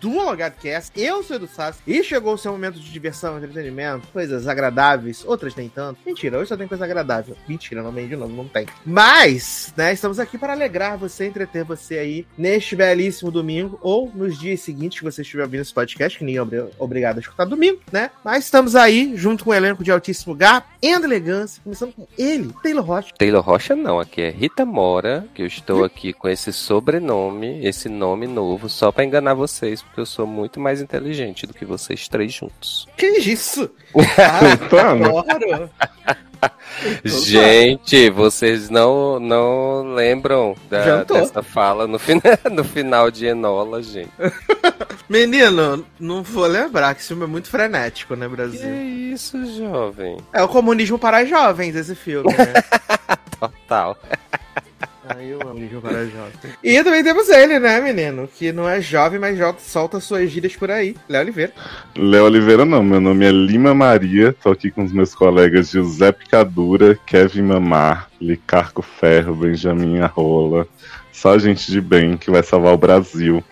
do LogadoCast. Eu sou o Edu Sassi e chegou o seu momento de diversão, entretenimento, coisas agradáveis, outras nem tanto. Mentira, hoje só tem coisa agradável. Mentira, não vem de novo, não tem. Mas, né, estamos aqui para alegrar você, entreter você aí neste belíssimo domingo ou nos dias seguintes que você estiver ouvindo esse podcast, que ninguém é obri- obrigado a escutar domingo, né? Mas estamos aí junto com um elenco de altíssimo gar e elegância, começando com ele, Taylor Rocha. Taylor Rocha não, aqui é Rita Mora, que eu estou aqui com esse sobrenome, esse nome novo, só pra enganar vocês, porque eu sou muito mais inteligente do que vocês três juntos. Que isso? Ah, adoro. Gente, vocês não não lembram da, Jantou. dessa fala no, fina, no final de Enola, gente. Menino, não vou lembrar que esse filme é muito frenético, né, Que Brasil? isso, jovem? É o comunismo para jovens, esse filme, né? Total. Ai, eu amo comunismo para jovens. E também temos ele, né, menino? Que não é jovem, mas solta suas gírias por aí. Léo Oliveira. Léo Oliveira não, meu nome é Lima Maria, tô aqui com os meus colegas José Picadura, Kevin Mamar, Licarco Ferro, Benjamin Arrola, só gente de bem que vai salvar o Brasil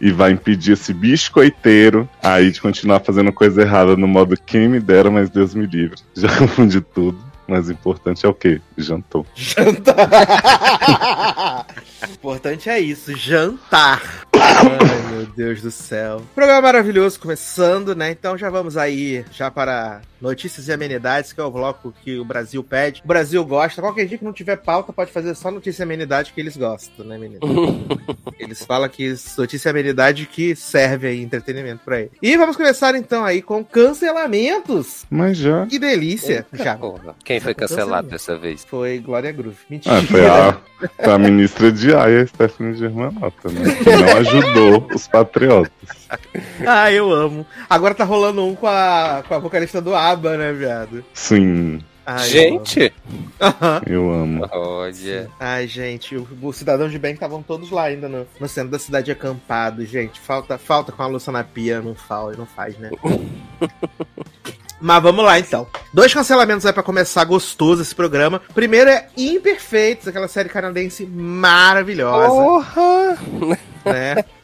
e vai impedir esse biscoiteiro aí de continuar fazendo coisa errada no modo quem me dera, mas Deus me livre. Já confundi tudo, mas o importante é o quê? Jantou. Jantar. O importante é isso, jantar. Ai, meu Deus do céu. Programa maravilhoso começando, né? Então já vamos aí, já para notícias e amenidades, que é o bloco que o Brasil pede. O Brasil gosta. Qualquer dia que não tiver pauta, pode fazer só notícia e amenidade que eles gostam, né, menino? Eles falam que notícia e amenidade que serve aí entretenimento pra eles. E vamos começar então aí com cancelamentos. Mas já. Que delícia. Eita Já. porra. Quem foi cancelado dessa vez? Foi Glória Groove. Mentira. Ah, foi a, a ministra de Aia, Stephanie Germanota, né? Que não ajudou os patriotas. Ah, eu amo. Agora tá rolando um com a, com a vocalista do ABBA, né, viado? Sim, Ai, gente! eu amo. Aham. eu amo. Olha. Ai, gente, o, o cidadão de bem estavam todos lá ainda no, no centro da cidade acampado, gente. Falta, falta com a Luça na pia, não fala, não faz, né? Mas vamos lá então. Dois cancelamentos aí pra começar gostoso esse programa. Primeiro é Imperfeitos, aquela série canadense maravilhosa, Porra! né?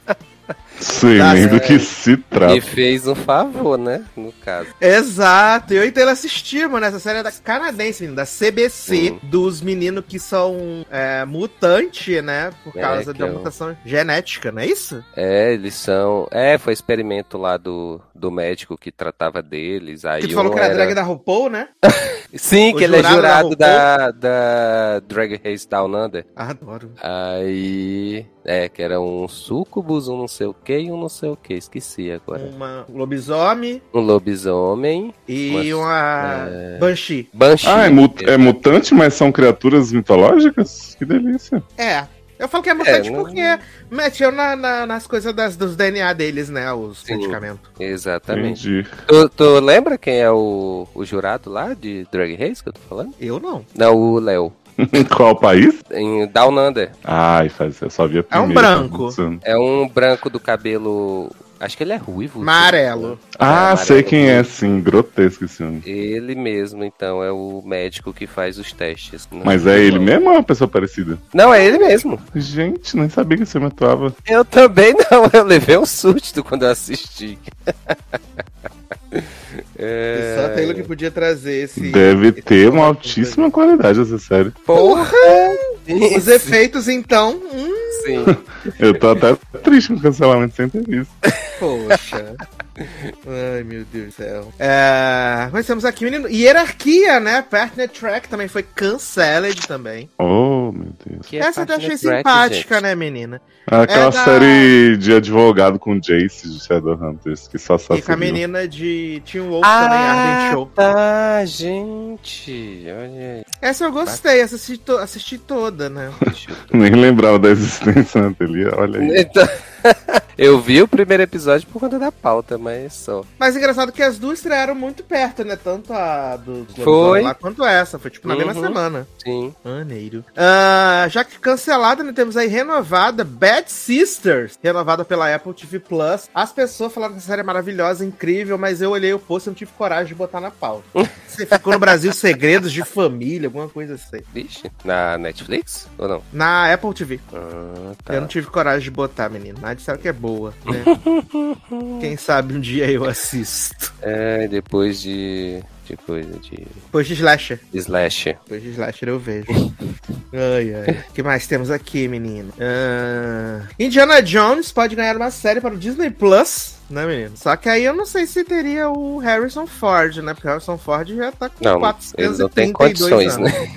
Sei Tá nem do que se trata. Me fez um favor, né? No caso. Exato, eu e Taylor assistimos nessa série da canadense, menino, da CBC, Hum. dos meninos que são é, mutantes, né? Por É, causa da é o- mutação genética, não é isso? É, eles são. É, foi experimento lá do, do médico que tratava deles. Aí Que tu falou um que era drag da RuPaul, né? Sim, o que ele é jurado da da, da Drag Race Down Under. Adoro. Aí. É, que era um sucubus, um não sei o que e um não sei o que. Esqueci agora. Uma um lobisomem Um lobisomem. e Uma- uma é. Banshee. Banshee. Ah, é, mu- é mutante, mas são criaturas mitológicas? Que delícia. É. Eu falo que é mutante É, não- porque mexeu na, na- nas coisas das, dos DNA deles, né? Os Sim. medicamentos. Exatamente. Entendi. Tu, tu lembra quem é o, o jurado lá de Drag Race que eu tô falando? Eu não. Não, o Léo. Qual país? Em Down Under. Ai, faz, eu só vi a É um branco. É um branco do cabelo. Acho que ele é ruivo. Amarelo. Ah, É, sei amarelo. quem é, sim. Grotesco esse homem. Ele mesmo, então, é o médico que faz os testes. Não- Mas é ele mesmo ou é uma pessoa parecida? Não, é ele mesmo. Gente, nem sabia que esse homem atuava. Eu também não, eu levei um susto quando eu assisti. E só a Taylor que podia trazer esse. Deve esse ter uma altíssima qualidade essa série. Porra! Os efeitos, então. Hum, Sim. Eu tô até triste com o cancelamento sem ter visto. Poxa. Ai, meu Deus do céu. É, nós temos aqui, menino. Hierarquia, né? Partner Track também foi canceled também. Oh, meu Deus. Que é Essa eu Partner achei Track, simpática, gente. né, menina? Ah, Aquela É da- série de advogado com Jace de Shadowhunters, que só só E com a menina de Teen Wolf também, Arden Show. tá, gente. Olha aí. Essa eu gostei, essa assisti, to- assisti toda, né? Nem lembrava da existência na telia, olha aí. Então, eu vi o primeiro episódio por conta da pauta, mas só. Mas engraçado que as duas estrearam muito perto, né? Tanto a do dos Foi. lá quanto essa. Foi tipo na mesma Uhum. semana. Sim. Maneiro. Ah, já que cancelada, né, temos aí renovada Bad Sisters, renovada pela Apple TV Plus. As pessoas falaram que essa série é maravilhosa, incrível, mas eu olhei o post e não tive coragem de botar na pauta. Você ficou no Brasil Segredos de Família, alguma coisa assim. Vixe, na Netflix ou não? Na Apple TV. Ah, tá. Eu não tive coragem de botar, menino. Mas disseram que é boa, né? Quem sabe um dia eu assisto. É, depois de. De coisa de. Depois de Slasher. Slash. Depois de Slasher eu vejo. ai, ai. O que mais temos aqui, menino? Ah, Indiana Jones pode ganhar uma série para o Disney Plus, né, menino? Só que aí eu não sei se teria o Harrison Ford, né? Porque o Harrison Ford já tá com Não, 432 ele não tem condições, anos, né?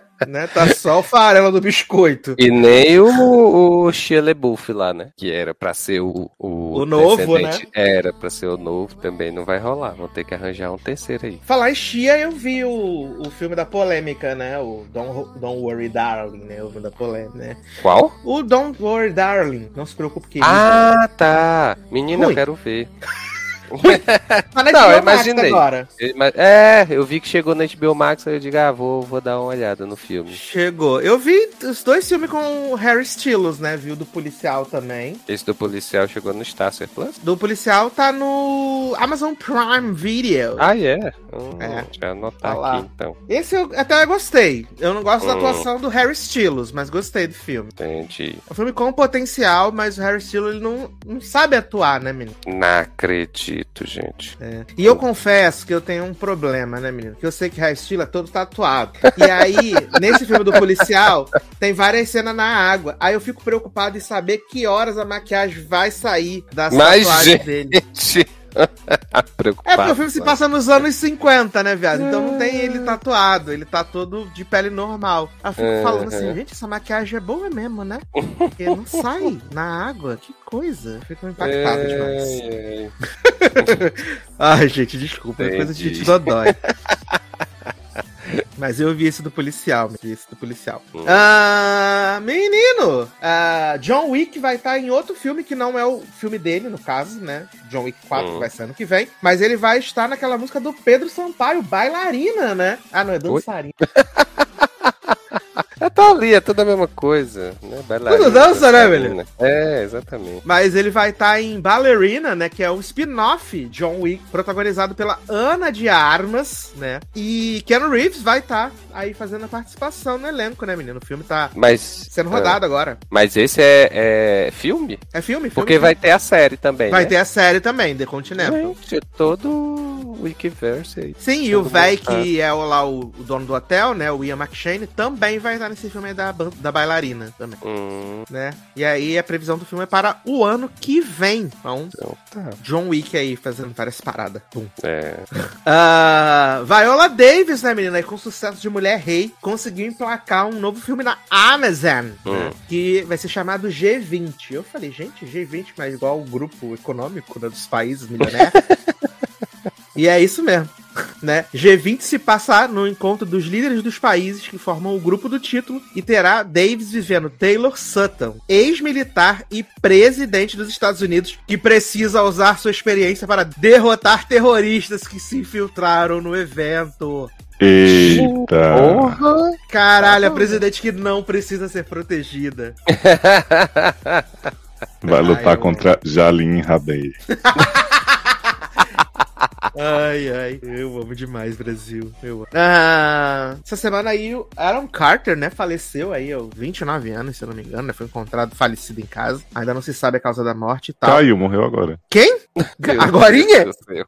né? Tá só o farelo do biscoito. E nem o, o Shia LaBeouf lá, né? Que era pra ser o... O, O novo, descendente. Era pra ser o novo, também não vai rolar. Vão ter que arranjar um terceiro aí. Falar em Chia, eu vi o, o filme da polêmica, né? O Don't, Don't Worry Darling, né? O filme da polêmica, né? Qual? O Don't Worry Darling, não se preocupe querido. Ah, tá. Menina, eu quero ver. Na não, eu Max imaginei. agora. É, eu vi que chegou na HBO Max, aí eu digo, ah, vou, vou dar uma olhada no filme. Chegou. Eu vi os dois filmes com o Harry Styles, né? Vi o do policial também. Esse do policial chegou no Star Plus? Do policial tá no Amazon Prime Video. Ah, é? Hum, É. Deixa eu anotar Tá aqui, então. Esse eu até gostei. Eu não gosto da Hum. atuação do Harry Styles, mas gostei do filme. Entendi. É um filme com potencial, mas o Harry Styles ele não, não sabe atuar, né, menino? Não acredito, gente. É. E eu confesso que eu tenho um problema, né, menino? Que eu sei que Harry Styles é todo tatuado. E aí, nesse filme do policial, tem várias cenas na água. Aí eu fico preocupado em saber que horas a maquiagem vai sair das Mas, gente, dele. Preocupado. É porque o filme se passa nos anos 50, né, viado? Então não tem ele tatuado, ele tá todo de pele normal. Eu fico Uhum. falando assim, gente, essa maquiagem é boa mesmo, né? Porque não sai na água, que coisa. Fico impactado demais. Ai, gente, desculpa, é coisa de gente dodói. Mas eu vi esse do policial, vi esse do policial. Hum. Ah, menino! ah, John Wick vai estar em outro filme que não é o filme dele, no caso, né? John Wick 4, Hum. que vai ser ano que vem. Mas ele vai estar naquela música do Pedro Sampaio, bailarina, né? Ah, não, é dançarina. É, tá ali, é tudo a mesma coisa, né? Bailarina, Tudo dança, né, dançarina. É, exatamente. Mas ele vai estar em Ballerina, né? Que é um spin-off John Wick, protagonizado pela Ana de Armas, né? E Keanu Reeves vai estar aí fazendo a participação no elenco, né, menino? O filme tá Mas. sendo rodado agora. Mas esse é, é filme? É filme? filme Porque vai ter a série também. Vai né? ter a série também, The Continental. Gente, é todo Wikiverse aí. Sim, e o mundo- que é o, lá o, o dono do hotel, né? O Ian McShane, também vai estar nesse filme aí da, da bailarina também, Hum, né? E aí a previsão do filme é para o ano que vem. Então, então tá. John Wick aí fazendo várias paradas. Pum. É. Ah, Viola Davis, né, menina? E com sucesso de Mulher Rei, conseguiu emplacar um novo filme na Amazon, né, Hum. que vai ser chamado G20. Eu falei, gente, G20, mas igual o grupo econômico né, dos países milionários. e é isso mesmo. Né? G20 se passar no encontro dos líderes dos países que formam o grupo do título e terá Davis vivendo Taylor Sutton, ex-militar e presidente dos Estados Unidos, que precisa usar sua experiência para derrotar terroristas que se infiltraram no evento. Eita. Porra! Caralho, a presidente que não precisa ser protegida. Vai Ai, lutar eu- contra Jalim Rabei. Ai, ai, eu amo demais Brasil. Eu amo. Ah, essa semana aí o Aaron Carter, né, faleceu aí aos 29 anos, se eu não me engano, né, foi encontrado falecido em casa. Ainda não se sabe a causa da morte e tal. Caiu, morreu agora. Quem? Agorinha?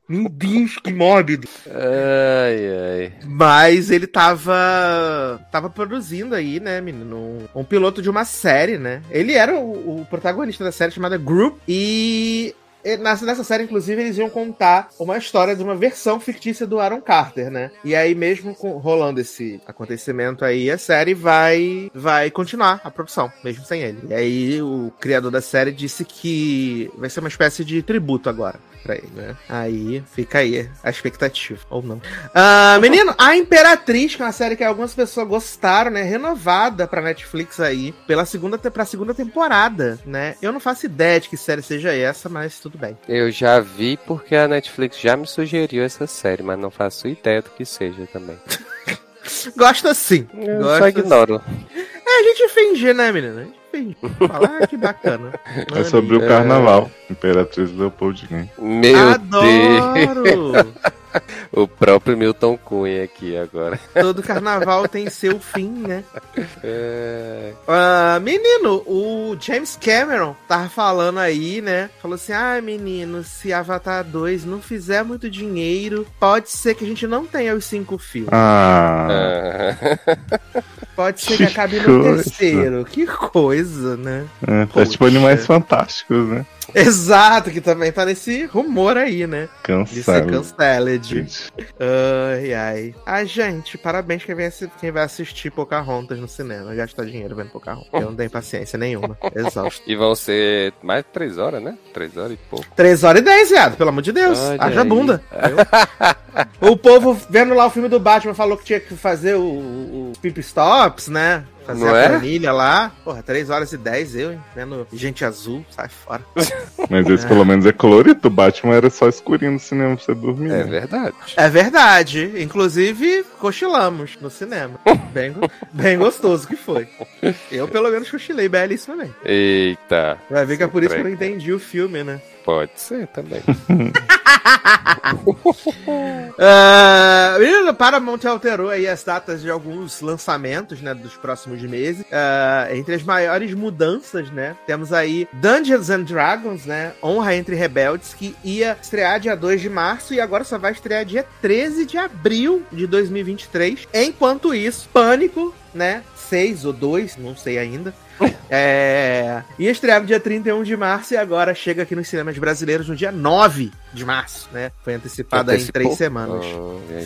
Meu Deus, que mórbido. Ai, ai. Mas ele tava. tava produzindo aí, né, menino? Um, um piloto de uma série, né? Ele era o, o protagonista da série chamada Group e. Nessa, série, inclusive, eles iam contar uma história de uma versão fictícia do Aaron Carter, né? E aí, mesmo com- rolando esse acontecimento aí, a série vai, vai continuar a produção, mesmo sem ele. E aí, o criador da série disse que vai ser uma espécie de tributo agora pra ele, né? Aí, fica aí a expectativa, ou não. Ah, menino, A Imperatriz, que é uma série que algumas pessoas gostaram, né? Renovada pra Netflix aí, pela segunda, pra segunda temporada, né? Eu não faço ideia de que série seja essa, mas tudo bem. Eu já vi porque a Netflix já me sugeriu essa série, mas não faço ideia do que seja também. Gosto assim. Eu Gosto só ignoro. É, a gente finge, né, menina? A gente finge. Fala, ah, que bacana. É sobre o É. carnaval. Imperatriz Leopoldina. Meu Deus! O próprio Milton Cunha aqui agora. Todo carnaval tem seu fim, né? É... Ah, menino, o James Cameron tava falando aí, né? Falou assim: ah, menino, se Avatar 2 não fizer muito dinheiro, pode ser que a gente não tenha os cinco filmes. Ah, Pode ser que que acabe no terceiro. Que coisa, né? é, tá Poxa. tipo Animais Fantásticos, né? Exato, que também tá nesse rumor aí, né? De ser canceled. Ai, ai. Ai, gente, parabéns quem, vem quem vai assistir Pocahontas no cinema. Gastar dinheiro vendo Pocahontas. Eu não tenho paciência nenhuma. Exausto. E vão ser mais de três horas, né? Três horas e pouco. 3 horas e 10, viado, pelo amor de Deus. Olha Haja aí. bunda. o povo vendo lá o filme do Batman falou que tinha que fazer o, o Pip Stops, né? Fazer Não a é? planilha lá. Porra, 3 horas e 10 eu, hein? Vendo gente azul, sai fora. Mas esse pelo menos é colorido. O Batman era só escurinho no cinema pra você dormir. É né? verdade. É verdade. Inclusive, cochilamos no cinema. Bem, bem gostoso que foi. Eu, pelo menos, cochilei belíssimamente. Eita. Vai ver que é por isso que eu não entendi o filme, né? Pode ser também. Uh, menino, Paramount alterou aí as datas de alguns lançamentos, né, dos próximos meses. Ah, entre as maiores mudanças, né, temos aí Dungeons and Dragons, né, Honra Entre Rebeldes, que ia estrear dia 2 de março e agora só vai estrear dia 13 de abril de 2023. Enquanto isso, Pânico, né, 6 ou 2, não sei ainda, é... Estrear no dia 31 de março e agora chega aqui nos cinemas brasileiros no dia 9 de março, né? Foi antecipado aí em três semanas.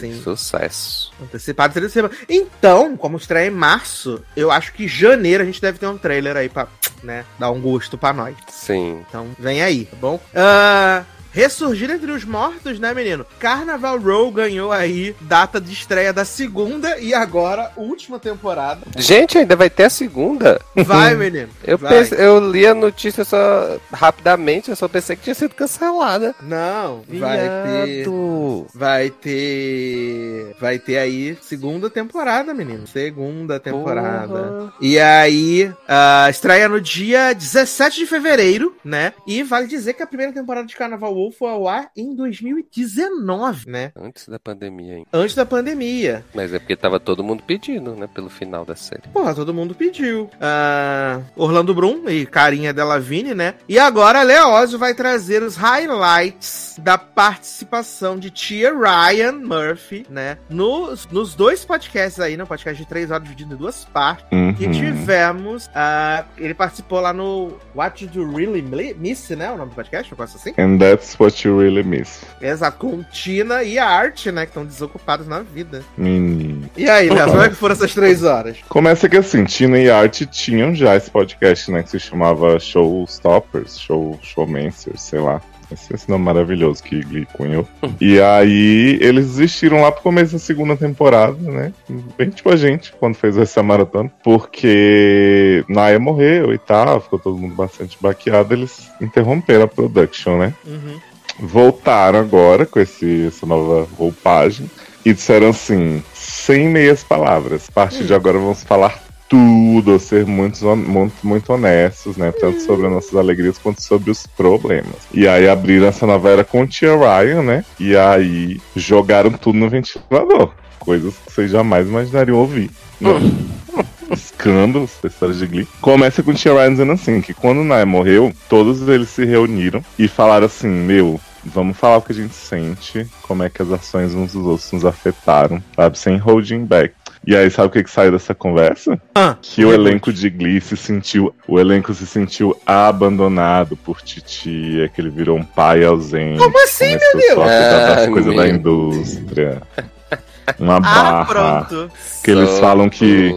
Sim. Sucesso. Antecipado em três semanas. Então, como estreia em março, eu acho que em janeiro a gente deve ter um trailer aí pra, né, dar um gosto pra nós. Sim. Então, vem aí, tá bom? Ah, ressurgir entre os mortos, né, menino? Carnaval Row ganhou aí data de estreia da segunda e agora última temporada. Gente, ainda vai ter a segunda. Vai, menino. Eu, vai. pense- eu li a notícia só rapidamente, eu só pensei que tinha sido cancelada. Não, vai ter. Viado. Vai ter. Vai ter aí segunda temporada, menino. Segunda temporada. Porra. E aí, ah, estreia no dia 17 de fevereiro, né? E vale dizer que a primeira temporada de Carnaval Foi ao ar em 2019, né? Antes da pandemia, hein? Antes da pandemia. Mas é porque tava todo mundo pedindo, né? Pelo final da série. Porra, todo mundo pediu. Ah, Orlando Bloom e Carinha Delavigne, né? E agora a Leózio vai trazer os highlights da participação de Tia Ryan Murphy, né? Nos, nos dois podcasts aí, no podcast de três horas dividido em duas partes. Que Uhum. tivemos. ah, ele participou lá no What Did You Really Mi- Miss, né? O nome do podcast, eu gosto assim. And that's what you really miss. Exato, com Tina e a Art, né? Que estão desocupados na vida. Menino. E aí, Léo, como é que foram essas três horas? Começa que assim, Tina e Art tinham já esse podcast, né? Que se chamava Showstoppers, Show, Showmancers, sei lá. Esse, esse nome maravilhoso que Glee cunhou. E aí eles desistiram lá pro começo da segunda temporada, né? Bem tipo a gente, quando fez essa maratona. Porque Naya morreu e tal, ficou todo mundo bastante baqueado. Eles interromperam a production, né? Uhum. voltaram agora com esse, essa nova roupagem e disseram assim, sem meias palavras. A partir de agora vamos falar tudo, ser muito, muito, muito honestos, né? Tanto sobre as nossas alegrias quanto sobre os problemas. E aí abriram essa nova era com Tia Ryan, né? E aí jogaram tudo no ventilador. Coisas que vocês jamais imaginariam ouvir. Não. Escândalos da história de Glee. Começa com Tia Ryan dizendo assim: que quando o Naya morreu, todos eles se reuniram e falaram assim: Meu, vamos falar o que a gente sente, como é que as ações uns dos outros nos afetaram, sabe? Sem holding back. E aí, sabe o que, que saiu dessa conversa? Ah, Que o elenco de Glee se sentiu. O elenco se sentiu abandonado por titia, que ele virou um pai ausente. Como assim, começou meu só a cuidar das Ah, coisas da indústria. Uma Ah, barra. pronto. Que eles falam que.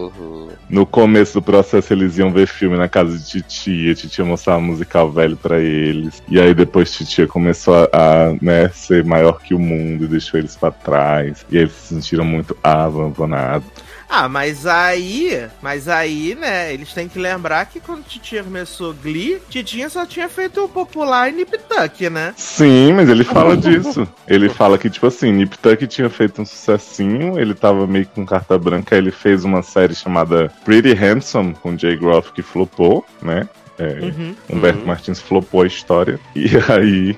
No começo do processo eles iam ver filme na casa de titia, titia mostrava musical velho pra eles. E aí depois titia começou a, a, né, ser maior que o mundo e deixou eles pra trás. E eles se sentiram muito abandonados. Ah, mas aí, mas aí, né, eles têm que lembrar que quando Titinha começou Glee, Titinha só tinha feito o popular Nip Tuck, né? Sim, mas ele fala disso. Ele fala que, tipo assim, Nip Tuck tinha feito um sucessinho, ele tava meio com carta branca, aí ele fez uma série chamada Pretty Handsome com Jay Groff que flopou, né? É, Uhum. Humberto Uhum. Martins flopou a história. E aí,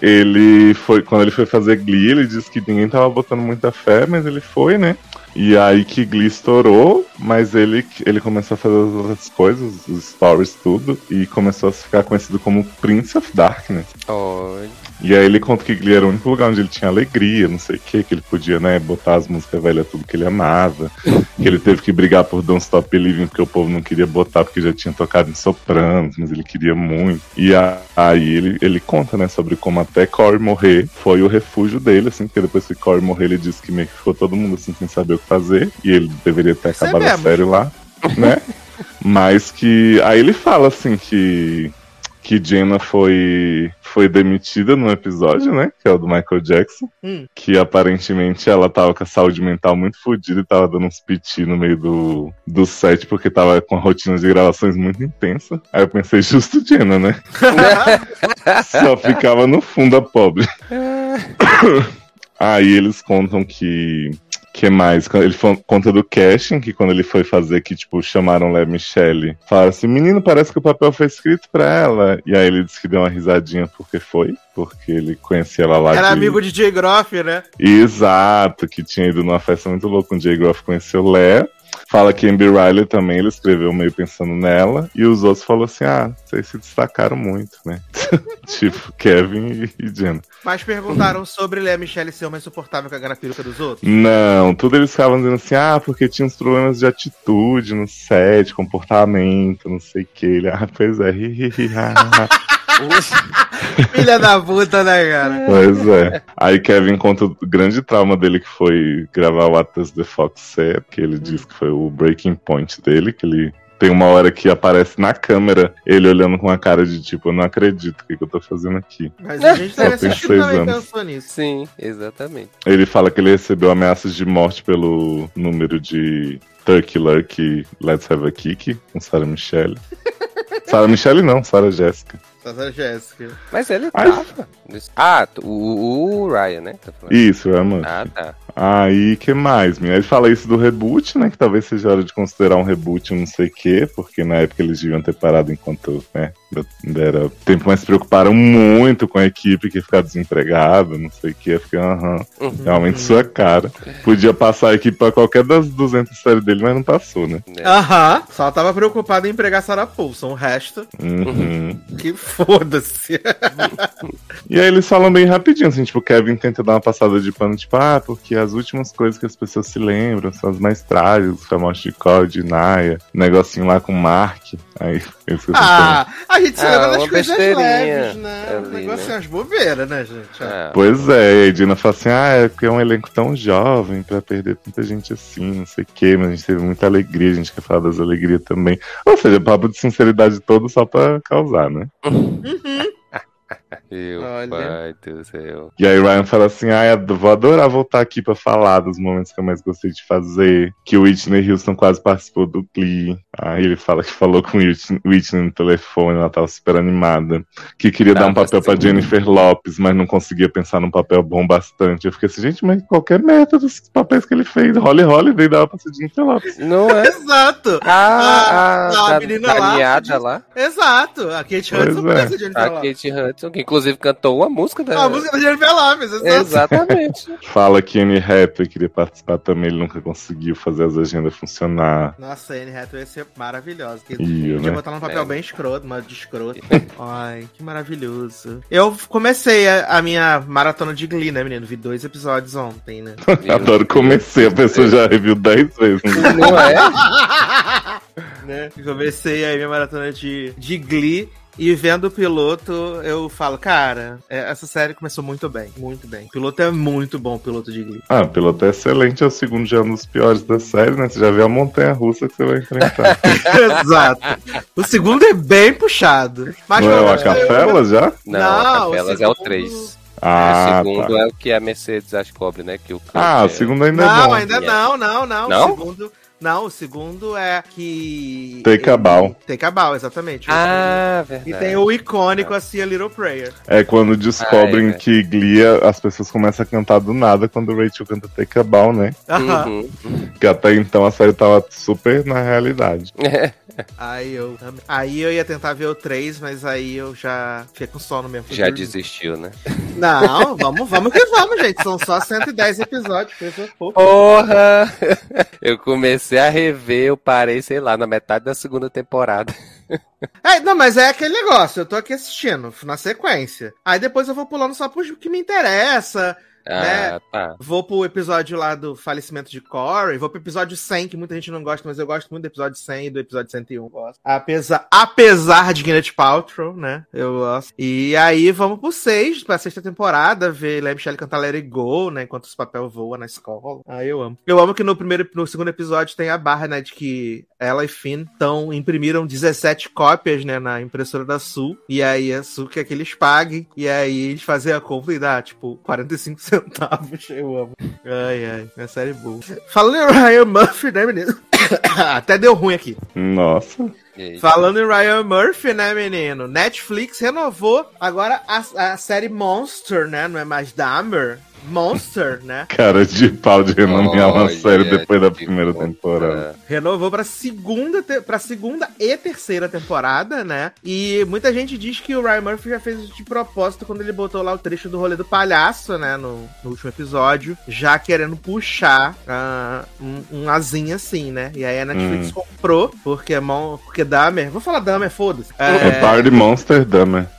ele foi. Quando ele foi fazer Glee, ele disse que ninguém tava botando muita fé, mas ele foi, né? E aí que Glee estourou, mas ele, ele começou a fazer as outras coisas, os stories, tudo, e começou a ficar conhecido como Prince of Darkness. Olha. E aí ele conta que Glee era o único lugar onde ele tinha alegria, não sei o que, que ele podia, né, botar as músicas velhas, tudo que ele amava. que ele teve que brigar por Don't Stop Believing, porque o povo não queria botar, porque já tinha tocado em Sopranos, mas ele queria muito. E a- aí ele, ele conta, né, sobre como até Corey morrer foi o refúgio dele, assim, porque depois que Corey morrer, ele disse que meio que ficou todo mundo, assim, sem saber o que fazer, e ele deveria ter acabado a série lá, né? Mas que. Aí ele fala assim que. Que Jenna foi, foi demitida num episódio, né? Que é o do Michael Jackson. Hum. Que aparentemente ela tava com a saúde mental muito fodida e tava dando uns piti no meio do, do set, porque tava com a rotina de gravações muito intensa. Aí eu pensei, justo Jenna, né? Só ficava no fundo a pobre. Aí eles contam que. Que mais? Ele fa- conta do casting, que quando ele foi fazer, que tipo, chamaram Lé Michelle, falaram assim: menino, parece que o papel foi escrito pra ela. E aí ele disse que deu uma risadinha porque foi, porque ele conhecia ela lá Era de. amigo de Jay Groff, né? Exato, que tinha ido numa festa muito louca com o Jay Groff conheceu Lé. Fala que Amber Riley também, ele escreveu meio pensando nela. E os outros falaram assim: ah, vocês se destacaram muito, né? tipo, Kevin e, e Jenna. Mas perguntaram sobre Lea Michelle ser uma insuportável com a garapiruca dos outros. Não, tudo eles ficavam dizendo assim, ah, porque tinha uns problemas de atitude no set, comportamento, não sei o que. Ele, ah, pois é, hi, hi, ha. Filha da puta, né, cara? pois é. Aí Kevin conta o grande trauma dele que foi gravar o Does the Fox Said, que ele diz que foi o breaking point dele, que ele tem uma hora que aparece na câmera ele olhando com a cara de tipo, eu não acredito o que, que eu tô fazendo aqui. Mas a gente Só deve tem assistir seis também anos. pensou nisso. Sim, exatamente. Ele fala que ele recebeu ameaças de morte pelo número de Turkey Lurkey Let's Have a Kick com Sarah Michelle. Sarah Michelle não, Sarah Essa Jéssica. Mas ele tava. Ah, o, o Ryan, né? Tá falando. Isso, é, mano. Ah, tá. Aí, que mais, minha? Ele fala isso do reboot, né? Que talvez seja hora de considerar um reboot, não sei o quê, porque na época eles deviam ter parado enquanto, né? Era tempo, mas se preocuparam muito com a equipe que ia ficar desempregada, não sei o quê. Eu fiquei, aham, Uhum. realmente sua cara. Podia passar a equipe pra qualquer das 200 séries dele, mas não passou, né? Né? Aham. Só tava preocupado em empregar Sarah Paulson. O resto, Uhum. que foda-se. E aí eles falam bem rapidinho, assim, tipo, o Kevin tenta dar uma passada de pano, tipo, ah, porque as últimas coisas que as pessoas se lembram são as mais trágicas, foi a morte de Cole, de Naya, negocinho lá com o Mark. Aí Ah, a gente se Ah, lembra das coisas leves, né? ali, o negócio né? é umas bobeiras, né, gente? Ah, Pois é, e a Dina fala assim, ah, é porque é um elenco tão jovem pra perder tanta gente assim, não sei o quê, mas a gente teve muita alegria, a gente quer falar das alegrias também. Ou seja, papo de sinceridade todo só pra causar, né? Meu Olha. pai do céu. E aí Ryan fala assim, ah, eu vou adorar voltar aqui pra falar dos momentos que eu mais gostei de fazer, que o Whitney Houston quase participou do Glee. Aí ele fala que falou com o Whitney Whitney no telefone, ela tava super animada, que queria dar um papel pra. Jennifer Lopes, mas não conseguia pensar num papel bom bastante. Eu fiquei assim, gente, mas qualquer meta dos papéis que ele fez, Holly Holiday dava pra ser Jennifer Lopes. Não é? Exato! Ah, a a, da, menina da lá, lá. Exato! A Kate Pois Hudson é. pensa de A. Kate Hudson, que inclusive cantou uma música da. A música da Jennifer Lopes. Exatamente. Fala que Anne Hathaway queria participar também, ele nunca conseguiu fazer as agendas funcionar. Nossa, a Anne Hathaway ia ser maravilhosa. Que Ia, podia né? botar num papel É. bem escroto, mas de escroto. Ai, que maravilhoso. Eu comecei a, a minha maratona de Glee, né, menino? Vi dois episódios ontem, né? Adoro comecei, a pessoa já reviu 10 vezes. Não é? né? Comecei aí minha maratona de, de Glee. E vendo o piloto, eu falo, cara, é, essa série começou muito bem, muito bem. O piloto é muito bom, o piloto de Glee. Ah, o piloto é excelente, é o segundo já um dos piores da série, né? Você já vê a montanha russa que você vai enfrentar. Exato. O segundo é bem puxado. Mas Não é o menos eu- Acapela já? Não, Não, a Capelas é o segundo- 3. o Ah, segundo tá. é o que a Mercedes descobre, né? Que o Ah, é... o segundo ainda é Não, bom. ainda não, não, não. Não? O segundo, não, o segundo é que. Take a bow. Take a bow, exatamente. Ah, verdade. E tem o icônico assim, a Little Prayer. É quando descobrem Ai, que Glia, as pessoas começam a cantar do nada quando o Rachel canta Take a Bow, né? Aham. Uhum. Que até então a série tava super na realidade. Aí eu. Aí eu ia tentar ver o 3, mas aí eu já fiquei com sono mesmo. Já dormir. desistiu, né? Não, vamos, vamos que vamos, gente. São só 110 episódios, coisa pouco. Porra! Eu comecei a rever, eu parei, sei lá, na metade da segunda temporada. É, não, mas é aquele negócio, eu tô aqui assistindo na sequência. Aí depois eu vou pulando só pro que me interessa. Ah, tá. Vou pro episódio lá do falecimento de Corey. Vou pro episódio 100, que muita gente não gosta, mas eu gosto muito do episódio 100 e do episódio 101. Gosto. Apesar, apesar de Gwyneth Paltrow, né? Eu gosto. E aí vamos pro 6, pra sexta temporada, ver Lea Michelle cantar Let It Go, né? Enquanto os papel voa na escola. Aí eu amo. Eu amo que no primeiro, no segundo episódio tem a barra, né? De que ela e Finn tão, imprimiram 17 cópias, né? Na impressora da Sul. E aí a Sul quer que eles paguem. E aí eles fazem a compra e dá, tipo, 45 centavos. Eu amo. Ai, ai. É série boa. Falando em Ryan Murphy, né, menino? Até deu ruim aqui. Nossa. E aí? Falando em Ryan Murphy, né, menino? Netflix renovou agora a, a série Monster, né? Não é mais Dahmer. Monster, né? Cara de pau de renomear uma Olha, série depois da primeira temporada. Renovou pra segunda, te- pra segunda e terceira temporada, né? E muita gente diz que o Ryan Murphy já fez isso de propósito quando ele botou lá o trecho do rolê do palhaço, né? No, no último episódio, já querendo puxar ah, um, um asinho assim, né? E aí a Netflix comprou, porque, é mon- porque Dahmer. Vou falar Dahmer, foda-se. É Party Monster Dama.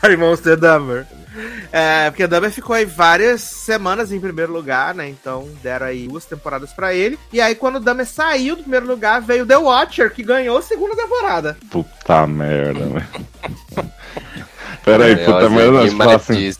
Party Monster Dahmer. É, porque Dahmer ficou aí várias semanas em primeiro lugar, né? Então deram aí duas temporadas pra ele. E aí, quando o Dahmer saiu do primeiro lugar, veio The Watcher, que ganhou a segunda temporada. Puta merda, velho. Peraí, É, puta merda, fala assim,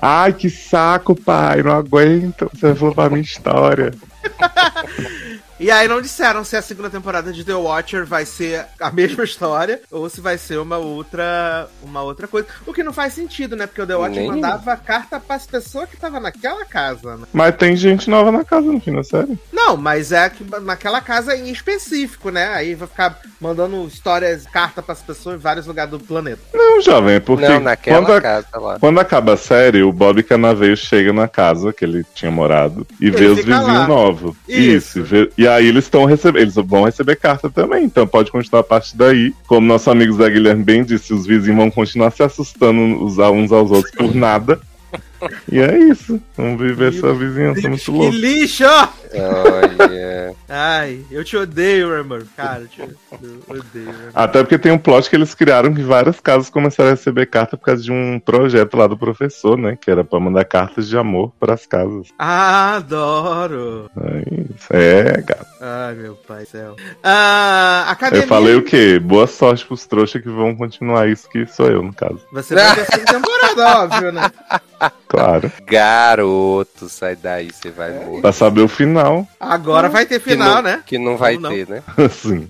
ai que saco, pai, não aguento. Você falou pra minha história. E aí não disseram se a segunda temporada de The Watcher vai ser a mesma história ou se vai ser uma outra uma outra coisa. O que não faz sentido, né? Porque o The Watcher Nem- mandava carta pras pessoas que estavam naquela casa, né? Mas tem gente nova na casa no fim da série. Não, mas é que naquela casa em específico, né? Aí vai ficar mandando histórias, carta pras pessoas em vários lugares do planeta. Não, jovem, é porque Não, naquela quando, a- casa lá. quando acaba a série, o Bob Canaveio chega na casa que ele tinha morado e vê os vizinhos lá. novos. Isso. e vê- e aí eles estão recebendo, eles vão receber carta também, então pode continuar a partir daí. Como nosso amigo Zé Guilherme bem disse, os vizinhos vão continuar se assustando uns aos outros por nada. E é isso. Vamos viver essa vizinhança muito que louca. lixo! Olha. Ai, eu te odeio, Ramon. Cara, eu te eu odeio. Até porque tem um plot que eles criaram que várias casas começaram a receber carta por causa de um projeto lá do professor, né? Que era pra mandar cartas de amor pras casas. Adoro! É isso. É, gato. Ai, meu pai do céu. Ah, academia. Eu falei o quê? Boa sorte pros trouxas que vão continuar isso, que sou eu, no caso. Você vai segunda temporada, óbvio, né? Claro. Garoto, sai daí, você vai morrer. Pra saber o final, Agora vai ter Que final, não- né? Que não vai não. ter, né? assim.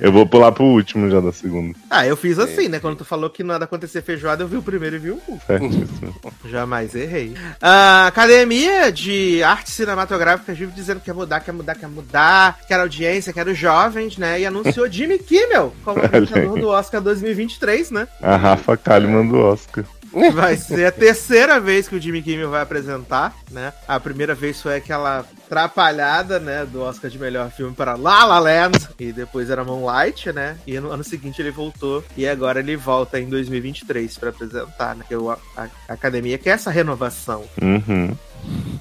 Eu vou pular pro último já da segunda. Ah, eu fiz assim, né? Quando tu falou que nada acontecer feijoada, eu vi o primeiro e vi o último. Certíssimo. Jamais errei. A Academia de Arte Cinematográfica vive dizendo que quer mudar, quer mudar, quer mudar, quer audiência, quer os jovens, né? E anunciou Jimmy Kimmel como vencedor do Oscar 2023, né? A Rafa Kalimann do Oscar. Vai ser a terceira vez que o Jimmy Kimmel vai apresentar, né? A primeira vez foi aquela atrapalhada, né, do Oscar de melhor filme para La La Land, e depois era Moonlight, né? E no ano seguinte ele voltou e agora ele volta em 2023 para apresentar, né? Que a, a academia quer essa renovação. Uhum.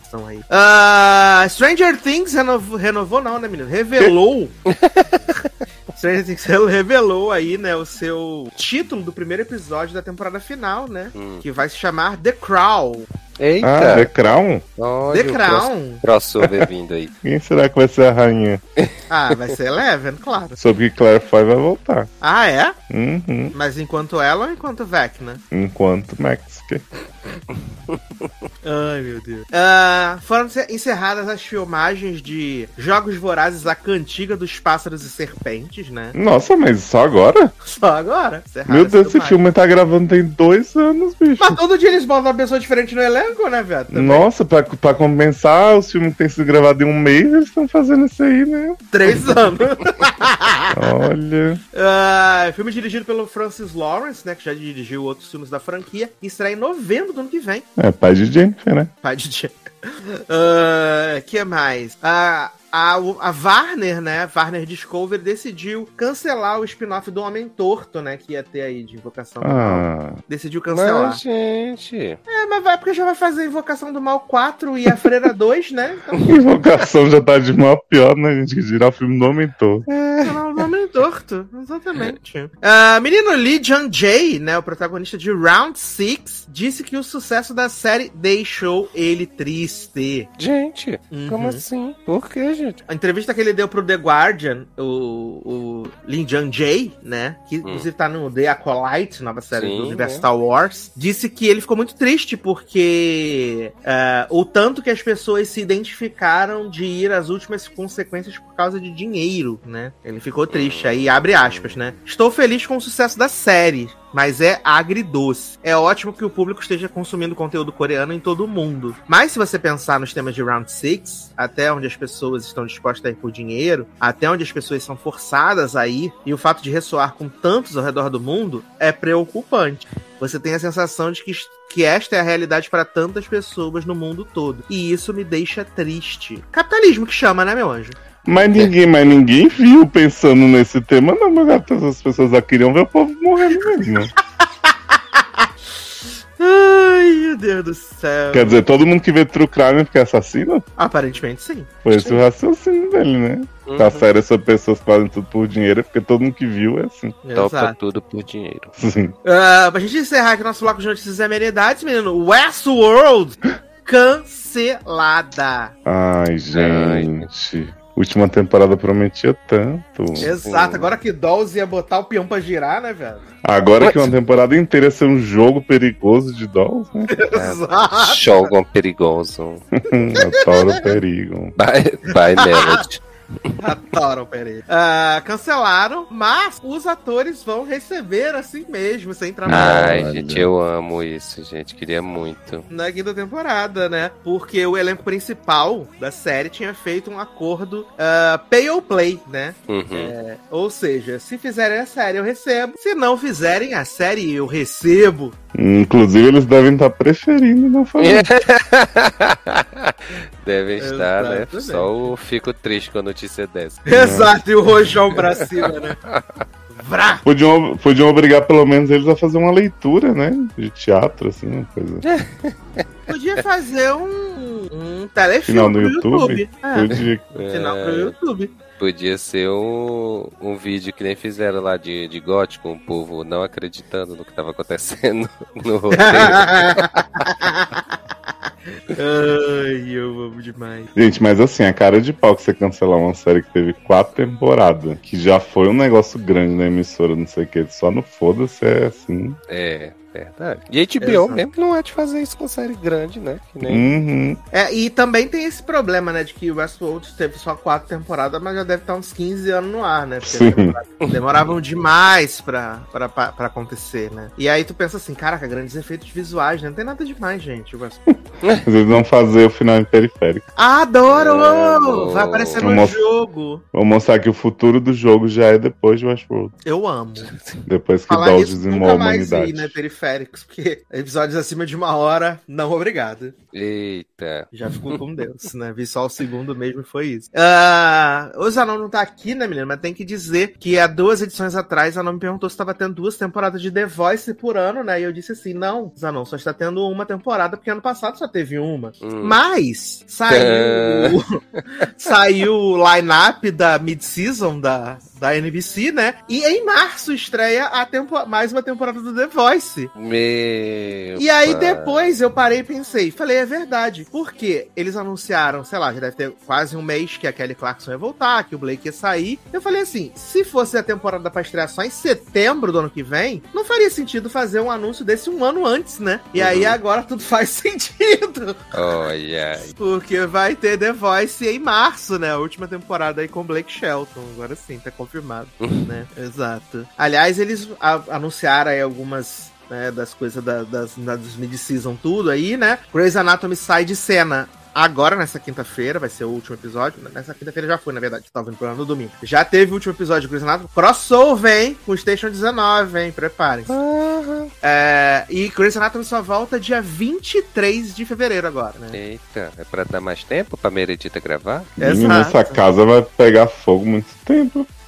Estão aí. Ah, Stranger Things renovou, renovou não, né, menino? Revelou. Stranger Things revelou aí, né, o seu título do primeiro episódio da temporada final, né? Hum. Que vai se chamar The Crown. Eita! Ah, The Crown? Olha The Crown. crossover vindo aí. Quem será que vai ser a rainha? Ah, vai ser Eleven, claro. Soube que Claire Foy vai voltar. Ah, é? Uhum. Mas enquanto ela ou enquanto Vecna? Enquanto Max. Ai, meu Deus. Ah, foram encer- encerradas as filmagens de Jogos Vorazes, a cantiga dos pássaros e serpentes, né? Nossa, mas só agora? Só agora. Encerradas Meu Deus, esse filme tá gravando tem dois anos, bicho. Mas todo dia eles botam uma pessoa diferente no elenco, né, velho? Também. Nossa, pra, pra compensar, os filmes que têm sido gravados em um mês, eles estão fazendo isso aí, né? Três anos. Olha. Ah, filme dirigido pelo Francis Lawrence, né? Que já dirigiu outros filmes da franquia. E estreia em novembro do ano que vem. É, pai de Jennifer, né? Pai de dia. Ah, que mais? Ah, a, a Warner, né? Warner Discovery decidiu cancelar o spin-off do Homem Torto, né? Que ia ter aí de Invocação do Mal. Ah. Decidiu cancelar. Mas, gente. É, mas vai porque já vai fazer Invocação do Mal 4 e a Freira 2, né? Então, Invocação já tá de mal pior, né, gente? Que girar o filme não aumentou. cancelar o Homem Torto. Exatamente. Ah, menino Lee Jung Jae, né? O protagonista de Round 6, disse que o sucesso da série deixou ele triste. Gente, Uhum. como assim? Por que, gente? A entrevista que ele deu pro The Guardian, o, o Lin Jung Jae, né? Que inclusive tá no The Acolyte, nova série Sim, do universo né? Star Wars, disse que ele ficou muito triste porque é, o tanto que as pessoas se identificaram de ir às últimas consequências por causa de dinheiro, né? Ele ficou triste. Aí abre aspas, né? Estou feliz com o sucesso da série. Mas é agridoce. É ótimo que o público esteja consumindo conteúdo coreano em todo o mundo. Mas se você pensar nos temas de Round 6, até onde as pessoas estão dispostas a ir por dinheiro, até onde as pessoas são forçadas a ir, e o fato de ressoar com tantos ao redor do mundo, é preocupante. Você tem a sensação de que, que esta é a realidade para tantas pessoas no mundo todo. E isso me deixa triste. Capitalismo que chama, né, meu anjo? Mas ninguém, mas ninguém viu pensando nesse tema, não, meu gato. As pessoas já queriam ver o povo morrendo mesmo. Ai, meu Deus do céu. Quer dizer, todo mundo que vê True Crime porque é assassino? Aparentemente sim. Foi esse o raciocínio dele, né? Uhum. Tá sério, essas pessoas fazem tudo por dinheiro, é porque todo mundo que viu é assim. Topa Exato. tudo por dinheiro. Sim. Ah, pra gente encerrar aqui nosso bloco de notícias e amenidades, menino, Westworld cancelada. Ai, gente. Última temporada prometia tanto. Exato, agora que Dolls ia botar o peão pra girar, né, velho? Agora que uma temporada inteira ia ser um jogo perigoso de dolls, né? Exato. Jogam perigoso. Adoro o perigo. By, by Melody. Adoro, peraí. Ah, cancelaram, mas os atores vão receber assim mesmo, sem trabalho. Ai, Olha. gente, eu amo isso, gente. Queria muito. na quinta temporada, né? Porque o elenco principal da série tinha feito um acordo ah, pay or play, né? Uhum. É, ou seja, se fizerem a série eu recebo, se não fizerem a série eu recebo. Inclusive, eles devem estar preferindo não fazer. Devem estar, né? Exatamente. Só o fico triste a notícia dessa. Exato, e o rojão pra cima, né? Vrá! Podiam, podiam obrigar pelo menos eles a fazer uma leitura, né? De teatro, assim, uma coisa. Podia fazer um, um telefilme Final no pro YouTube? É, Podia. final pro É, YouTube. podia ser um, um vídeo que nem fizeram lá de, de gótico, o povo não acreditando no que tava acontecendo no roteiro. Ai, eu amo demais. Gente, mas assim, a cara de pau que você cancelar uma série que teve quatro temporadas, que já foi um negócio grande na emissora, não sei o que, só no foda-se é assim. é, verdade. E a HBO Exato. mesmo não é de fazer isso com série grande, né? Que nem... Uhum. É, e também tem esse problema, né, de que o Westworld teve só quatro temporadas, mas já deve estar uns 15 anos no ar, né? Porque demoravam demais pra, pra, pra, pra acontecer, né? E aí tu pensa assim, caraca, grandes efeitos visuais, né? Não tem nada demais, gente. o Westworld. Mas eles vão fazer o final em periférico. Adoro! Amo. Vai aparecer no jogo. Vou mostrar que o futuro do jogo já é depois de Westworld. Eu amo. Depois que Falar Dolls nisso, dizimou a humanidade. vi, né, periférico. Estratosféricos, porque episódios acima de uma hora, não obrigado. Eita. Já ficou com Deus, né? Vi só o segundo mesmo e foi isso. Ah, o Zanon não tá aqui, né, menina? Mas tem que dizer que há duas edições atrás, a Zanon me perguntou se estava tendo duas temporadas de The Voice por ano, né? E eu disse assim: não, Zanon, só está tendo uma temporada, porque ano passado só teve uma. Hum. Mas saiu, saiu o line-up da mid-season da, da NBC, né? E em março estreia a tempo, mais uma temporada do The Voice. Meu. E aí pai. depois eu parei e pensei, falei, é verdade. Porque eles anunciaram, sei lá, já deve ter quase um mês que a Kelly Clarkson ia voltar, que o Blake ia sair. Eu falei assim, se fosse a temporada pra estrear só em setembro do ano que vem, não faria sentido fazer um anúncio desse um ano antes, né? E aí Uhum. agora tudo faz sentido. Olha. Porque vai ter The Voice em março, né? A última temporada aí com Blake Shelton. Agora sim, tá confirmado, né? Exato. Aliás, eles a- anunciaram aí algumas né, das coisas da, das, da- dos mid-season tudo aí, né? Grey's Anatomy sai de cena. Agora, nessa quinta-feira, vai ser o último episódio. Nessa quinta-feira já foi, na verdade. Tava indo pro ano no domingo. Já teve o último episódio de Grey's Anatomy. Crossover, hein? Com Station 19, hein? Preparem-se. É, e Grey's Anatomy só volta dia 23 de fevereiro agora, né? Eita, é pra dar mais tempo pra Meredita gravar? Exato. essa casa vai pegar fogo muito tempo.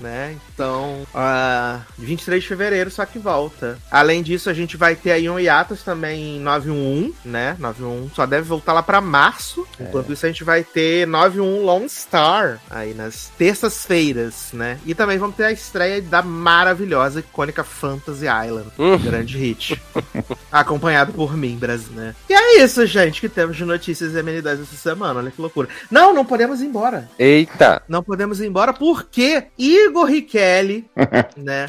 né? Então, ah, 23 de fevereiro só que volta. Além disso, a gente vai ter aí um hiatus também em 911, né? 911 só deve voltar lá pra março. Enquanto isso, a gente vai ter 911 Lone Star aí nas terças-feiras, né? E também vamos ter a estreia da maravilhosa, icônica Fantasy Island. Hum. Grande hit. Acompanhado por mim, Brasil, né? E é isso, gente, que temos de notícias e amenidades essa semana. Olha que loucura. Não, não podemos ir embora. Eita! Não podemos ir embora porque Igor Richelli, né?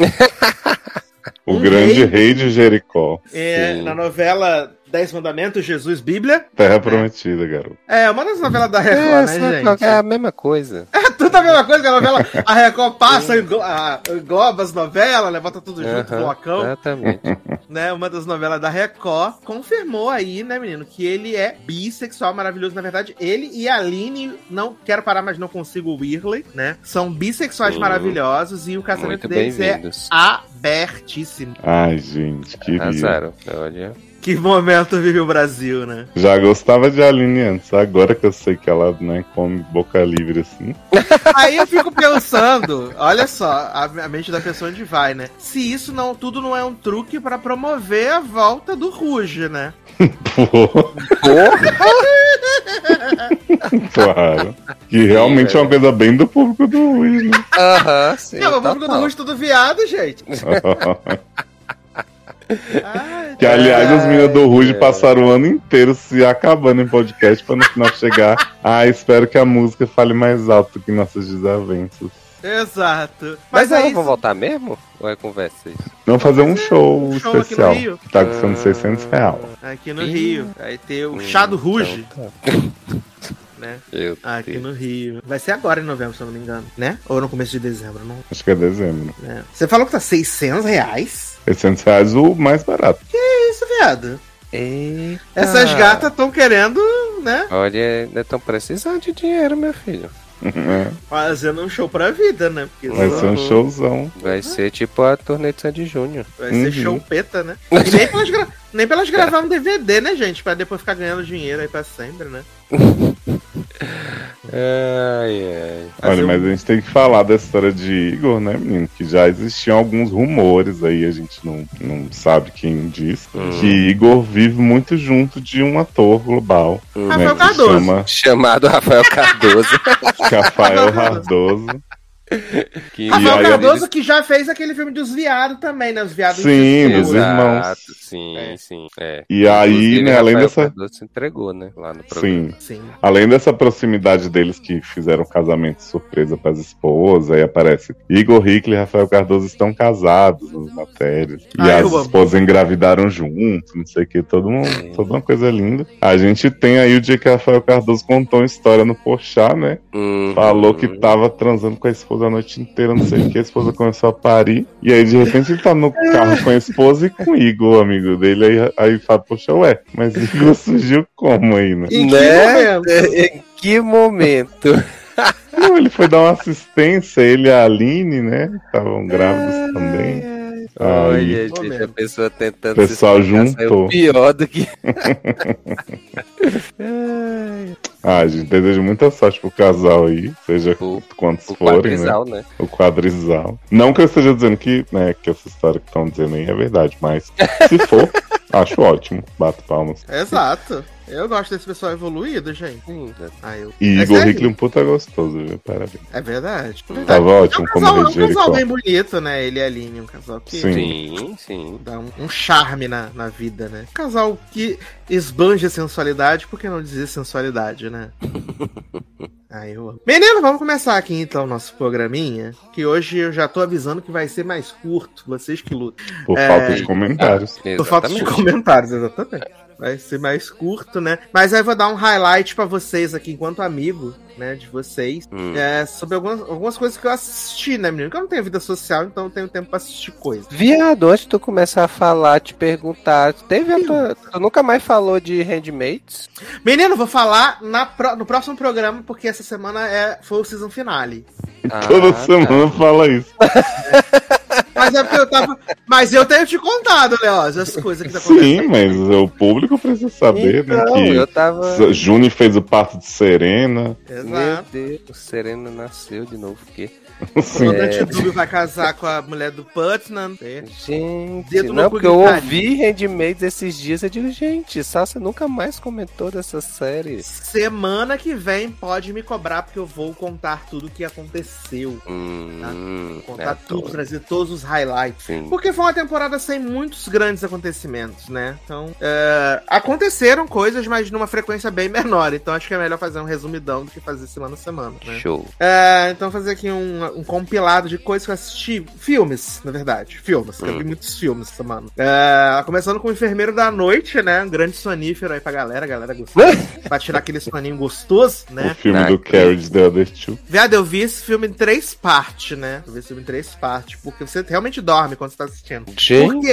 O Um grande rei. rei de Jericó. é, na novela Dez Mandamentos, Jesus Bíblia. Terra Prometida, garoto. É, uma das novelas da Record, É, né, gente? é a mesma coisa. É tudo a mesma coisa que a novela. A Record passa, engloba as novelas, né? Bota tudo junto, Aham, blocão. Exatamente. né, uma das novelas da Record, confirmou aí, né, menino, que ele é bissexual maravilhoso. Na verdade, ele e a Aline, não quero parar, mas não consigo o Whirley, né? São bissexuais Hum. maravilhosos e o casamento deles é abertíssimo. Ai, gente, queria. Arrasaram. Olha. Que momento vive o Brasil, né? Já gostava de Aline antes, agora que eu sei que ela né, come boca livre assim. Aí eu fico pensando, olha só, a, a mente da pessoa onde vai, né? Se isso não tudo não é um truque pra promover a volta do Ruge, né? Pô, claro. Que realmente é uma coisa bem do público do Luiz, né? Aham, sim. Não, o público do total. Ruge tudo viado, gente. Ai, que aliás, as meninas do Ruge é. passaram o ano inteiro se acabando em podcast pra no final chegar. Ah, espero que a música fale mais alto que nossas desavenças. Exato. Mas, Mas, aí, vão voltar mesmo? Ou é conversa isso? Vamos fazer um show, Um show aqui no especial. Rio. Que tá custando 600 reais. aqui no Ih. Rio, vai ter o Hum, chá do Ruge, então tá. né? Eu Aqui Deus. no Rio. Vai ser agora em novembro, se eu não me engano, né? Ou no começo de dezembro, não. Acho que é dezembro. né? Você falou que tá 600 reais? 600 reais o mais barato. Que isso, viado? Eita. Essas gatas estão querendo, né? Olha, ainda estão precisando de dinheiro, meu filho. É, Fazendo um show pra vida, né? Porque Vai só- ser um showzão. Vai ser tipo a turnê de Sandy Júnior. vai ser Uhum. show peta, né? E nem pra elas, gra- nem pra elas gravar um DVD, né, gente? Pra depois ficar ganhando dinheiro aí pra sempre, né? Ai, ai. Olha, mas a gente tem que falar da história de Igor, né, menino? Que já existiam alguns rumores aí, a gente não, não sabe quem diz. Hum. Que Igor vive muito junto de um ator global. Hum. Rafael né, que Cardoso. chama Chamado Rafael Cardoso. Rafael Cardoso. Que... Rafael aí, Cardoso que já fez aquele filme dos viados também, né? Os viados Sim, dos irmãos. Exato, sim, É. sim. É. E aí, Inclusive, né, além Rafael dessa. Cardoso se entregou, né? Lá no programa. Sim. Sim. Além dessa proximidade deles que fizeram casamento surpresa para as esposas, aí aparece Igor Hickley e Rafael Cardoso estão casados nas matérias. E Ah, as esposas engravidaram juntos, não sei o que, todo um, toda uma coisa linda. A gente tem aí o dia que Rafael Cardoso contou uma história no Pochá, né? Uhum. Falou que tava transando com a esposa a noite inteira, não sei o que, a esposa começou a parir. E aí, de repente, ele tá no carro com a esposa e com o Igor, o amigo dele. Aí, aí fala, poxa, ué, mas Igor surgiu como aí, né? Em que Né? momento? Em que momento? Não, ele foi dar uma assistência, ele e a Aline, né? Estavam grávidos também. Olha, Aí, gente, a pessoa tentando Pessoal se explicar, saiu juntou. pior do que. Ah, gente, desejo muita sorte pro casal aí, seja O- quantos o forem, né? quadrisal, né? O quadrisal. Não que eu esteja dizendo que, né, que essa história que estão dizendo aí é verdade, mas se for, acho ótimo. Bato palmas. Exato. Eu gosto desse pessoal evoluído, gente. Sim? Ah, eu... E É Igor? Hickley um puta gostoso, viu? Parabéns. É verdade. É verdade. Tava É um ótimo como casal, é um casal bem bonito, né? Ele e a Aline, um casal que Sim. Sim, sim. dá um, um charme na, na vida, né? Um casal que esbanja sensualidade, por que não dizer sensualidade, né? Ah, eu. Menino, vamos começar aqui então o nosso programinha. Que hoje eu já tô avisando que vai ser mais curto. Vocês que lutam. Por É. falta de comentários. Por falta de comentários, exatamente. Vai ser mais curto, né? Mas aí eu vou dar um highlight pra vocês aqui, enquanto amigo, né, de vocês. Hum. É, sobre algumas, algumas coisas que eu assisti, né, menino? Porque eu não tenho vida social, então eu tenho tempo pra assistir coisas. Viado, antes tu começar a falar, te perguntar, teve a tua. Tu nunca mais falou de Handmaids? Menino, vou falar na pro- no próximo programa, porque essa semana é, foi o season finale. Ah, Toda tá. semana fala isso. Mas é porque eu tava. Mas eu tenho te contado, Leoz, as coisas que tá Sim, acontecendo. mas o público precisa saber, Então, né? Que eu tava. Juni fez o parto de Serena. Meu Exato. Deus, o Sereno nasceu de novo, o quê? Sim. A Antidúbio vai casar com a mulher do Putnam. né? Gente, Dedo não, porque eu ouvi Handmaids esses dias, eu digo, gente, Sasha nunca mais comentou dessa série. Semana que vem pode me cobrar, porque eu vou contar tudo o que aconteceu. Hum, Contar é tudo, trazer todos os highlights. Sim. Porque foi uma temporada sem muitos grandes acontecimentos, né? Então, é, aconteceram coisas, mas numa frequência bem menor. Então, acho que é melhor fazer um resumidão do que fazer semana a semana, né? Show. É, então, fazer aqui um, um compilado de coisas que eu assisti. Filmes, na verdade. Filmes, que eu vi Hum. muitos filmes essa semana. É, começando com o Enfermeiro da Noite, né? Um grande sonífero aí pra galera. A galera gostou. pra tirar aquele soninho gostoso, O né? filme Ah, do que- Carriage The Other Two. Viado, eu vi esse filme em três partes, né? Eu vi esse filme em três partes, porque você realmente dorme quando você tá assistindo. Porque,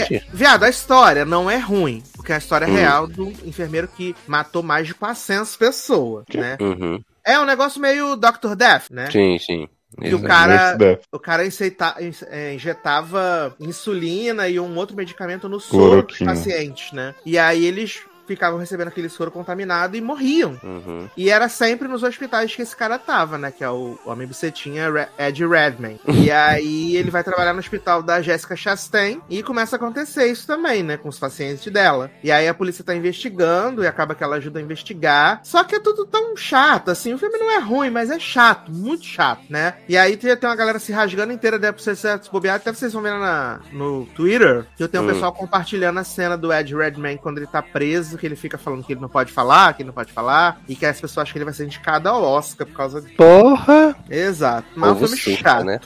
Gente, viado, a história não é ruim, porque é a história Hum. real do enfermeiro que matou mais de 400 pessoas, né? uhum. É um negócio meio Dr. Death, né? sim, sim. Que o cara-. O cara injeta- é, injetava insulina e um outro medicamento no soro dos pacientes, né? E aí eles ficavam recebendo aquele soro contaminado e morriam. Uhum. E era sempre nos hospitais que esse cara tava, né? Que é o Homem Bucetinha Re- Ed Redman. E aí ele vai trabalhar no hospital da Jessica Chastain e começa a acontecer isso também, né? Com os pacientes dela. E aí a polícia tá investigando e acaba que ela ajuda a investigar. Só que é tudo tão chato, assim. O filme não é ruim, mas é chato, muito chato, né? E aí tem, uma galera se rasgando inteira, deve ser certo bobear. Até vocês vão ver na, no Twitter que eu tenho um Hum. pessoal compartilhando a cena do Ed Redman quando ele tá preso, que ele fica falando que ele não pode falar, que ele não pode falar, e que as pessoas acham que ele vai ser indicado ao Oscar por causa disso. Porra! Exato. Mas é um filme surta, chato. né?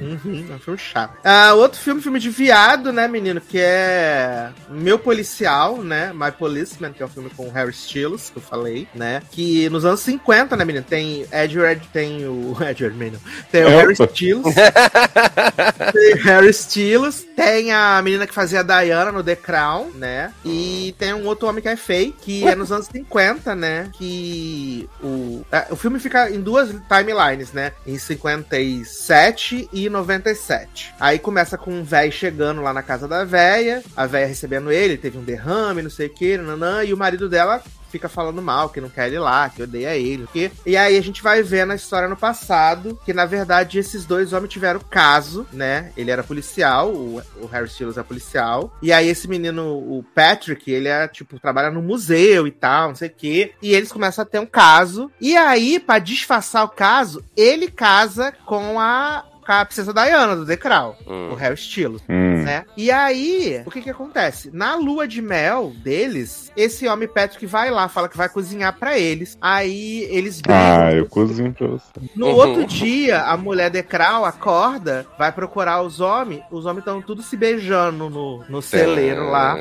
Uhum, é um filme chato. Ah, outro filme, filme de viado, né, menino? Que é Meu Policial, né? My Policeman, que é um filme com o Harry Styles, que eu falei, né? Que nos anos 50, né, menino? Tem Ed Red, tem o. Ed Redmayne, não. Tem o Opa. Harry Styles. tem o Harry Styles. Tem a menina que fazia a Diana no The Crown, né? E tem um outro homem que é feio, que é nos anos 50, né? Que o, é, o filme fica em duas timelines, né? Em 57 e 97. Aí começa com um velho chegando lá na casa da véia, a véia recebendo ele, teve um derrame, não sei o que, nanã, e o marido dela fica falando mal, que não quer ele lá, que odeia ele, o quê? E aí a gente vai ver na história no passado que, na verdade, esses dois homens tiveram caso, né? Ele era policial, o, o Harry Styles é policial. E aí esse menino, o Patrick, ele é, tipo, trabalha no museu e tal, não sei o quê. E eles começam a ter um caso. E aí, pra disfarçar o caso, ele casa com a, com a princesa Diana, do The Crown, Hum. o Harry Styles Hum. né? E aí, o que que acontece? Na lua de mel deles, esse homem Patrick vai lá, fala que vai cozinhar pra eles. Aí eles Ah, brigam. eu cozinho pra você. No Uhum. outro dia, a mulher de Kral acorda, vai procurar os homens. Os homens estão tudo se beijando no, no celeiro lá.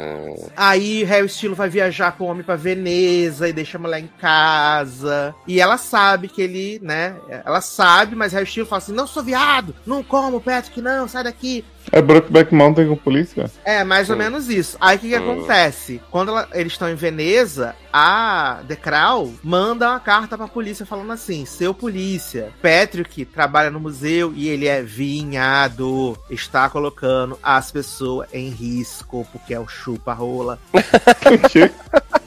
Aí Harry Styles vai viajar com o homem pra Veneza e deixa a mulher em casa. E ela sabe que ele, né? Ela sabe, mas Harry Styles fala assim: não sou viado, não como Patrick, não, sai daqui. É Brokeback Mountain com polícia? É, mais ou Hum. menos isso. Aí o que, que Hum. acontece? Quando ela- eles estão em Veneza, a The Crow manda uma carta pra polícia falando assim: seu polícia, Patrick trabalha no museu e ele é vinhado. Está colocando as pessoas em risco, porque é o chupa-rola.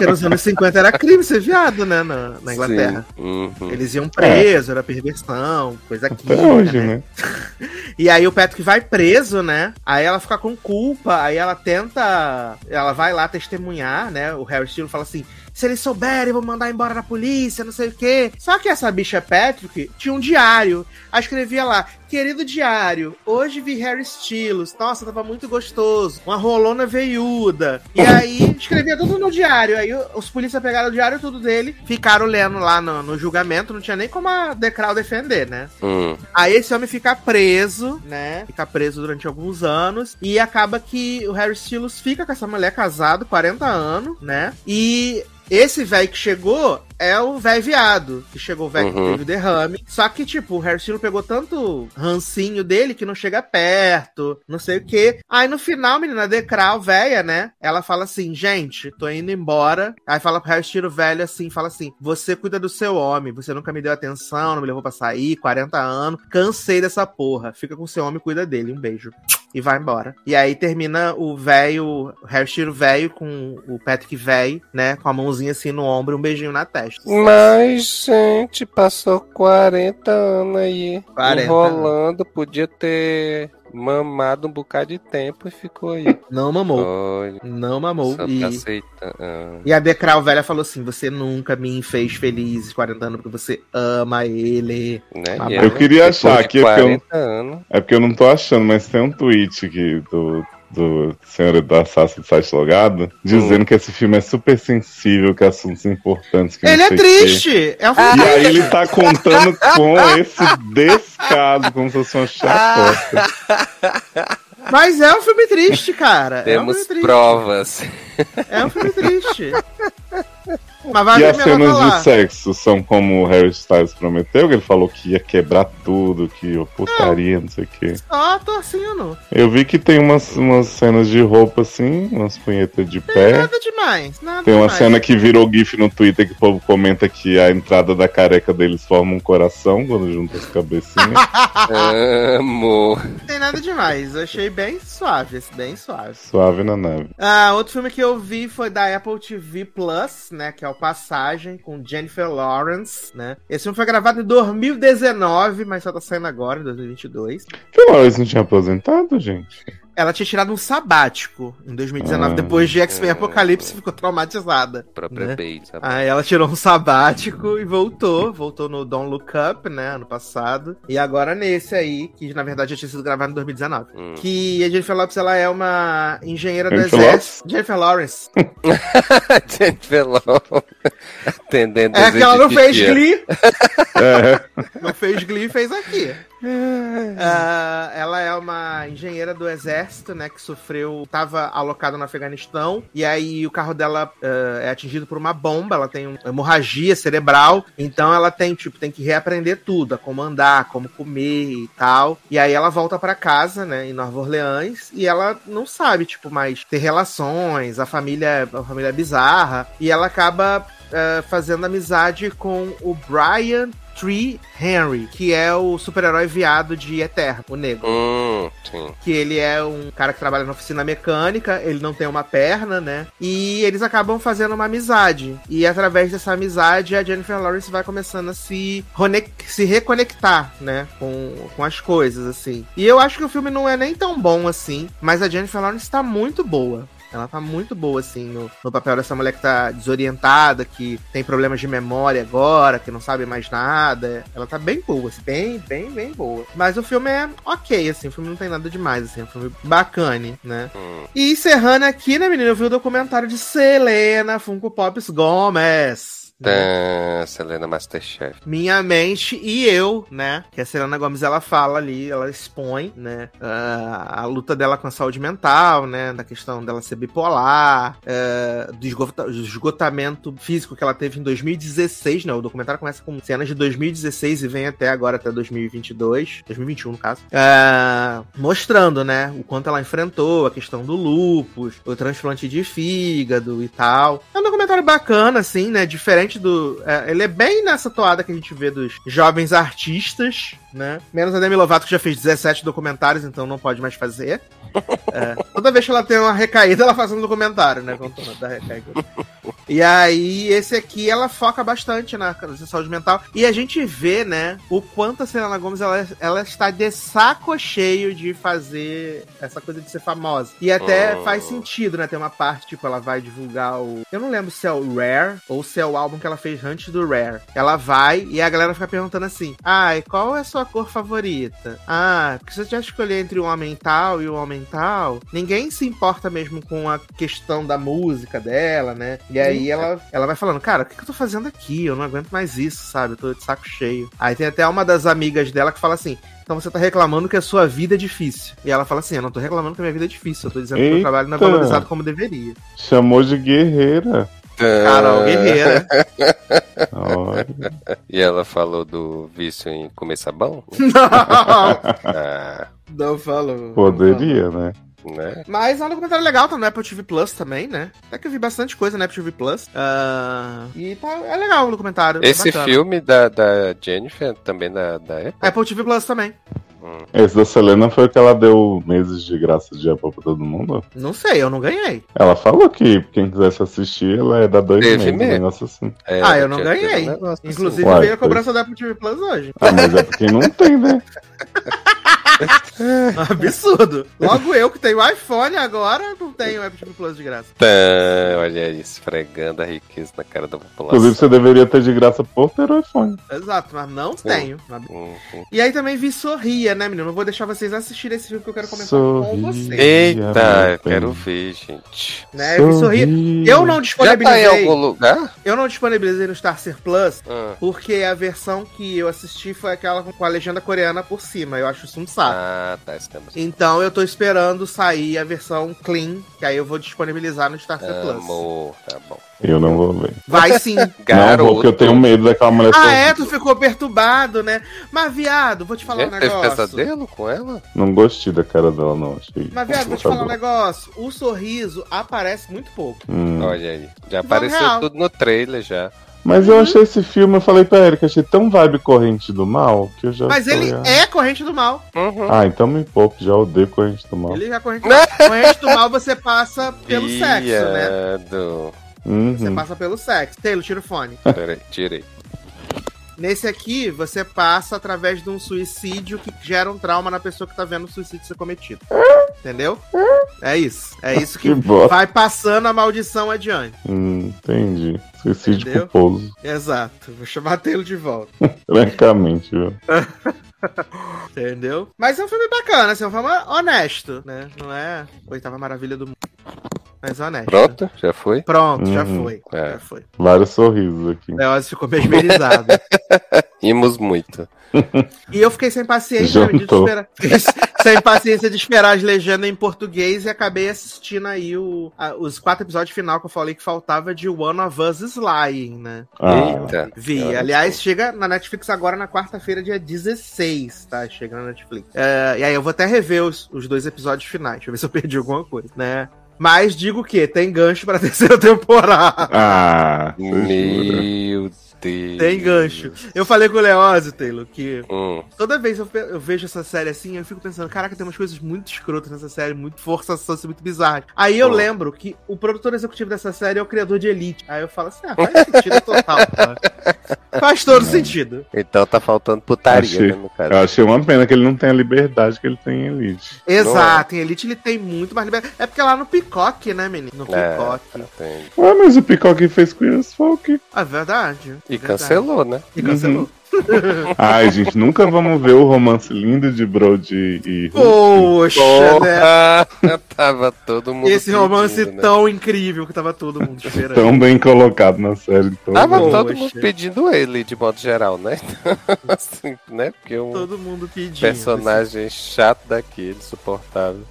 Porque nos anos 50 era crime ser viado, né? Na, na Inglaterra. Uhum. Eles iam preso, era perversão, coisa até química, hoje, né? né? E aí o Patrick vai preso, né? Aí ela fica com culpa, aí ela tenta. Ela vai lá testemunhar, né? O Harry Steele fala assim: se eles souberem, vão mandar embora da polícia, não sei o quê. Só que essa bicha Patrick tinha um diário. Aí escrevia lá: Querido diário, hoje vi Harry Styles. Nossa, tava muito gostoso. Uma rolona veiuda. E aí escrevia tudo no diário. Aí os polícias pegaram o diário tudo dele, ficaram lendo lá no, no julgamento. Não tinha nem como a Crown defender, né? Hum. Aí esse homem fica preso, né? Fica preso durante alguns anos. E acaba que o Harry Styles fica com essa mulher casado, 40 anos, né? E esse velho que chegou é o velho viado. Que chegou o velho que Uhum. teve o derrame. Só que, tipo, o Harry pegou tanto rancinho dele que não chega perto, não sei o quê. Aí no final, menina, Decral, velha, né? Ela fala assim, gente, tô indo embora. Aí fala pro Harry Styles velho assim, fala assim, você cuida do seu homem, você nunca me deu atenção, não me levou pra sair, 40 anos. Cansei dessa porra. Fica com seu homem, cuida dele. Um beijo. E vai embora. E aí termina o velho, Styles velho com o Patrick velho, né? Com a mãozinha assim no ombro e um beijinho na testa. Mas, gente, passou 40 anos aí 40 enrolando. Podia ter mamado um bocado de tempo e ficou aí. Não mamou. Olha, Não mamou. E, tá. Ah, e a Decral velha falou assim: Você nunca me fez feliz 40 anos porque você ama ele. né? E Eu queria achar aqui, porque eu, 40 anos. é porque eu não tô achando, mas tem um tweet aqui do, do senhor Eduardo Sassi do site logado, dizendo que esse filme é super sensível, que assuntos importantes. Que Ele é triste! É um filme E aí ele tá contando com esse descaso, como se fosse uma chacota. Mas é um filme triste, cara. é um Temos filme triste. provas. É um filme triste. Mas vai E as cenas lá. de sexo são como o Harry Styles prometeu, que ele falou que ia quebrar tudo, que eu putaria, não sei o quê. Só torcendo. Eu vi que tem umas, umas cenas de roupa assim, umas punhetas de pé. Nada demais. Nada Tem uma demais. cena que virou GIF no Twitter que o povo comenta que a entrada da careca deles forma um coração quando junta as cabecinhas. Amo. Não tem nada demais. Eu achei bem suave, bem suave. Suave na nave. Ah, outro filme que eu vi foi da Apple TV Plus, né? Que é o Passagem, com Jennifer Lawrence, né? Esse filme foi gravado em 2019, mas só tá saindo agora, em 2022. Phil Lawrence não tinha aposentado, gente? Ela tinha tirado um sabático em 2019, Ah. depois de X-Men Ah. Apocalipse, ficou traumatizada. Própria Né? Bates. sabe? Aí ela tirou um sabático e voltou. Voltou no Don't Look Up, né? Ano passado. E agora nesse aí, que na verdade já tinha sido gravado em 2019. Hum. Que a Jennifer Lopes, ela é uma engenheira do Jennifer exército. Jennifer Lawrence. Jennifer Lawrence atendendo É que ela não fez. Glee. É. Não fez Glee e fez aqui. Ah, ela é uma engenheira do exército, né? Que sofreu. Tava alocada no Afeganistão. E aí o carro dela ah, é atingido por uma bomba. Ela tem uma hemorragia cerebral. Então ela tem, tipo, tem que reaprender tudo: a como andar, como comer e tal. E aí ela volta pra casa, né? Em Nova Orleans. E ela não sabe, tipo, mais ter relações. A família, a família é bizarra. E ela acaba ah, fazendo amizade com o Brian Tree Henry, que é o super-herói viado de Eterno, o negro. Hum, sim. Que ele é um cara que trabalha na oficina mecânica, ele não tem uma perna, né? E eles acabam fazendo uma amizade. E através dessa amizade, a Jennifer Lawrence vai começando a se, se reconectar, né? Com, com as coisas, assim. E eu acho que o filme não é nem tão bom assim, mas a Jennifer Lawrence tá muito boa. Ela tá muito boa, assim, no, no papel dessa mulher que tá desorientada, que tem problemas de memória agora, que não sabe mais nada. Ela tá bem boa, assim, bem, bem, bem boa. Mas o filme é ok, assim, o filme não tem nada demais, assim, é um filme bacana, né? Hum. E encerrando aqui, né, menina, eu vi o documentário de Selena Funko Pops Gomes. Tã, Selena Masterchef. Minha mente e eu, né? Que a Selena Gomes ela fala ali, ela expõe, né? ah, a luta dela com a saúde mental, né? Da questão dela ser bipolar, ah, do esgota- do esgotamento físico que ela teve em 2016, né? O documentário começa com cenas de 2016 e vem até agora, até 2022, 2021 no caso, ah, mostrando, né? O quanto ela enfrentou a questão do lúpus, o transplante de fígado e tal. É um documentário bacana, assim, né? Diferente do. é, ele é bem nessa toada que a gente vê dos jovens artistas, né? Menos a Demi Lovato, que já fez 17 documentários, então não pode mais fazer. É, toda vez que ela tem uma recaída, ela faz um documentário, né? Da recaída. E aí, esse aqui, ela foca bastante na na saúde mental. E a gente vê, né, o quanto a Selena Gomes, ela, ela está de saco cheio de fazer essa coisa de ser famosa. E até Oh. faz sentido, né? Tem uma parte, tipo, ela vai divulgar o... Eu não lembro se é o Rare ou se é o álbum que ela fez antes do Rare. Ela vai e a galera fica perguntando assim, ai, qual é a sua cor favorita? Ah, porque se você já escolher entre o homem tal e o homem tal, ninguém se importa mesmo com a questão da música dela, né? E aí ela, ela vai falando, cara, o que, que eu tô fazendo aqui? Eu não aguento mais isso, sabe? Eu tô de saco cheio. Aí tem até uma das amigas dela que fala assim. Então você tá reclamando que a sua vida é difícil. E ela fala assim: Eu não tô reclamando que a minha vida é difícil. Eu tô dizendo que o meu Eita. trabalho não é valorizado como deveria. Chamou de guerreira. Tã. Carol Guerreira. E ela falou do vício em comer sabão? não, Ah, não falou. Poderia, né? né? Mas é um documentário legal, tá no Apple TV Plus também, né? Até que eu vi bastante coisa no Apple TV Plus. Ah, e tá, é legal o documentário. é Esse bacana. filme da, da Jennifer, também da, da Apple? Apple TV Plus também. Hum. Esse da Selena foi o que ela deu meses de graça de Apple pra todo mundo. Não sei, eu não ganhei. Ela falou que quem quisesse assistir, ela é da dois Teve meses, um mesmo? negócio assim. É, Ah, eu não ganhei. um assim. Inclusive Uai, veio a foi. cobrança da Apple TV Plus hoje. Ah, mas é porque não tem, né? Absurdo. Logo eu que tenho iPhone agora, não tenho Apple TV Plus de graça. Tã, olha aí, esfregando a riqueza na cara da população. Inclusive, você deveria ter de graça por ter o iPhone. Exato, mas não tenho. Uhum. E aí também vi Sorria, né, menino? Não vou deixar vocês assistirem esse filme que eu quero comentar com Sorria. vocês. Eita, eu quero ver, gente. Né, eu vi Sorria. Eu não Já tá em disponibilizei. algum lugar? Eu não disponibilizei no Star Ser Plus Ah, porque a versão que eu assisti foi aquela com a legenda coreana por cima. Eu acho isso um saco. Ah tá. Então eu tô esperando sair a versão clean, que aí eu vou disponibilizar no Star Ser Plus. Amor, tá bom. Eu não vou ver. Vai sim. Não Garoto. vou, porque eu tenho medo daquela mulher Ah, é? Tu ficou perturbado, né? Mas, viado, vou te falar Gente, um teve negócio. pesadelo com ela? Não gostei da cara dela, não. Achei. Mas, viado, vou te falar um negócio. O sorriso aparece muito pouco. Hum. Olha aí. Já Vamos apareceu tudo no trailer já. Mas eu achei esse filme, eu falei pra Erika, achei tão vibe corrente do mal que eu já. Mas ele falei, é corrente do mal. Uhum. Ah, então me poupe, já odeio corrente do mal. Ele é corrente do mal. corrente do mal você passa pelo sexo, né? Você Uhum. passa pelo sexo. Taylor, tira o fone. Peraí, tirei. Nesse aqui, você passa através de um suicídio que gera um trauma na pessoa que tá vendo o suicídio ser cometido. Entendeu? É isso. É isso que Que vai passando a maldição adiante. Hum, entendi. Suicídio Entendeu? culposo. Exato. Vou chamar Taylor de volta. Francamente, viu? Entendeu? Mas é um filme bacana, assim, é um filme honesto, né? Não é oitava maravilha do mundo. Mas é honesto. Pronto? Já foi? Pronto, já Uhum. foi. É. Já foi. Vários sorrisos aqui. Leoz ficou mesmerizado. Rimos muito. e eu fiquei sem paciência de esperar. sem paciência de esperar as legendas em português e acabei assistindo aí o, a- os quatro episódios final que eu falei que faltava de One of Us is Lying, né? Ah, Eita. Vi. Aliás, chega na Netflix agora na quarta-feira, dia 16, tá? Chega na Netflix. É, e aí eu vou até rever os, os dois episódios finais. Deixa eu ver se eu perdi alguma coisa, né? Mas digo que tem gancho pra terceira temporada. ah? Meu Deus. Tem gancho. Eu falei com o Leózio, Taylor, que Hum. toda vez eu, eu vejo essa série assim, eu fico pensando, caraca, tem umas coisas muito escrotas nessa série, muito forçação, assim, muito bizarras. Aí eu Hum. lembro que o produtor executivo dessa série é o criador de Elite. Aí eu falo assim, ah, faz sentido total. Faz todo sentido. Então tá faltando putaria, Achei. né, no caso. Eu achei uma pena que ele não tenha a liberdade que ele tem em Elite. Exato, em Elite ele tem muito mais liberdade. É porque lá no Peacock, né, menino? No É, entendi. Ah, mas o Peacock fez Queer as Folk. É verdade. E verdade. cancelou, né? E cancelou. Ai, gente, nunca vamos ver o romance lindo de Brody e. Poxa, né? Porra! Tava todo mundo. Esse romance pedindo, né? tão incrível que tava todo mundo esperando. Tão bem colocado na série. Então, Tava Poxa. todo mundo pedindo ele, de modo geral, né? assim, né? Porque um Todo mundo pedindo. personagem chato daquele, insuportável.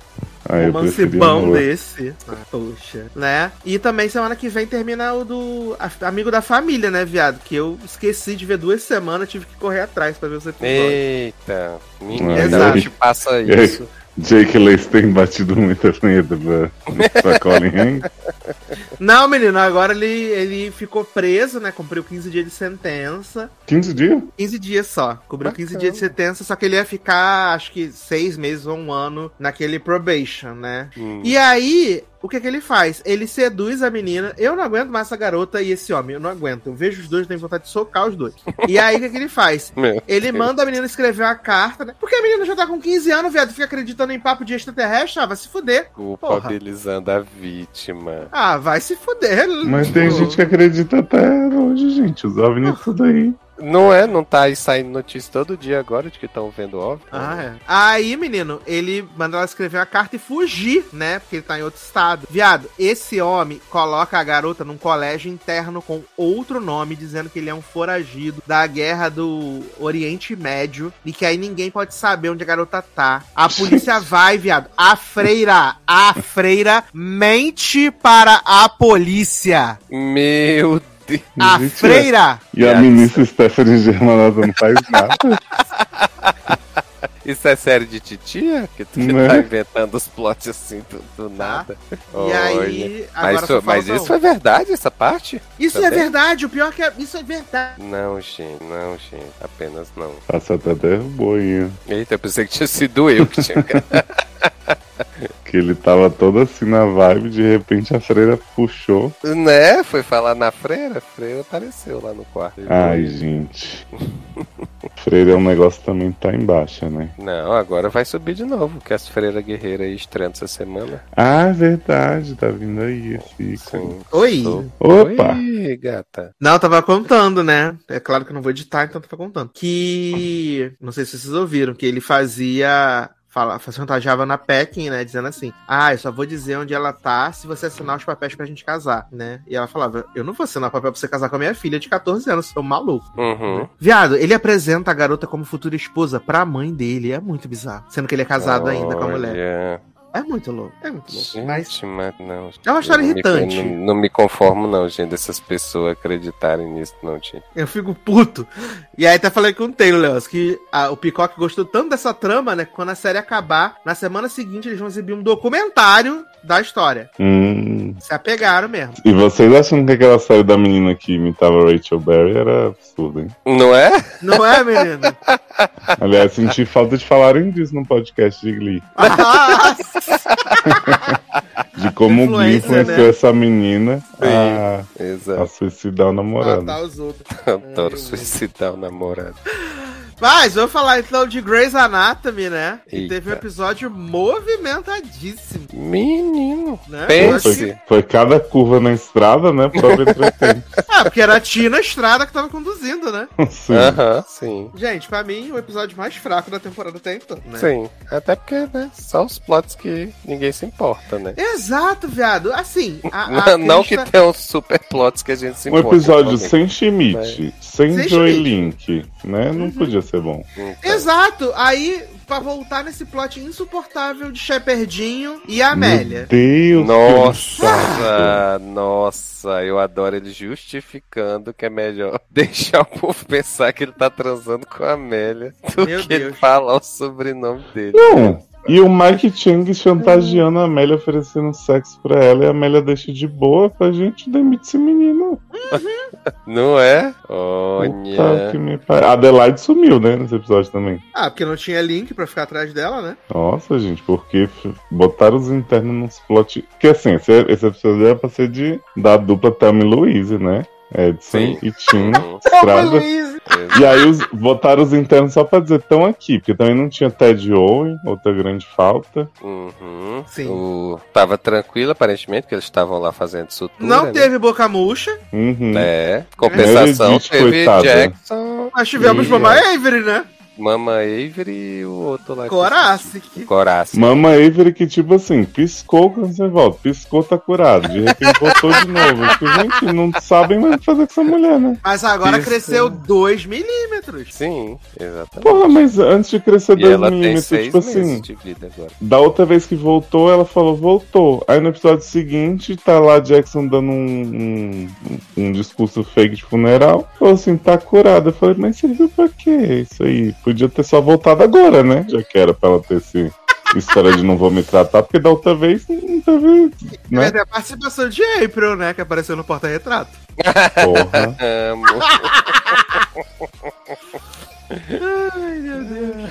Eu romance bom desse. Ah, Poxa. Né? E também semana que vem termina o do Amigo da Família, né, viado? Que eu esqueci de ver duas semanas, tive que correr atrás pra ver os episódios. Eita, menina, Exato. onde passa E aí? isso? Jake Lace tem batido muita medo pra, pra Colin Hanks. Não, menino, agora ele, ele ficou preso, né? Cumpriu 15 dias de sentença. 15 dias? 15 dias só. Cobriu 15 Bacana. dias de sentença, só que ele ia ficar, acho que, seis meses ou um ano naquele probation, né? Hum. E aí, o que que ele faz? Ele seduz a menina. Eu não aguento mais essa garota e esse homem. Eu não aguento. Eu vejo os dois, tenho vontade de socar os dois. E aí, o que que ele faz? Meu Ele Deus. manda a menina escrever uma carta, né? Porque a menina já tá com 15 anos, viado. Fica acreditando em papo de extraterrestre. Ah, vai se fuder. Culpabilizando a vítima. Ah, vai se fuder. Mas tem gente que acredita até hoje, gente. Os OVNIs tudo aí. Não é? Não tá aí saindo notícia todo dia agora de que estão vendo óbvio? Ah, é. Aí, menino, ele manda ela escrever uma carta e fugir, né? Porque ele tá em outro estado. Viado, esse homem coloca a garota num colégio interno com outro nome, dizendo que ele é um foragido da guerra do Oriente Médio e que aí ninguém pode saber onde a garota tá. A polícia vai, viado. A freira, a freira mente para a polícia. Meu Deus. A Gente, freira. E a ministra Stephanie Germanotta não faz nada. Isso é série de titia? Que tu que Né? tá inventando os plots assim do, do Tá. nada. E aí, agora Mas, isso- mas isso é verdade, essa parte? Isso é Também? verdade, o pior é que é, isso é verdade. Não, gente, não, gente. Apenas não. Passa até derrubou aí. Eita, eu pensei que tinha sido eu que tinha. Que ele tava todo assim na vibe, de repente a freira puxou. né? Foi falar na freira, a freira apareceu lá no quarto. Ai, gente. Freira é um negócio que também tá em baixa, né? Não, agora vai subir de novo, que as freiras guerreiras aí estreando essa semana. Ah, é verdade, tá vindo aí esse ícone. Sim. Oi. Opa! Oi, gata. Não, eu tava contando, né? É claro que eu não vou editar, então eu tava contando. Que. Não sei se vocês ouviram, que ele fazia. Fala, chantageava na Pekin, né? Dizendo assim: Ah, eu só vou dizer onde ela tá se você assinar os papéis pra gente casar, né? E ela falava: Eu não vou assinar papel pra você casar com a minha filha de 14 anos, seu maluco. Uhum. Viado, ele apresenta a garota como futura esposa pra mãe dele. É muito bizarro. Sendo que ele é casado ainda com a mulher. Olha, É muito louco, é muito louco. Mas Gente, mas não. É uma história não irritante. Me, não, não me conformo, não, gente, dessas pessoas acreditarem nisso, não, gente. Eu fico puto. E aí até falei com o Taylor, Leos, que ah, o Peacock gostou tanto dessa trama, né? Que quando a série acabar, na semana seguinte eles vão exibir um documentário da história. Hum. Se apegaram mesmo. E vocês acham que aquela série da menina que imitava Rachel Berry era absurda, hein? Não é? Não é, menino? Aliás, senti falta de falarem disso no podcast de Glee. De como o Glee influenciou né? essa menina a, a matar suicidar o namorado. os outros. Adoro eu- suicidar o namorado. Mas vamos falar então de Grey's Anatomy, né? Que Eita. teve um episódio movimentadíssimo, Menino. né? Pense. Foi, foi cada curva na estrada, né? Prova. Ah, porque era a Tina Estrada que tava conduzindo, né? Sim. Aham, sim. Gente, pra mim, o episódio mais fraco da temporada até então, né? Sim. Até porque, né? Só os plots que ninguém se importa, né? Exato, viado. Assim, a, Não, a não que Krista- tenham super plots que a gente se Um importa. episódio realmente. sem Schmidt, sem, Sem Schmidt. Link, né? Não podia ser bom. Então, Exato. Aí, pra voltar nesse plot insuportável de Shepardinho e Amélia. Meu Deus! Nossa, nossa, eu adoro ele justificando que é melhor deixar o povo pensar que ele tá transando com a Amélia do Meu que ele Deus. falar o sobrenome dele. Não! E o Mike Chang chantageando a Amélia, oferecendo sexo pra ela, e a Amélia deixa de boa pra gente demite esse menino. Não é? Olha. que me pariu. A Adelaide sumiu, né, nesse episódio também. Ah, porque não tinha link pra ficar atrás dela, né? Nossa, gente, porque botaram os internos nos plot. Porque assim, esse, esse episódio era pra ser de, da dupla Thelma e Louise, né? Edson Sim. e Tina Uhum. Estrada. Luiz. E aí os, botaram os internos só pra dizer tão aqui, porque também não tinha Ted Owen, outra grande falta. Uhum. Sim. O... Tava tranquilo, aparentemente, que eles estavam lá fazendo sutura. Não né? teve boca murcha. Uhum. É. Compensação, Meredith, teve coitada. Jackson. Nós tivemos E- Mama Avery, né? Mama Avery e o outro lá. Coracic. Coracic. Mama Avery que, tipo assim, piscou quando você volta. Piscou, tá curado. De repente voltou de novo. Tipo, gente, não sabem mais o que fazer com essa mulher, né? Mas agora Isso. cresceu 2 milímetros. Sim, exatamente. Porra, mas antes de crescer E 2 ela tem milímetros, tipo assim, da outra vez que voltou, ela falou, voltou. Aí no episódio seguinte, tá lá Jackson dando um, um, um discurso fake de funeral. Falou assim, tá curada. Eu falei, mas serviu pra quê isso aí? Podia ter só voltado agora, né? Já que era pra ela ter esse história de não vou me tratar, porque da outra vez não teve, né? a participação de April, né? Que apareceu no porta-retrato. Porra. Amo. Ai, meu Deus.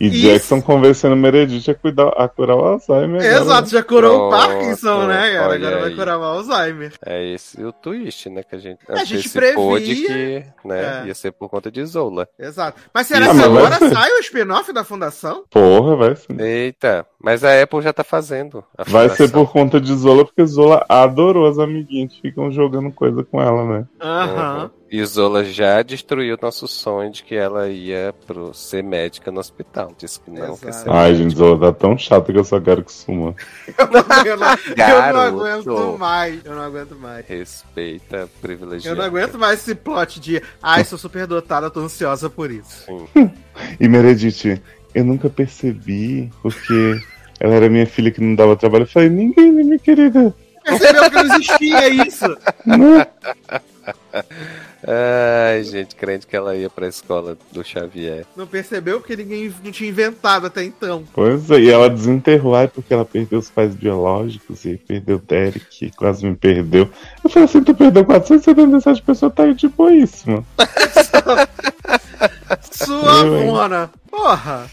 E Isso. Jackson convencendo Meredith a, cuidar, a curar o Alzheimer. agora. Exato, já curou o Pronto, Parkinson, né, cara? Agora vai curar o Alzheimer. É esse o twist, né? Que a gente A gente previa. que né, É. ia ser por conta de Zola. Exato. Mas será que agora sai o spin-off da fundação? Porra, vai sim. Eita, mas a Apple já tá fazendo. a Vai ser por conta de Zola, porque Zola adorou as amiguinhas que ficam jogando coisa com ela, né? Aham. Uhum. E Zola já destruiu nosso sonho de que ela ia pro ser médica no hospital. Disse que não Exato. quer ser Ai, gente, Zola tá tão chata que eu só quero que suma. Eu, não, eu não- eu não aguento mais. Eu não aguento mais. Respeita privilegiado. Eu não aguento mais esse plot de ai, sou super dotada, tô ansiosa por isso. Sim. E Meredith, eu nunca percebi, porque ela era minha filha que não dava trabalho. Eu falei, ninguém, minha querida? Percebeu que não existia isso? Não. Ai, gente, crente que ela ia pra escola do Xavier. Não percebeu porque ninguém não tinha inventado até então. Pois é, e ela desenterrou, ai, porque ela perdeu os pais biológicos e perdeu o Derek, quase me perdeu. Eu falei assim, tu perdeu 477 pessoas, tá aí de boíssima. Sua mona. Porra.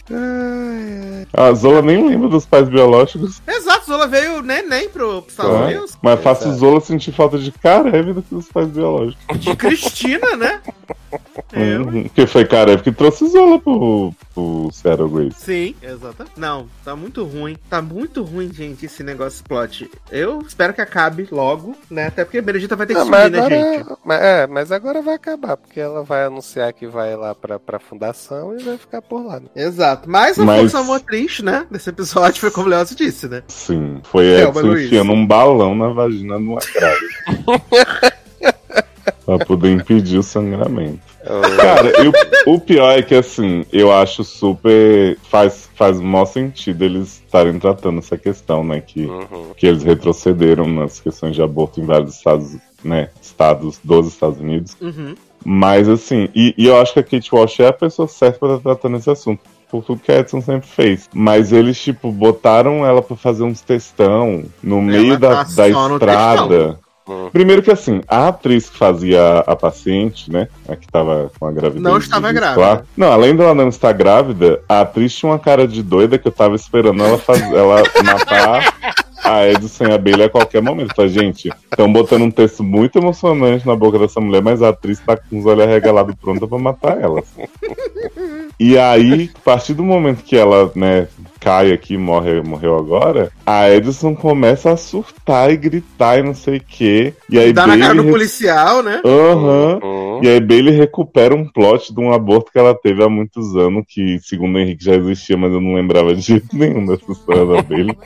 A Zola nem lembra dos pais biológicos, Exato, Zola veio neném pro Estados tá? Unidos. mas faço. Zola sentir falta de Karev do que dos pais biológicos. De Cristina, né? Eu. Uhum, Porque foi Karev que trouxe Zola pro, pro Seattle Grace. Sim, exatamente. Não, tá muito ruim. Tá muito ruim, gente, esse negócio plot. Eu espero que acabe logo, né? Até porque a Benedita vai ter que Não, subir, mas, né, agora, gente? mas- é, mas agora vai acabar, porque ela vai anunciar que vai lá pra, pra fundação e vai ficar por lá. né? Exato. Mas a Mas- função motriz, né? Desse episódio foi como o Leoz disse, né? Sim, foi Edson enfiando um balão na vagina uma grávida. pra poder impedir o sangramento. Cara, e o, o pior é que assim, eu acho super. Faz, faz o maior sentido eles estarem tratando essa questão, né? Que, Uhum. que eles retrocederam nas questões de aborto em vários estados, né? Estados dos Estados Unidos. Uhum. Mas assim, e, e eu acho que a Kate Walsh é a pessoa certa pra estar tratando esse assunto. Por tudo que a Edson sempre fez. Mas eles, tipo, botaram ela pra fazer uns textão no meio da, tá da no estrada. Uhum. Primeiro que assim, a atriz que fazia a, a paciente, né? A que tava com a gravidez. Não estava grávida. lá. Não, além dela não estar grávida, a atriz tinha uma cara de doida que eu tava esperando ela, faz, ela matar a Edson e a Bailey a qualquer momento. Falei, gente, estão botando um texto muito emocionante na boca dessa mulher, mas a atriz tá com os olhos arregalados pronta pra matar ela. E aí, a partir do momento que ela, né, cai aqui, morre, morreu agora, a Edison começa a surtar e gritar e não sei o quê. E aí Dá na cara do policial, né? Aham. Uhum. E aí Bailey recupera um plot de um aborto que ela teve há muitos anos, que segundo o Henrique já existia, mas eu não lembrava de jeito nenhum dessa história da Bailey.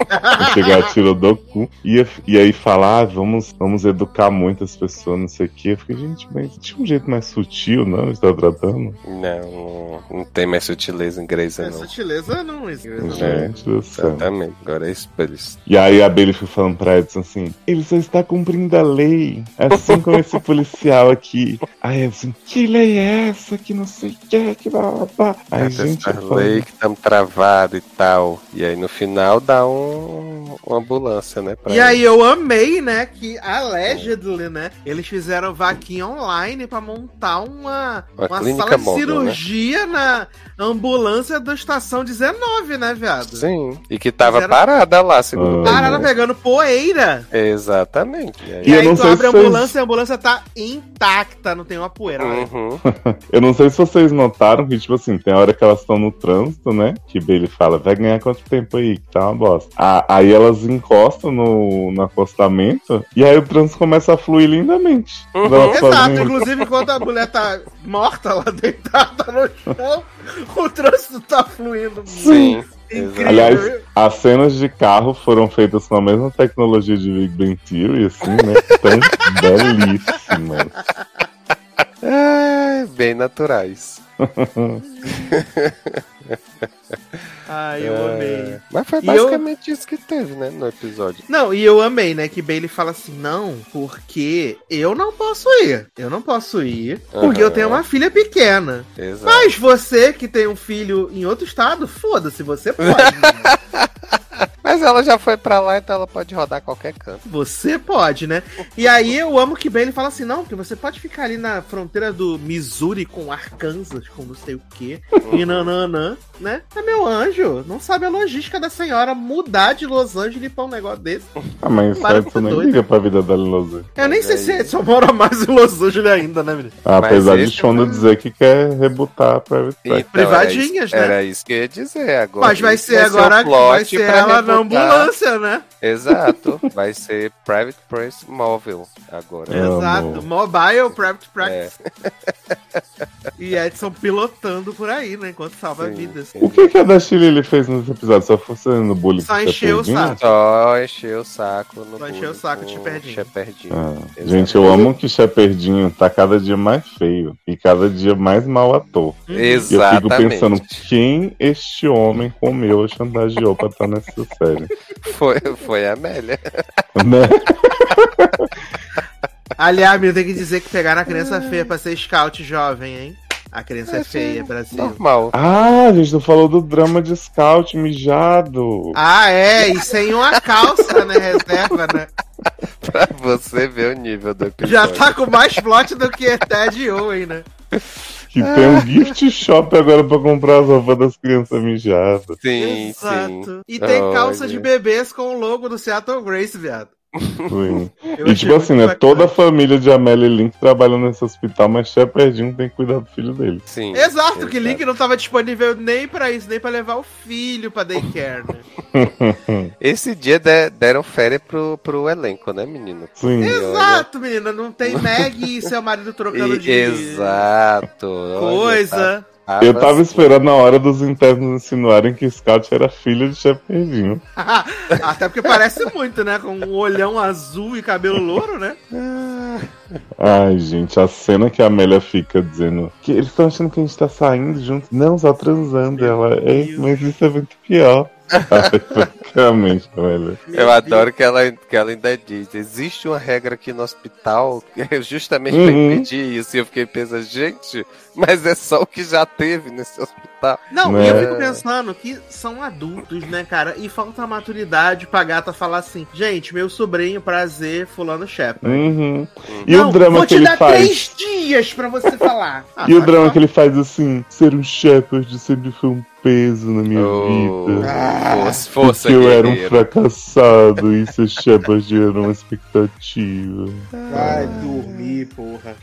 Chegar tirou do cu. E, e aí falar, ah, vamos, vamos educar muitas pessoas, não sei o quê. Eu fiquei, gente, mas tinha um jeito mais sutil, não? Está tratando? Não, não, não tem mais sutileza em Grey's Essa não. sutileza não existe. Gente do céu. Exatamente, agora é explícito. E aí a Bailey foi falando pra Edson assim, ele só está cumprindo a lei, assim como esse policial aqui. Aí Edson, que lei é essa? Que não sei o que, que blá blá blá. Aí, Essa gente, falo, lei que estamos travados e tal. E aí no final dá um, uma ambulância, né? E aí eu amei, né, que allegedly, né, eles fizeram vaquinha online pra montar uma, Uma uma, sala de móvel, cirurgia na ambulância da estação 19, né, viado? Sim. E que tava Fizeram- parada lá, segundo Ah. Parada pegando poeira. Exatamente. E aí- E, E aí tu abre a se vocês- ambulância e a ambulância tá intacta, não tem uma poeira. né? Uhum. Eu não sei se vocês notaram que, tipo assim, tem a hora que elas estão no trânsito, né? Que Bailey fala, vai ganhar quanto tempo aí? Que tá uma bosta. Ah, aí elas encostam no, no acostamento e aí o trânsito começa a fluir lindamente. Uhum. Exato, fazem- inclusive enquanto a mulher tá morta lá deitada no chão, o trânsito tá fluindo. Sim. Incrível. Aliás, as cenas de carro foram feitas com a mesma tecnologia de Big Bang Theory, assim, né? Tão belíssimas. É, bem naturais. Ai, eu É. amei. Mas foi E eu- basicamente isso que teve, né, no episódio. Não, e eu amei, né? Que Bailey fala assim: não, porque eu não posso ir. Eu não posso ir, porque eu tenho uma filha pequena. Exato. Mas você que tem um filho em outro estado, foda-se, você pode. Mas ela já foi pra lá, então ela pode rodar qualquer canto. Você pode, né? E aí eu amo que Bailey fala assim: não, porque você pode ficar ali na fronteira do Missouri com Arkansas, com não sei o quê, e nananã, né? É meu anjo, não sabe a logística da senhora mudar de Los Angeles pra um negócio desse. Ah, mas Edson com nem doido. liga pra vida dela em Los Angeles. Eu nem sei Olha se aí. Edson mora mais em Los Angeles ainda, né, menino? Apesar de Shonda é- dizer que quer rebutar a Private. Então, Privadinhas, era isso, né? Era isso que eu ia dizer agora. Mas vai ser agora que vai ser ela rebutar. Ambulância, né? Exato. Vai ser Private Press Móvel agora. É. Amo. Exato. Mobile Private É. Practice. E Edson pilotando por aí, né? Enquanto salva Sim, vidas. sim. O que, que a da Chile ele fez nesse episódio? Só fazendo bullying Só encheu o saco. Só encheu o saco no Só encheu o saco de Shepardinho. Shepardinho. Ah, gente, eu amo que Shepardinho tá cada dia mais feio e cada dia mais mal ator. Uhum. E eu fico Exatamente. pensando, quem este homem comeu ou chantageou pra estar nessa série? Foi, foi a Amélia. né? Aliás, meu, tem que dizer que pegaram a criança feia pra ser scout jovem, hein? A criança é feia, Brasil. Normal. Ah, a gente não falou do drama de scout mijado. Ah, é, e sem uma calça, né? Reserva, né? Pra você ver o nível do episódio. Já tá com mais plot do que Ted Owen, né? Que tem um gift shop agora pra comprar as roupas das crianças mijadas. Sim, sim. Exato. E tem calça Olha. de bebês com o logo do Seattle Grace, viado. Sim. E tipo assim, né? bacana. Toda a família de Amélia e Link trabalha nesse hospital, mas Shepardinho tem que cuidar do filho dele. Sim. Exato, que Link não tava disponível nem pra isso, nem pra levar o filho pra daycare, né? Esse dia de- deram férias pro, pro elenco, né, menino? Sim. Exato, menina. Não tem Meg e seu marido trocando E- de Exato. Olha, coisa. Tá- Eu tava esperando a hora dos internos insinuarem que Scout era filho de Shepardinho. Até porque parece muito, né? Com um olhão azul e cabelo louro, né? Ai, gente, a cena que a Amélia fica dizendo que eles estão achando que a gente tá saindo juntos. Não, só transando. Ela, é, Deus. mas isso é muito pior. Francamente, Amélia. Eu adoro que ela, que ela ainda diz: existe uma regra aqui no hospital que é justamente pra Uhum. impedir isso. E eu fiquei pensando, gente, mas é só o que já teve nesse hospital. Não, Né? e eu fico pensando que são adultos, né, cara? E falta maturidade pra gata falar assim: gente, meu sobrinho, prazer, Fulano Shepard. Uhum. E Não, o drama vou que te ele dar faz? três dias pra você falar. Ah, E o tá drama só. que ele faz assim, ser um Shepard sempre foi um peso na minha Oh, vida. força, força Porque eu era um fracassado e ser Shepard era uma expectativa. Vai dormir, porra.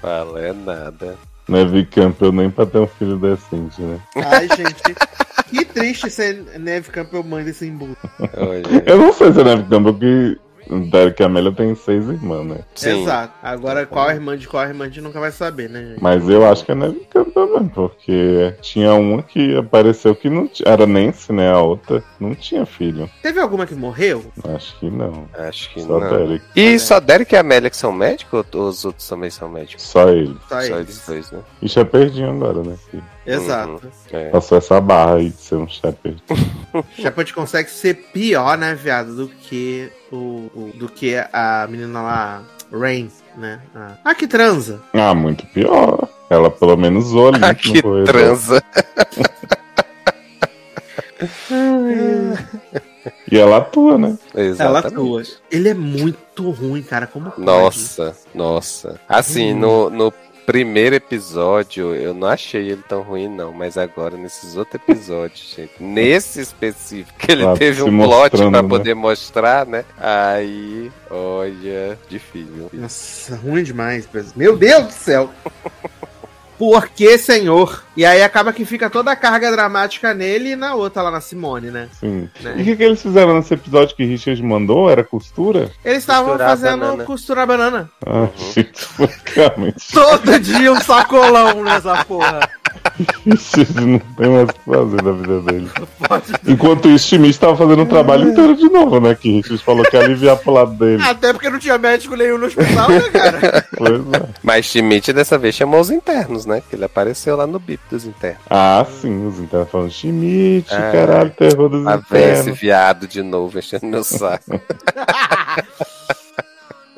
Fala, é nada. Neve Campbell nem pra ter um filho decente, né? Ai, gente. Que triste ser Neve Campbell mãe desse embudo. Eu não sei se é Neve Campbell que. Derek e Amélia tem seis irmãs, né? Sim. Exato. Agora, qual irmã de qual irmã a gente nunca vai saber, né, gente? Mas eu acho que é Neve Campbell mesmo, porque tinha uma que apareceu que não tinha. Era Nancy, né? A outra não tinha filho. Teve alguma que morreu? Acho que não. Acho que Só não. Derek. E só Derek e Amélia que são médicos ou os outros também são médicos? Só ele. Só Só eles. eles dois, né? E Shepardinho agora, né? Que Exato. É. passou essa barra aí de ser um Shepard. Shepard consegue ser pior, né, viado, do que o, o- do que a menina lá, Rain, né? Ah, que transa. Ah, muito pior. Ela pelo menos ali Ah, que transa. E ela atua, né? Ela Exatamente. atua. Ele é muito ruim, cara. Como pode? Nossa, nossa. Assim, Hum. no, no primeiro episódio, eu não achei ele tão ruim, não. Mas agora, nesses outros episódios, gente, nesse específico, que ele Ah, teve um plot pra né? poder mostrar, né? Aí, olha, difícil. Nossa, ruim demais. Meu Deus do céu. Por que, senhor? E aí acaba que fica toda a carga dramática nele e na outra lá na Simone, né? Sim. Né? E o que, que eles fizeram nesse episódio que Richard mandou? Era costura? Eles estavam fazendo banana. costurar banana. Ah, gente, francamente. Todo dia um sacolão nessa porra. Richard não tem mais o que fazer na vida dele. Enquanto isso, Schmidt tava fazendo o trabalho inteiro de novo, né? Que Richard falou que ia aliviar pro lado dele. Até porque não tinha médico nenhum no hospital, né, cara? Pois é. Mas Schmidt dessa vez chamou os internos, né? Que ele apareceu lá no bip dos internos. Ah, sim, os internos falando Schmidt, Ah, caralho, terror dos A ver esse internos. viado de novo enchendo meu saco.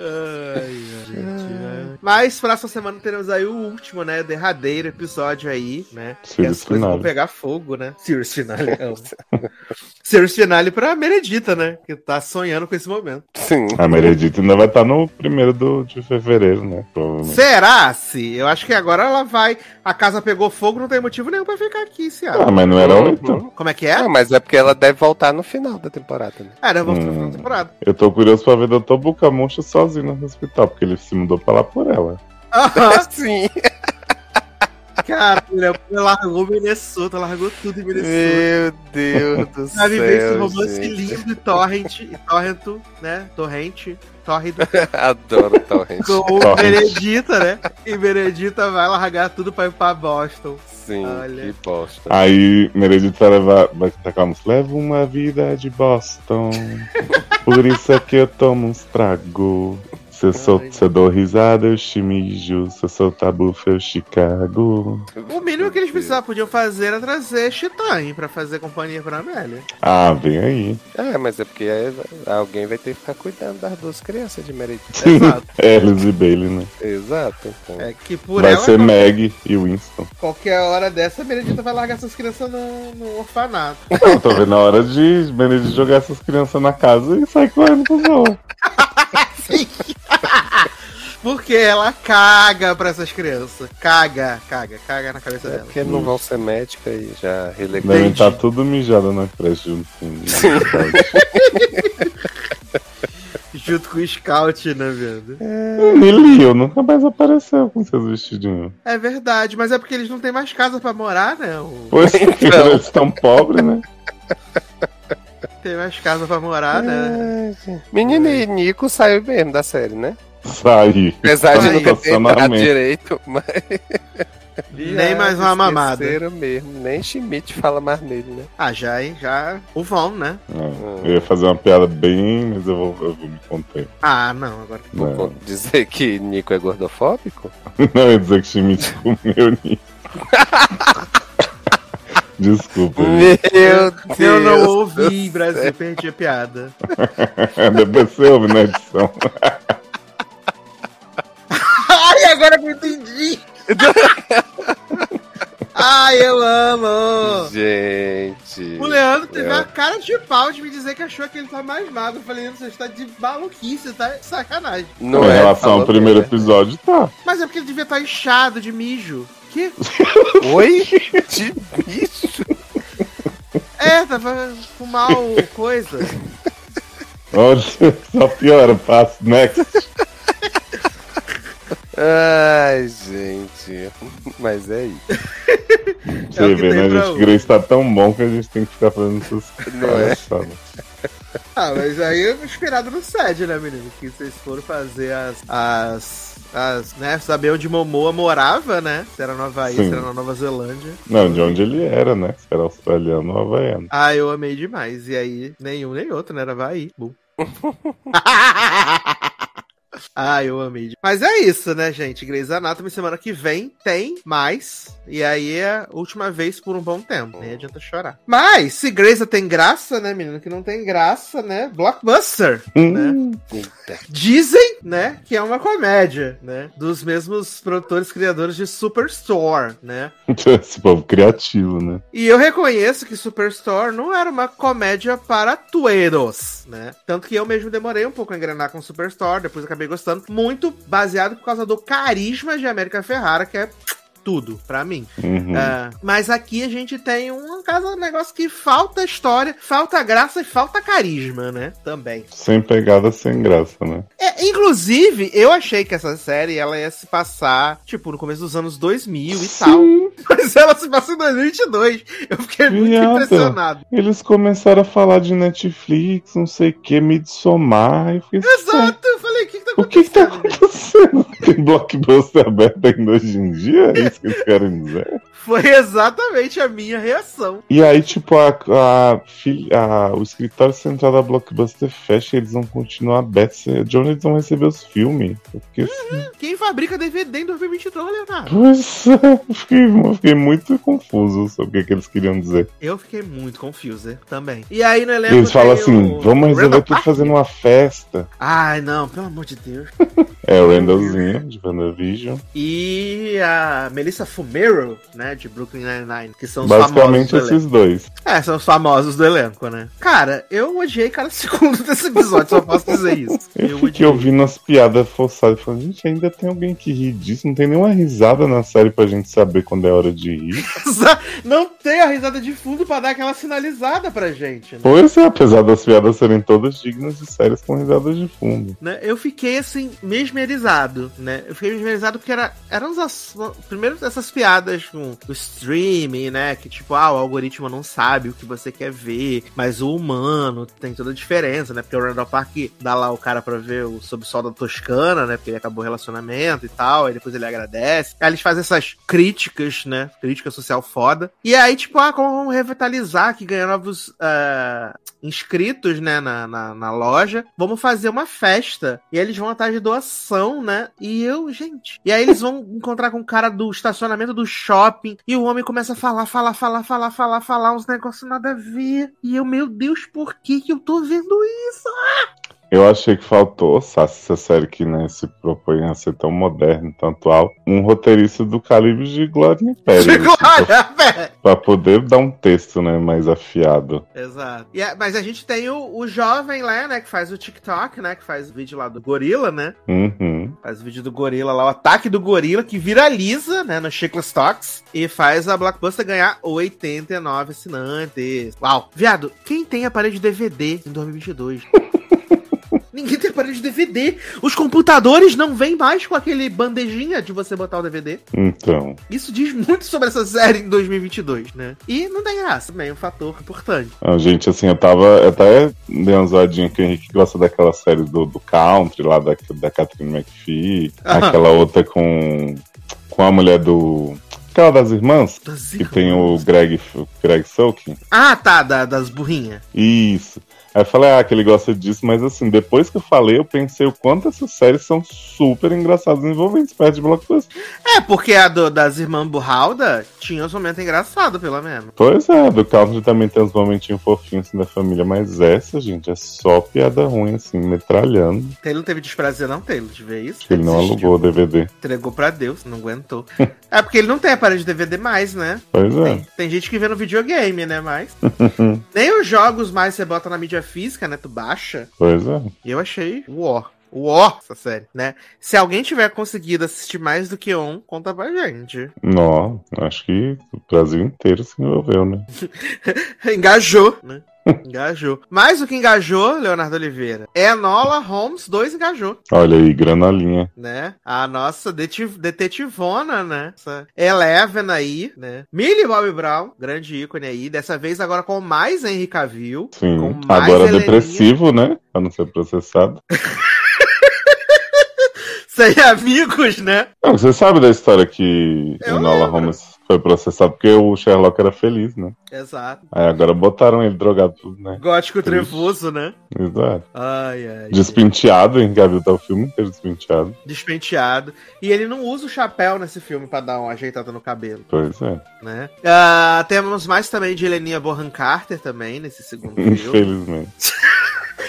Ai, gente? Mas próxima semana teremos aí o último, né? Derradeiro episódio aí, né? Que Series as coisas vão finale. pegar fogo, né? Series Finale. Series Finale pra Meredita, né? Que tá sonhando com esse momento. Sim. A Meredith ainda vai estar no primeiro do, de fevereiro, né? Será, se? Eu acho que agora ela vai. A casa pegou fogo, não tem motivo nenhum pra ficar aqui esse Ah, mas não era oito? Como é que é? Ah, mas é porque ela deve voltar no final da temporada, né? Era, vamos Hum. pra final da temporada. Eu tô curioso pra ver o Dr. Bucamoncha sozinho no hospital, porque ele se mudou pra lá por ela. Aham, Sim. cara, ele largou Minnesota, largou tudo em Minnesota. Meu Deus do céu. Pra viver esse romance gente. lindo e torrent, e torrento, né? Torrente, tórrido, Adoro Torrent. com o Torrent. Benedita, né? E Benedita vai largar tudo pra ir pra Boston. Sim, Olha. que bosta. Aí Meredith vai levar. Vai a música. Leva uma vida de Boston. Por isso é que eu tomo uns trago. Se eu, sou, se eu dou risada, eu chimijo. Se eu soltar bufa, eu Chicago. O mínimo que eles precisavam, podiam fazer era trazer Chitain pra fazer companhia pra Amélia. Ah, vem aí. É, mas é porque aí alguém vai ter que ficar cuidando das duas crianças de Meredith. Exato. Alice e Bailey, né? Exato, então. É que por vai ela, ser Meg e Winston. qualquer hora dessa, a Benedita vai largar essas crianças no, no orfanato. Não, tô vendo a hora de Meredith jogar essas crianças na casa e sair correndo pro voo. Porque ela caga pra essas crianças. Caga, caga, caga na cabeça É dela. porque não vão ser médica e já relegou. Devem Entendi. estar tudo mijado na creche junto com Junto com o Scout, né, vendo? E Leo nunca mais apareceu com seus vestidinhos. É verdade, mas é porque eles não têm mais casa pra morar, né? O- Pois é, Então. eles estão pobres, né? Tem mais casa pra morar, né? Menino e Nico saiu mesmo da série, né? Sair. Apesar de nunca ter entrado direito, mas. Nem mais uma mamada. Mesmo, nem Schmidt fala mais nele, né? Ah, já, hein? Já. O vão, né? É, eu ia fazer uma piada bem, mas eu vou, eu vou me conter. Ah, não, agora. De dizer que Nico é gordofóbico? não eu ia dizer que Schmidt comeu nisso. Desculpa. Meu Deus! Eu não ouvi, Brasil, perdi a piada. Depois você ouve na edição. Ai, agora que eu entendi! Ai, eu amo! Gente. O Leandro teve É. a cara de pau de me dizer que achou que ele tá mais magro. Eu falei, você está de maluquice, tá de sacanagem. Não em é, relação ao primeiro né? episódio, tá. Mas é porque ele devia estar inchado de mijo. Que? Oi? De bicho? É, tava com mal coisa. Olha, só piora, passo next. Ai, gente. Mas é isso. Você É vê, né? A gente. Grace tá tão bom que a gente tem que ficar fazendo essas é? palhaçadas. Ah, mas aí eu inspirado no SED, né, menino? Que vocês foram fazer as. as. As. né? Saber onde Momoa morava, né? Se era no Havaí, Sim. se era na Nova Zelândia. Não, de onde ele era, né? Se era australiano ou havaiano. Ah, eu amei demais. E aí, nenhum nem outro, né? Era Havaí. Bum. ah, eu amei. Mas é isso, né, gente? Grey's Anatomy semana que vem tem mais. E aí é a última vez por um bom tempo. Nem adianta chorar. Mas, se Grey's tem graça, né, menino? Que não tem graça, né? Blockbuster. Hum, Eita. Dizem, né, que é uma comédia, né? Dos mesmos produtores criadores de Superstore, né? Esse povo criativo, né? E eu reconheço que Superstore não era uma comédia para tueiros, né? Tanto que eu mesmo demorei um pouco a engrenar com Superstore, depois acabei gostando. Muito baseado por causa do carisma de América Ferrara, que é tudo pra mim. Uhum. É, mas aqui a gente tem um caso, um negócio que falta história, falta graça e falta carisma, né? Também. Sem pegada, sem graça, né? É, inclusive, eu achei que essa série ela ia se passar, tipo, no começo dos anos 2000 e tal. Mas ela se passa em 2022. Eu fiquei muito Viado. impressionado. Eles começaram a falar de Netflix, não sei o que, Midsommar. Eu fiquei Exato, eu falei, o que, que tá O que que tá acontecendo? acontecendo? Tem blockbuster aberto ainda hoje em dia? É isso que eles querem dizer? Foi exatamente a minha reação. E aí, tipo, a, a, a- o escritório central da Blockbuster fecha e eles vão continuar abertos. De onde eles vão receber os filmes? Fiquei assim, Quem fabrica DVD em 2022, Leonardo? pois é, eu fiquei, eu fiquei muito confuso sobre o que, que eles queriam dizer. Eu fiquei muito confuso também. E aí no elenco. Eles falam assim: o vamos resolver Randall tudo Park. fazendo uma festa. Ai, não, pelo amor de Deus. É o Randallzinho de WandaVision. E a Melissa Fumero, né, de Brooklyn Nine-Nine, que são os Basicamente famosos esses dois. É, são os famosos do elenco, né? Cara, eu odiei cada segundo desse episódio, só posso dizer isso. Eu fiquei ouvindo as piadas forçadas e falando, gente, ainda tem alguém que ri disso? Não tem nenhuma risada na série pra gente saber quando é hora de rir. Não tem a risada de fundo pra dar aquela sinalizada pra gente, né? Pois é, apesar das piadas serem todas dignas de séries com risadas de fundo. Né? Eu fiquei assim, mesmerizado, né? Eu fiquei mesmerizado porque era, eram as, primeiro essas piadas com o streaming, né? Que tipo, ah, o algoritmo não sabe o que você quer ver, mas o humano tem toda a diferença, né? Porque o Randall Park dá lá o cara pra ver o subsol da Toscana, né? Porque ele acabou o relacionamento e tal, aí depois ele agradece. Aí eles fazem essas críticas, né? Crítica social foda. E aí, tipo, ah, como vamos revitalizar que ganha novos ah, inscritos, né, na, na, na loja, vamos fazer uma festa. E aí eles vão atrás de doação, né? E eu, gente. E aí eles vão encontrar com o cara do estacionamento do shopping. E o homem começa a falar, falar, falar, falar, falar, falar, uns negócios nada a ver. E eu, meu Deus, por que que eu tô vendo isso? Eu achei que faltou, sabe, essa série que né, se propõe a ser tão moderna, tão atual, um roteirista do calibre de Glória Império. Chegou, assim, pra, olha, velho. pra poder dar um texto né, mais afiado. Exato. E é- mas a gente tem o, o jovem lá, né, que faz o TikTok, né, que faz o vídeo lá do gorila, né? Uhum. Faz o vídeo do gorila lá, o ataque do gorila, que viraliza, né, no Chicless Talks. E faz a Blockbuster ganhar 89 assinantes. Uau. Viado, quem tem aparelho de DVD em 2022? Ninguém tem aparelho de DVD. Os computadores não vêm mais com aquele bandejinha de você botar o DVD. Então, Isso diz muito sobre essa série em 2022, né? E não tem graça, também é um fator importante. a gente, assim, eu tava. Até dei uma zoadinha que o Henrique gosta daquela série do, do Country, lá da, da Catherine McPhee, Aham. aquela outra com. com a mulher do. Aquela das irmãs, Das que tem o Greg, o Greg Sulkin. Ah, tá, da- das burrinhas. Isso. Aí eu falei, ah, que ele gosta disso, mas assim, depois que eu falei, eu pensei o quanto essas séries são super engraçadas e envolventes perto de Blockbuster. É, porque a do- das irmãs Burralda tinha uns momentos engraçados, pelo menos. Pois é, do Country também tem uns momentinhos fofinhos assim da família, mas essa, gente, é só piada ruim, assim, metralhando. Taylor não teve desprazer, não, Taylor, de ver isso. Que ele não alugou o DVD. Entregou pra Deus, não aguentou. é porque ele não tem aparelho de DVD mais, né? Pois é. Tem, tem gente que vê no videogame, né? Mas. Nem os jogos mais você bota na mídia física, né? Tu baixa. Pois é. E eu achei uó. Uó, essa série, né? Se alguém tiver conseguido assistir mais do que um, conta pra gente. Não, acho que o Brasil inteiro se envolveu, né? Engajou, né? Engajou. Mais do que engajou, Leonardo Oliveira, é Nola Holmes 2 engajou, Olha aí, granalinha. né? A nossa detetivona, né? Essa Eleven aí, né? Millie Bobby Brown, grande ícone aí. Dessa vez agora com mais Henry Cavill. Sim. Agora Heleninha. depressivo, né? Pra não ser processado. Sem amigos, né? Não, você sabe da história que Eu o Nola lembro. Holmes foi processado porque o Sherlock era feliz, né? Exato. Aí agora botaram ele drogado, né? Gótico trevoso, né? Exato. Ai, ai. Despenteado, hein? Viu tá o filme inteiro despenteado. Despenteado. E ele não usa o chapéu nesse filme pra dar uma ajeitada no cabelo, Pois é. né? Ah, temos mais também de Heleninha Bohan Carter também nesse segundo filme. Infelizmente.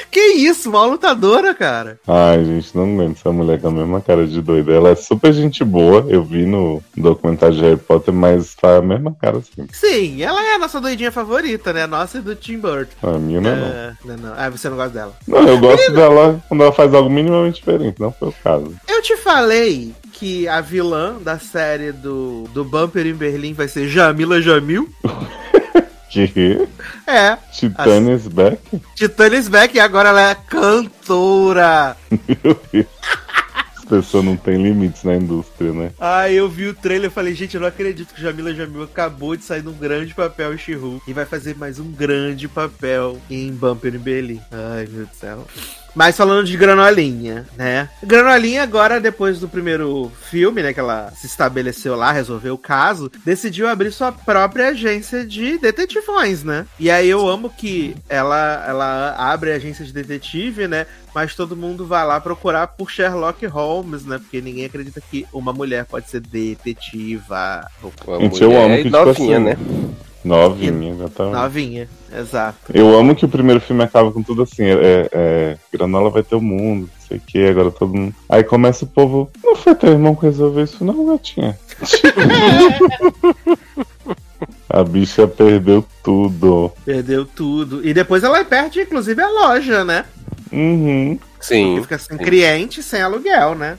Que isso? Uma lutadora, cara. Ai, gente, não aguento essa mulher com a mesma cara de doida. Ela é super gente boa, eu vi no documentário de Harry Potter, mas tá a mesma cara assim. Sim, ela é a nossa doidinha favorita, né? A nossa e do Tim Burton. A minha não é, não. É, não, não. Ah, você não gosta dela. Não, eu gosto dela quando ela faz algo minimamente diferente, não foi o caso. Eu te falei que a vilã da série do, do Bumper em Berlim vai ser Jamila Jamil. Que? É. Titania's Back? Titania's Back e agora ela é cantora. Meu Deus. As pessoas não têm limites na indústria, né? Aí eu vi o trailer e falei, gente, eu não acredito que Jamila Jamil acabou de sair num grande papel em she e vai fazer mais um grande papel em Bumper Berlim. Ai, meu Deus do céu. Mas falando de Granolinha, né? Granolinha agora, depois do primeiro filme, né, que ela se estabeleceu lá, resolveu o caso, decidiu abrir sua própria agência de detetivões, né? E aí eu amo que ela, ela abre a agência de detetive, né? Mas todo mundo vai lá procurar por Sherlock Holmes, né? Porque ninguém acredita que uma mulher pode ser detetiva. Uma Gente, eu mulher amo que, e tipo novinha, assim, né? Novinha, exatamente. Novinha, exato. Eu amo que o primeiro filme acaba com tudo assim, é, é, Granola vai ter o mundo, não sei o que, agora todo mundo. Aí começa o povo, não foi teu irmão que resolveu isso, não, gatinha. A bicha perdeu tudo. Perdeu tudo. E depois ela perde, inclusive, a loja, né? Uhum. Sim. Porque fica sem cliente, sem aluguel, né?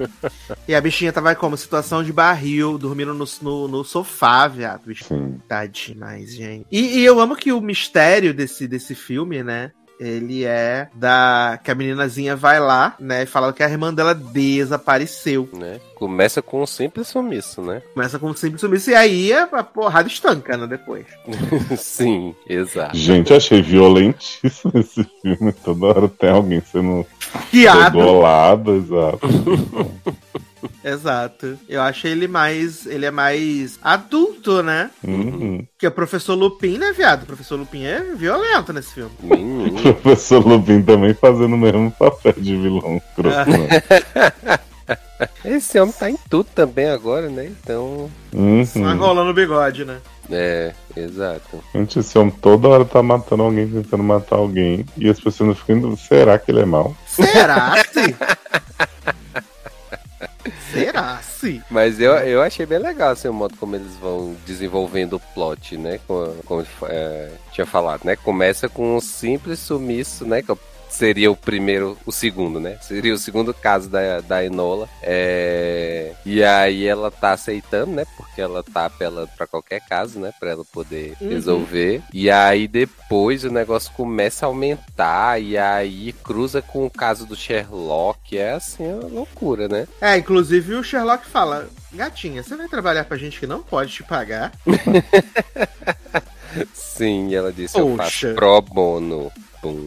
e a bichinha tava como? Situação de barril, dormindo no, no, no sofá, viado. Bicho, Sim. tá demais, gente. E, e eu amo que o mistério desse, desse filme, né? Ele é da. Que a meninazinha vai lá, né? E fala que a irmã dela desapareceu. Né? Começa com um simples sumiço, né? Começa com um simples sumiço. E aí a, a porrada estanca, né? Depois. Sim, exato. Gente, achei violentíssimo esse filme. Toda hora tem alguém sendo degolado, exato. Exato. Eu acho ele mais. Ele é mais adulto, né? Uhum. Que o professor Lupin, né, viado? O professor Lupin é violento nesse filme. O professor Lupin também fazendo o mesmo papel de vilão né? Esse homem tá em tudo também agora, né? Então. Só Uhum. enrolando o bigode, né? É, exato. Gente, esse homem toda hora tá matando alguém, tentando matar alguém. E as pessoas não ficam indo, será que ele é mau? Será se? Será se? Mas eu, eu achei bem legal assim, o modo como eles vão desenvolvendo o plot, né? Como, como é, tinha falado, né? Começa com um simples sumiço, né? Que seria o primeiro, o segundo, né? Seria o segundo caso da, da Enola. É, e aí ela tá aceitando, né? Porque ela tá apelando pra qualquer caso, né? Pra ela poder Uhum. resolver. E aí depois o negócio começa a aumentar. E aí cruza com o caso do Sherlock. É assim, uma loucura, né? É, inclusive o Sherlock fala: Gatinha, você vai trabalhar pra gente que não pode te pagar? Sim, ela disse: Eu faço pro bono.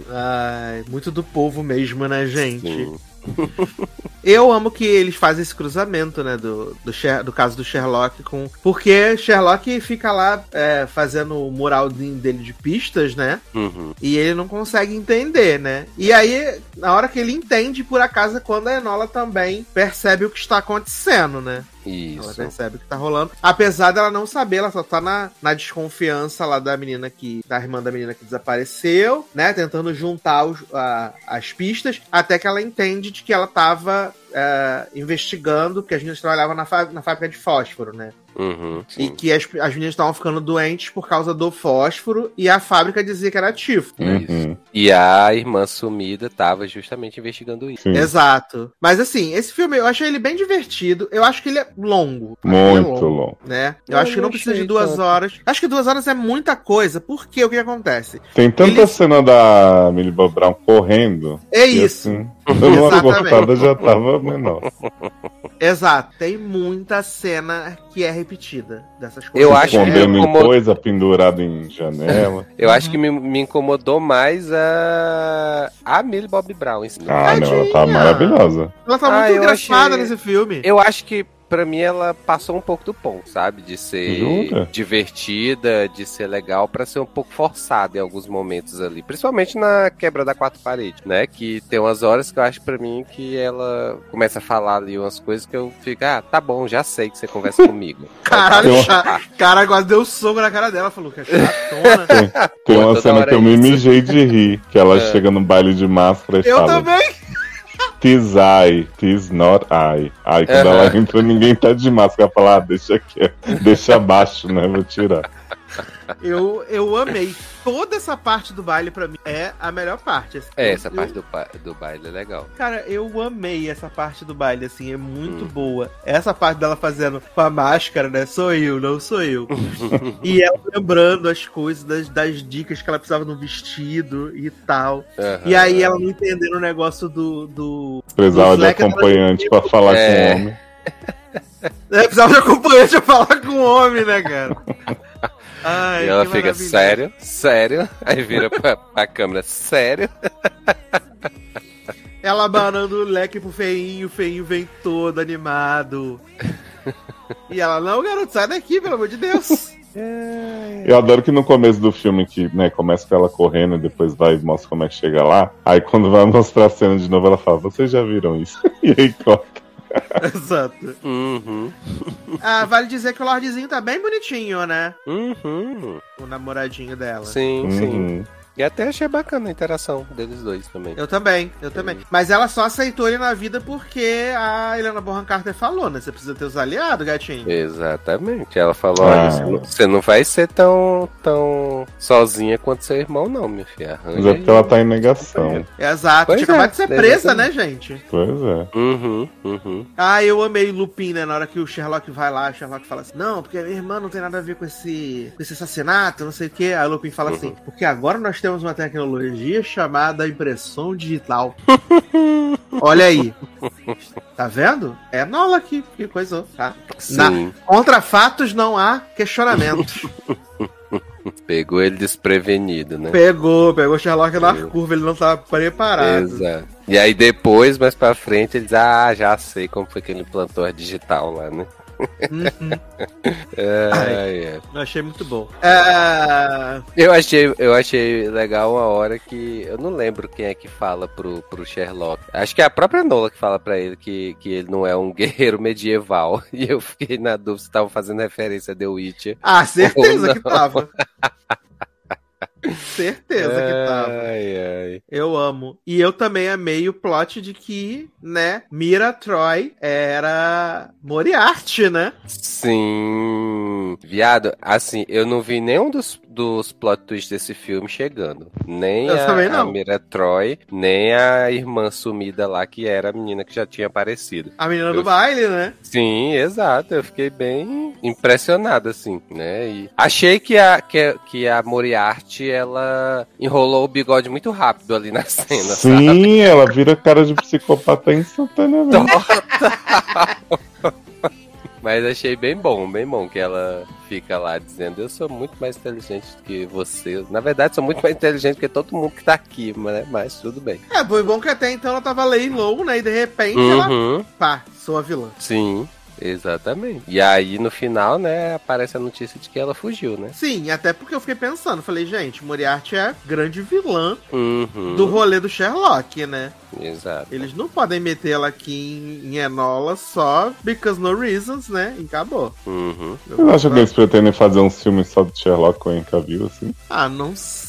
Ai, muito do povo mesmo, né, gente? Sim. Eu amo que eles fazem esse cruzamento, né, do, do, do caso do Sherlock com. Porque Sherlock fica lá é, fazendo o muralzinho dele de pistas, né? Uhum. E ele não consegue entender, né? E aí, na hora que ele entende, por acaso, é quando a Enola também percebe o que está acontecendo, né? Ela Isso. percebe o que tá rolando. Apesar dela não saber, ela só tá na, na desconfiança lá da menina que. da irmã da menina que desapareceu, né? Tentando juntar os- a- as pistas, até que ela entende de que ela tava. É, investigando que as meninas trabalhavam na, fá- na fábrica de fósforo, né? Uhum, E que as, as meninas estavam ficando doentes por causa do fósforo e a fábrica dizia que era tifo. Uhum. E a irmã sumida tava justamente investigando isso. Sim. Exato. Mas assim, esse filme eu achei ele bem divertido. Eu acho que ele é longo. Ele é Muito longo, longo. Né? Eu Eu acho que não precisa de duas tanto. horas. Acho que duas horas é muita coisa. Porque o que acontece? Tem tanta Eles- cena da Millie Bob Brown correndo. É isso. assim, uma Exatamente. cortada já tava menor. Exato. Tem muita cena que é repetida dessas coisas. Eu acho que me em incomod- coisa, pendurado em janela. Eu acho que me, me incomodou mais a. a Millie Bob Brown. Ah, não, ela tá maravilhosa. Ela tá Ah, muito eu engraçada achei- nesse filme. Eu acho que pra mim ela passou um pouco do ponto, sabe? De ser Jura? divertida, de ser legal, pra ser um pouco forçada em alguns momentos ali. Principalmente na quebra da quatro paredes, né? Que tem umas horas que eu acho pra mim que ela começa a falar ali umas coisas que eu fico, ah, tá bom, já sei que você conversa comigo. Caralho, Eu- cha- cara, quase deu soco na cara dela, falou que é chatona. Tem, tem Pô, uma cena que eu é me mijei de rir, que ela É. chega no baile de máscara e Eu fala, também. Tis I, tis not I. Aí quando Aham. ela entra, ninguém tá de máscara, ela fala, ah, deixa aqui, deixa abaixo, né, vou tirar. Eu, eu amei. Toda essa parte do baile, pra mim, é a melhor parte. assim. É, essa Eu- parte do, do baile é legal. Cara, eu amei essa parte do baile, assim, é muito Hum. boa. Essa parte dela fazendo com a máscara, né? Sou eu, não sou eu. e ela lembrando as coisas, das, das dicas que ela precisava no vestido e tal. Aham. E aí ela não entendendo o negócio do. do... Precisava do de acompanhante pra falar É. com o homem. É, precisava de acompanhante pra falar com o homem, né, cara? Ai, E ela fica, sério, sério. Aí vira pra, pra câmera, sério. Ela abanando o leque pro feinho, o feinho vem todo animado. E ela, não, garoto, sai daqui, pelo amor de Deus. Eu adoro que no começo do filme, que né, começa com ela correndo e depois vai e mostra como é que chega lá. Aí quando vai mostrar a cena de novo, ela fala, vocês já viram isso? E aí corta. Exato. Uhum. Ah, vale dizer que o Lordzinho tá bem bonitinho, né? Uhum. O namoradinho dela. Sim, sim. Uhum. E até achei bacana a interação deles dois também. Eu também, eu também. Mas ela só aceitou ele na vida porque a Helena Bonham Carter falou, né? Você precisa ter os aliados, gatinho. Exatamente. Ela falou: Ah. olha, você não- vai ser tão, tão sozinha quanto seu irmão, não, minha filha. Mas é porque ela tá em negação. Exato. Pois Tinha é, acabado de ser presa, exatamente. né, gente? Pois é. Uhum, uhum. Ah, eu amei Lupin, né? Na hora que o Sherlock vai lá, o Sherlock fala assim: Não, porque minha irmã não tem nada a ver com esse, com esse assassinato, não sei o quê. Aí o Lupin fala assim: Porque agora nós temos uma tecnologia chamada impressão digital. Olha aí. Tá vendo? É Nola que, que coisou, tá? Na- contra fatos não há questionamentos. Pegou ele desprevenido, né? pegou, pegou o Sherlock na Pegou. curva, ele não tava preparado. Exato. E aí depois, mais pra frente, eles ah, já sei como foi que ele implantou a digital lá, né? Uhum. É, Ai. é. Eu achei muito bom. É... Eu achei, eu achei legal uma hora que. Eu não lembro quem é que fala pro, pro Sherlock. Acho que é a própria Nola que fala pra ele que, que ele não é um guerreiro medieval. E eu fiquei na dúvida se estavam fazendo referência a The Witcher. Ah, certeza que tava. certeza que tava. Ai, ai. Eu amo. E eu também amei o plot de que, né, Mira Troy era Moriarty, né? Sim. Viado, assim, eu não vi nenhum dos, dos plot twists desse filme chegando. Nem Eu a, também a. Mira Troy, nem a irmã sumida lá, que era a menina que já tinha aparecido. A menina do Eu- baile, né? Sim, exato. Eu fiquei bem impressionado, assim, né? E achei que a, que, a- que a Moriarty, ela enrolou o bigode muito rápido ali na cena, sabe? Sim, ela vira cara de psicopata instantaneamente. Mas achei bem bom, bem bom que ela fica lá dizendo: Eu sou muito mais inteligente do que você. Na verdade, sou muito mais inteligente que todo mundo que tá aqui, mas, mas tudo bem. É, foi bom que até então ela tava lay low, né? E de repente ela, Uhum, pá, sou a vilã. sim, exatamente. E aí no final, né, aparece a notícia de que ela fugiu, né? Sim, até porque eu fiquei pensando, falei, gente, Moriarty é a grande vilã Uhum, do rolê do Sherlock, né? Exato. Eles não podem meter ela aqui em, em Enola só because no reasons, né? E acabou. Uhum. Vocês acham que eles pretendem fazer um filme só do Sherlock com o Cavill, assim? Ah, não sei.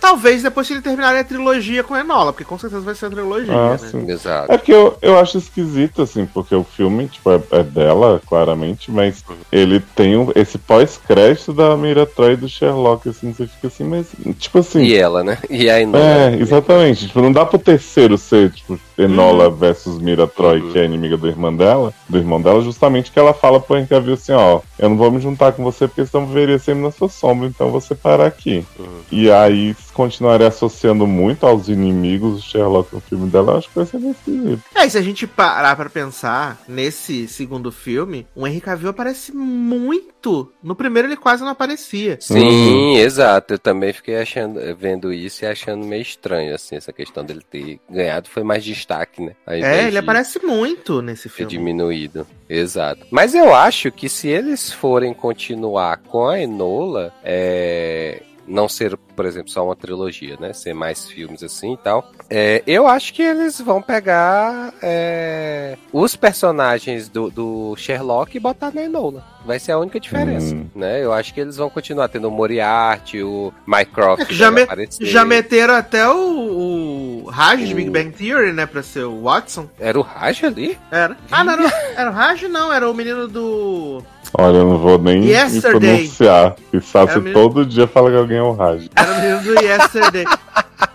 Talvez depois que ele terminarem a trilogia com Enola, porque com certeza vai ser a trilogia, Ah, né? sim. Exato. É porque eu, eu acho esquisito, assim, porque o filme, tipo, é, é dela, claramente, mas ele tem um- esse pós-crédito da Mira Troy e do Sherlock, assim, você fica assim, mas, tipo assim... E ela, né? E aí não. É, exatamente. Tipo, não dá pro terceiro ser, tipo, Enola versus Mira Troy, que é inimiga do irmão dela, do irmão dela, justamente que ela fala pro Henry Cavill assim, ó, eu não vou me juntar com você porque senão eu viveria sempre na sua sombra, então eu vou separar aqui. Uhum. E aí, continuarem associando muito aos inimigos do Sherlock no filme dela, eu acho que vai ser jeito. É, e se a gente parar pra pensar, nesse segundo filme, o Henry Cavill aparece muito. No primeiro ele quase não aparecia. Sim, exato. Eu também fiquei achando, vendo isso e achando meio estranho, assim, essa questão dele ter ganhado foi mais destaque, né? É, ele de aparece muito nesse ter filme. diminuído. Exato. Mas eu acho que se eles forem continuar com a Enola, é, não ser, por exemplo, só uma trilogia, né? Ser mais filmes assim e tal. é, eu acho que eles vão pegar é, os personagens do, do Sherlock e botar na Enola. Vai ser a única diferença, Hum. né? Eu acho que eles vão continuar tendo o Moriarty, o Mycroft. É que já, me- já meteram até o, o Raj de Big Bang Theory, né, pra ser o Watson. Era o Raj ali? Era. Ah, não, não. Era o Raj, não. Era o menino do... Olha, eu não vou nem Yesterday. pronunciar. E É mesmo? todo dia fala que alguém é o Raj. Era o menino do Yesterday.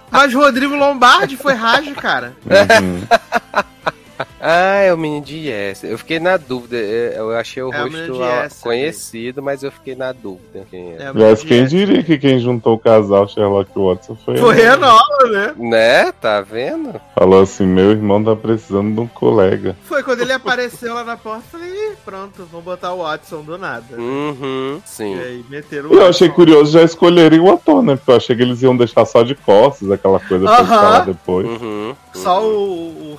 Mas Rodrigo Lombardi foi Raj, cara. Uhum. Ah, é o menino de Yes. Eu fiquei na dúvida. Eu achei o É o rosto Yes, conhecido, mas eu fiquei na dúvida. Quem é. É, o de quem Yes. diria que quem juntou o casal Sherlock e Watson foi Foi nova, né? Né? Tá vendo? Falou assim: meu irmão tá precisando de um colega. Foi quando ele apareceu lá na porta, falei, Ih, pronto, vamos botar o Watson do nada. Uhum, sim. E aí meteram o E eu achei Watson. curioso já escolherem o ator, né? Porque eu achei que eles iam deixar só de costas, aquela coisa pra Aham. falar depois. Uhum, Só uhum. o, o,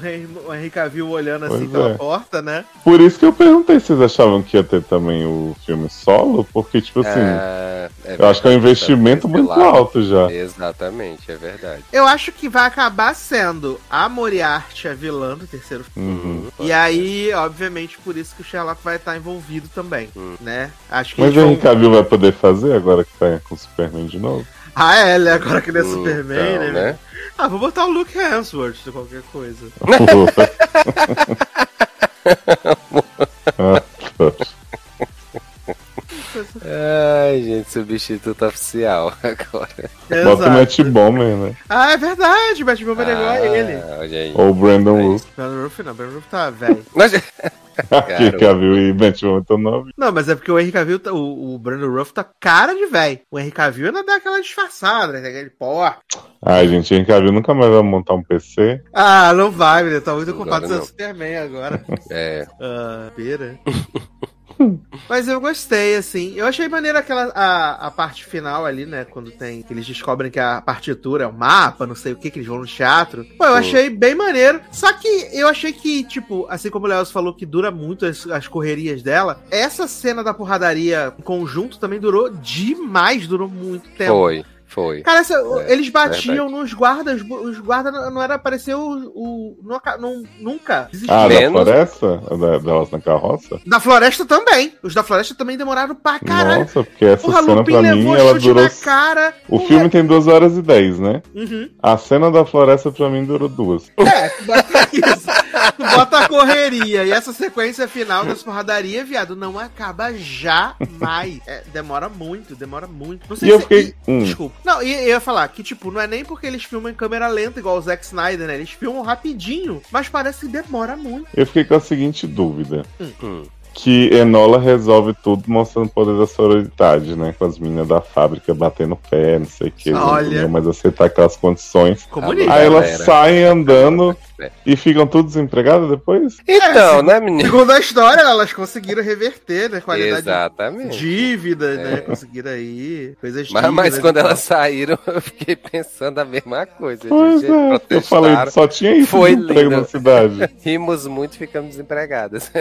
o Henry Cavill olhando assim Pois pela é. porta, né? Por isso que eu perguntei se vocês achavam que ia ter também o filme solo, porque, tipo assim, É, é eu acho que é um verdade, investimento muito alto já. Exatamente, é verdade. Eu acho que vai acabar sendo a Moriarty a vilã do terceiro filme. Uhum. E aí, obviamente, por isso que o Sherlock vai estar envolvido também, Hum. né? Acho que Mas o Henry. Cavill vai poder fazer agora que tá com o Superman de novo? Ah, é, ele agora que ele é Então, Superman, né? né? Ah, vou botar o Luke Hemsworth de qualquer coisa. Ah. Ai, gente, substituto oficial agora. Bota o. Matt Bomber, né? Ah, é verdade, o Batman é igual a ele. Ah, aí. Ou o Brandon Wolf. Ben Roof não, Ben Roof tá velho. Mas- Garoto. Cavill e Matt Bomber tão novos. Não, mas é porque o Henry Cavill, tá, o, o Brandon Ruff tá cara de velho. O Henry Cavill ainda dá aquela disfarçada, né? Aquele pó. Ai, gente, Henry Cavill nunca mais vai montar um PC. Ah, não vai, menino. Tá muito ocupado sendo não. Superman agora. É, Ah, pera. Mas eu gostei, assim. Eu achei maneiro aquela a, a parte final ali, né? Quando tem. Que eles descobrem que a partitura é um mapa, não sei o que, que eles vão no teatro. Pô, eu achei bem maneiro. Só que eu achei que, tipo, assim como o Léo falou que dura muito as, as correrias dela, essa cena da porradaria em conjunto também durou demais, durou muito tempo. foi, foi. Cara, essa- É, eles batiam nos guardas, os guardas não, não era aparecer o. o não, nunca. Existia. Ah, da floresta? Da, delas na carroça? Da floresta também. Os da floresta também demoraram pra caralho. Nossa, porque essa Porra, cena Lupin pra mim, levou ela durou. na cara. O Porra. filme tem 2 horas e 10, né? Uhum. A cena da floresta pra mim durou duas. É, isso. Tu bota a correria. E essa sequência final dessa porradaria, viado, não acaba jamais. É, demora muito, demora muito. Não sei E eu se- fiquei- e- hum. Desculpa. Não, e eu ia falar que, tipo, não é nem porque eles filmam em câmera lenta, igual o Zack Snyder, né? Eles filmam rapidinho, mas parece que demora muito. Eu fiquei com a seguinte dúvida. Hum. Que Enola resolve tudo mostrando o poder da sororidade, né? Com as meninas da fábrica batendo pé, não sei o que. Olha. Mas aceitar aquelas condições. Comunista. Aí elas galera. saem andando É. e ficam tudo desempregadas depois? Então, né, menino? Segundo a história, elas conseguiram reverter, né? Qualidade Exatamente. de dívida, né? Conseguiram aí coisas Mas, mas dívidas quando e tal. elas saíram, eu fiquei pensando a mesma coisa. Pois gente. é, eu falei, só tinha isso Foi de emprego lindo. na cidade. rimos muito e ficamos desempregadas.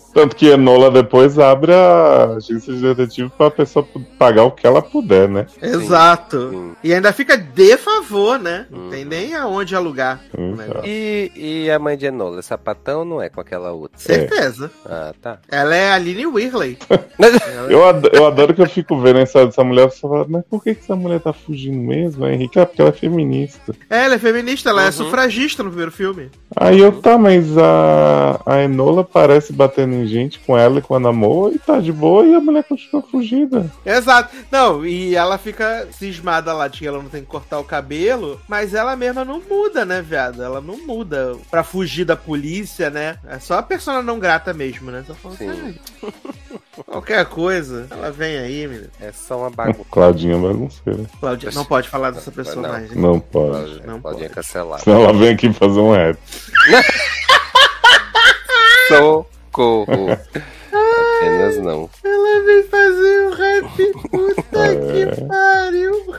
Tanto que Enola depois abre a agência de detetive pra pessoa pagar o que ela puder, né? Exato. Sim. E ainda fica de favor, né? Não Hum. tem nem aonde alugar negócio. E, e a mãe de Enola, é sapatão não é com aquela outra? Certeza. Ah, tá. Ela é a Aline Whirley. Eu adoro, eu adoro que eu fico vendo a história dessa mulher e falo, mas por que, que essa mulher tá fugindo mesmo, Henrique? Ah, porque ela é feminista. É, ela é feminista, ela é Uhum. sufragista no primeiro filme. Aí eu, tá, mas a, a Enola parece batendo em gente com ela e com a Namor e tá de boa e a mulher continua fugida. Exato. Não, e ela fica cismada lá de que ela não tem que cortar o cabelo, mas ela mesma não muda, né, viado? Ela não muda pra fugir da polícia, né? É só a persona não grata mesmo, né? Só falando Sim. assim, "Ai, Qualquer coisa, ela vem aí, menino. É só uma bagunça. Claudinha bagunceira. Claudia, não pode falar dessa personagem. Não pode. Claudinha, Não Claudinha pode. cancelada. Senão ela vem aqui fazer um rap. Socorro. Apenas não. Ela vem fazer um rap, puta É. que pariu.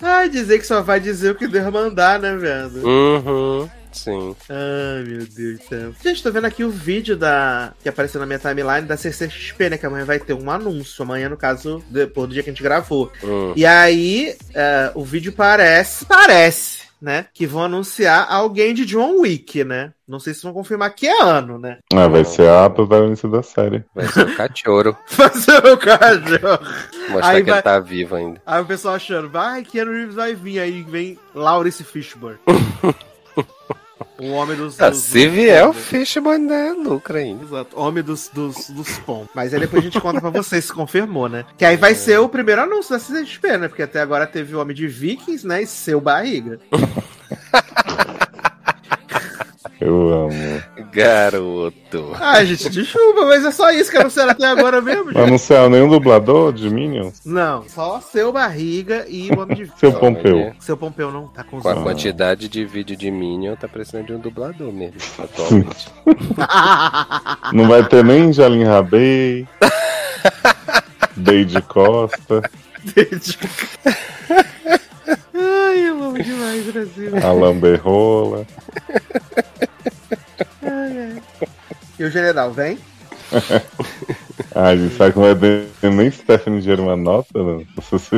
Ai, dizer que só vai dizer o que Deus mandar, né, velho? Uhum. Sim. Ai, meu Deus do céu. Gente, tô vendo aqui o vídeo da que apareceu na minha timeline da CCXP, né? Que amanhã vai ter um anúncio. Amanhã, no caso, depois do dia que a gente gravou. Hum. E aí, é, o vídeo parece, parece, né? Que vão anunciar alguém de John Wick, né? Não sei se vão confirmar que é ano, né? Ah, vai ser a protagonista da série. Vai ser o cachorro. Fazer o cachorro. Mostrar Aí que vai- ele tá vivo ainda. Aí o pessoal achando, vai, Keanu Reeves vai vir. Aí vem Laurence Fishburne. o homem dos. Ah, dos- se dos vier o pombos. Fishman, né? Lucra ainda. Exato, homem dos, dos, dos pombos. Mas aí depois a gente conta pra vocês se confirmou, né? Que aí vai ser o primeiro anúncio da CCXP, né? Porque até agora teve o Homem de Vikings, né? E seu barriga. Eu amo. Garoto. Ah, gente, desculpa, mas é só isso que anunciaram até agora mesmo, Mas gente. não saiu nenhum dublador de Minions? Não, só seu barriga e o Homem de. Seu Pompeu. Seu Pompeu não tá com Com a olhos. quantidade de vídeo de Minion, tá precisando de um dublador mesmo, atualmente. Não vai ter nem Jalim Rabei. Deide Costa. Ai, eu amo demais, Brasil. Alan Berrola. E o general, vem? Ah, gente, sabe que não vai ter nem Stephanie Germanota no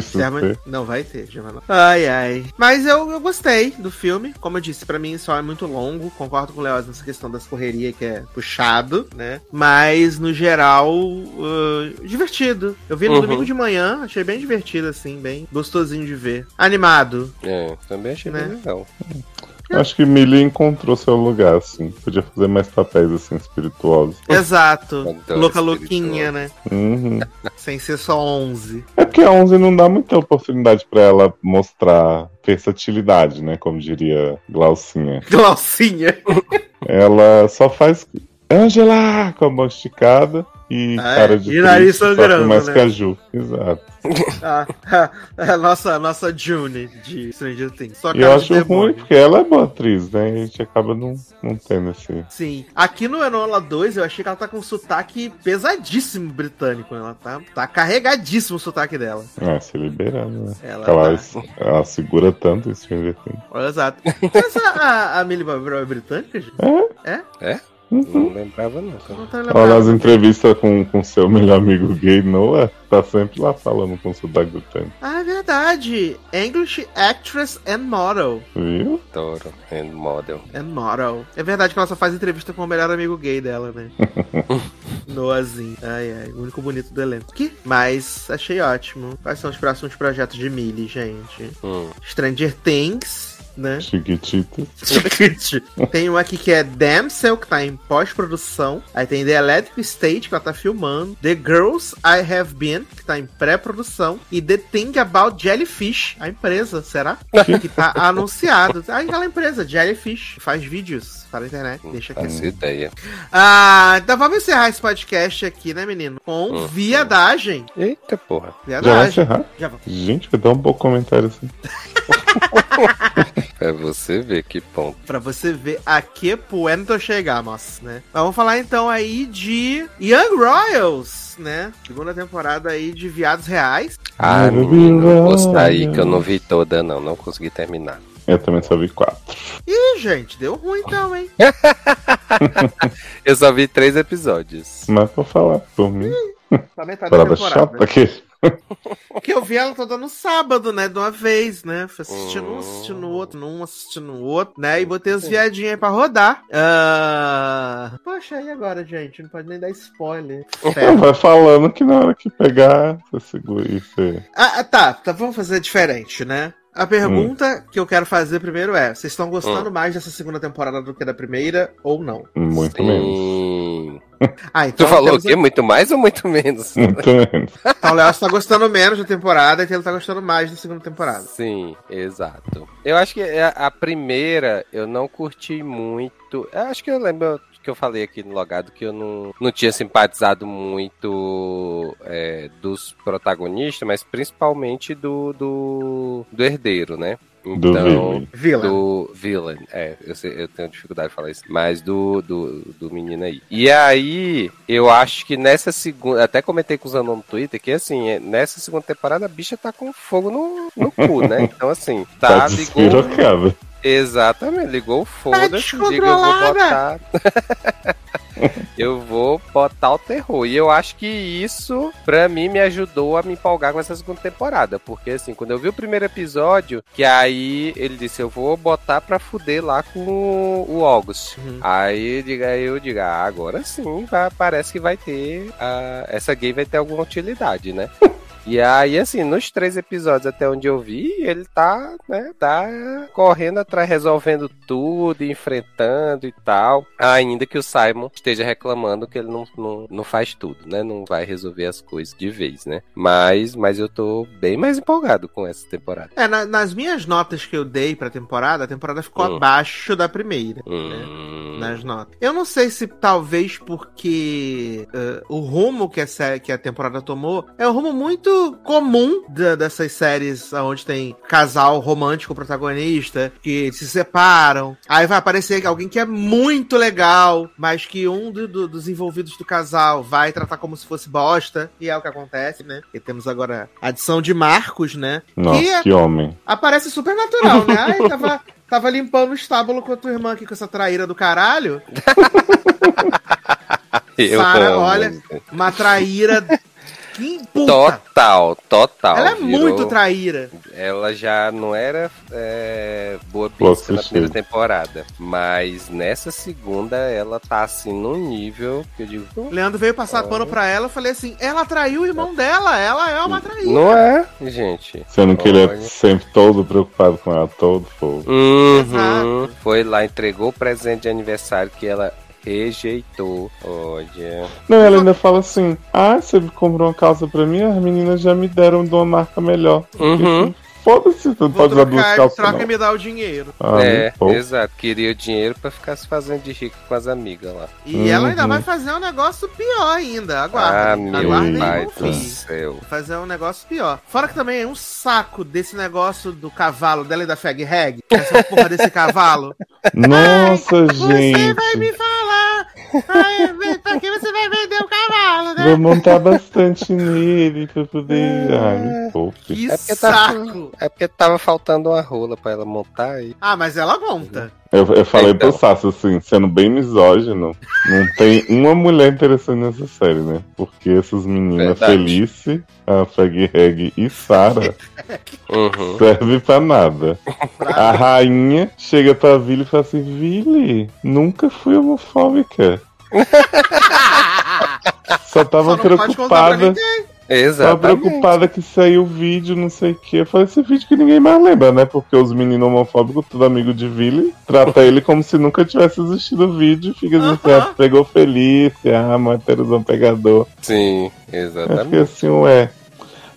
German... Não vai ter, German. Ai, ai. Mas eu, eu gostei do filme. Como eu disse, pra mim só é muito longo. Concordo com o Leoz nessa questão das correrias, que é puxado, né? Mas, no geral, uh, divertido. Eu vi no Uhum. domingo de manhã, achei bem divertido, assim, bem gostosinho de ver. Animado. É, também achei Né? bem legal. Acho que Millie encontrou seu lugar, assim. Podia fazer mais papéis, assim, espirituosos. Exato. Adoro Louca espirituoso. louquinha, né? Uhum. Sem ser só 11. É porque a 11 não dá muita oportunidade pra ela mostrar versatilidade, né? Como diria Glaucinha. Glaucinha. Ela só faz Angela com a mão esticada e Ah, é? cara de E nariz sangrando, mais né? caju. Exato. a, a, a nossa, nossa June de Stranger Things. Só E eu acho de ruim porque ela é boa atriz, né? A gente acaba não, não tendo esse. Sim. Aqui no Enola 2, eu achei que ela tá com um sotaque pesadíssimo britânico. Ela tá, tá carregadíssimo o sotaque dela. Ah, se liberando, né? Ela Ela, tá. ela segura tanto esse Stranger Things. Exato. Mas a, a, a Millie Bobby Brown é britânica, gente? É? Uhum. Não lembrava não. cara. Não lembrado. nas entrevistas com, com seu melhor amigo gay, Noah, tá sempre lá falando com sotaque britânico, Ah, é verdade. English Actress and Model. viu? Adoro. And model. And Model. É verdade que ela só faz entrevista com o melhor amigo gay dela, né? Noazinho. Ai, ai. O único bonito do elenco. Que? Mas achei ótimo. Quais são os próximos projetos de Millie, gente? Hum. Stranger Things, né? Chiquitita. tem um aqui que é Damsel, que tá em pós-produção. Aí tem The Electric State, que ela tá filmando. The Girls I Have Been, que tá em pré-produção. E The Thing About Jellyfish, a empresa, será? que tá anunciado. Aí aquela empresa, Jellyfish, que faz vídeos para a internet. Deixa aqui. Faço ideia. Ah, então vamos encerrar esse podcast aqui, né, menino? Com Uhum. viadagem. Eita porra. Já vai Viadagem. encerrar? Já vamos. Gente, vai dar um pouco comentário assim. Pra você ver que ponto. Pra você ver a que puento chegar, moça, né? Mas vamos falar então aí de Young Royals, né? Segunda temporada aí de Viados Reais. Ah, menino, vou sair que eu não vi toda não. Não consegui terminar. Eu também só vi quatro. Ih, gente, deu ruim então, hein? Eu só vi três episódios. Mas vou falar por mim. Tá metade da Parada temporada. chata aqui. Porque eu vi ela toda no sábado, né? De uma vez, né? Fui assistindo um, assistindo o outro, num, assistindo o outro, né? E botei os viadinhos aí pra rodar. Ah... Poxa, e agora, gente? Não pode nem dar spoiler. Vai falando que na hora que pegar, você segura e você. Ah, ah, tá, tá, vamos fazer diferente, né? A pergunta que eu quero fazer primeiro é: vocês estão gostando mais dessa segunda temporada do que da primeira ou não? Muito menos. Sim. Ah, então. Tu falou o quê? Muito mais ou muito menos? Muito menos. Então o Léo tá gostando menos da temporada e ele tá gostando mais da segunda temporada. Sim, exato. Eu acho que a, a primeira eu não curti muito. Eu acho que eu lembro que eu falei aqui no logado que eu não, não tinha simpatizado muito é, dos protagonistas, mas principalmente do, do, do herdeiro, né? Do Então, Villain. Vila. do villain, é, eu, sei- eu tenho dificuldade de falar isso, mas do, do, do menino aí. E aí, eu acho que nessa segunda, até comentei com o Zanon no Twitter, que assim, é, nessa segunda temporada a bicha tá com fogo no, no cu, né? Então assim, Tá tá, ligou. Exatamente, ligou o foda-se, diga eu vou botar... eu vou botar o terror. E eu acho que isso, pra mim, me ajudou a me empolgar com essa segunda temporada. Porque, assim, quando eu vi o primeiro episódio, que aí ele disse, eu vou botar pra fuder lá com o August. Uhum. Aí aí eu digo, ah, agora sim, vai- parece que vai ter. ah, essa gay vai ter alguma utilidade, né? E aí, assim, nos três episódios até onde eu vi, ele tá, né, tá correndo atrás, resolvendo tudo, enfrentando e tal. Ainda que o Simon esteja reclamando que ele não, não, não faz tudo, né? Não vai resolver as coisas de vez, né? Mas, mas eu tô bem mais empolgado com essa temporada. É, na- nas minhas notas que eu dei pra temporada, a temporada ficou Hum. abaixo da primeira. né? Hum, Nas notas. Eu não sei se talvez porque eh, o rumo que a, sé- que a temporada tomou é um rumo muito comum da- dessas séries onde tem casal romântico protagonista que se separam. Aí vai aparecer alguém que é muito legal, mas que um do- do- dos envolvidos do casal vai tratar como se fosse bosta. E é o que acontece, né? E temos agora a adição de Marcos, né? Nossa, Que que homem. aparece super natural, né? Ai, tava, tava limpando o estábulo com a tua irmã aqui com essa traíra do caralho. Sara, olha, Uma traíra. Que puta! Total, total. Ela é virou- muito traíra. Ela já não era é, boa pista na primeira temporada. Mas nessa segunda ela tá assim num nível que eu digo. "Hum, Leandro veio passar pano pra ela. Eu falei assim: ela traiu o irmão dela. Ela é uma traíra. Não é, gente. Sendo que ele é sempre todo preocupado com ela, todo fogo. Uhum. Exato. Foi lá, entregou o presente de aniversário que ela rejeitou. Olha. Não, ela ainda fala assim: Ah, você comprou uma calça pra mim, as meninas já me deram de uma marca melhor. Uhum. Foda-se, tu não Vou pode usar duas calças. troca não. e me dá o dinheiro. Ah, é, exato. Queria o dinheiro pra ficar se fazendo de rico com as amigas lá. E ela ainda Uhum. vai fazer um negócio pior ainda. ah, Aguardem. meu Aguardem pai do fim. céu. Fazer um negócio pior. Fora que também é um saco desse negócio do cavalo dela e da Fag Reg. Essa porra desse cavalo. Nossa, Você gente. vai me falar. Ai, pra que você vai vender o né? Vou montar bastante nele pra poder. Ai, me poupe. Que É porque saco. É porque tava faltando uma rola pra ela montar aí. Ah, mas ela monta. Eu, eu falei Então. pro Sasso, assim, sendo bem misógino, não tem uma mulher interessante nessa série, né? Porque essas meninas Verdade. Felice, a Fag Reg e Sara Uhum. serve pra nada. A rainha chega pra Vili e fala assim: Vili, nunca fui homofóbica. Só tava Só preocupada. ninguém. Tava Exatamente. preocupada que saiu o vídeo, não sei o que. Eu falei, esse vídeo que ninguém mais lembra, né? Porque os meninos homofóbicos, tudo amigo de Vili, trata ele como se nunca tivesse existido o vídeo. Fica assim, Aham. ah, pegou Felícia, ah, Matheusão pegador. Sim, Eu fiquei exatamente. assim, ué.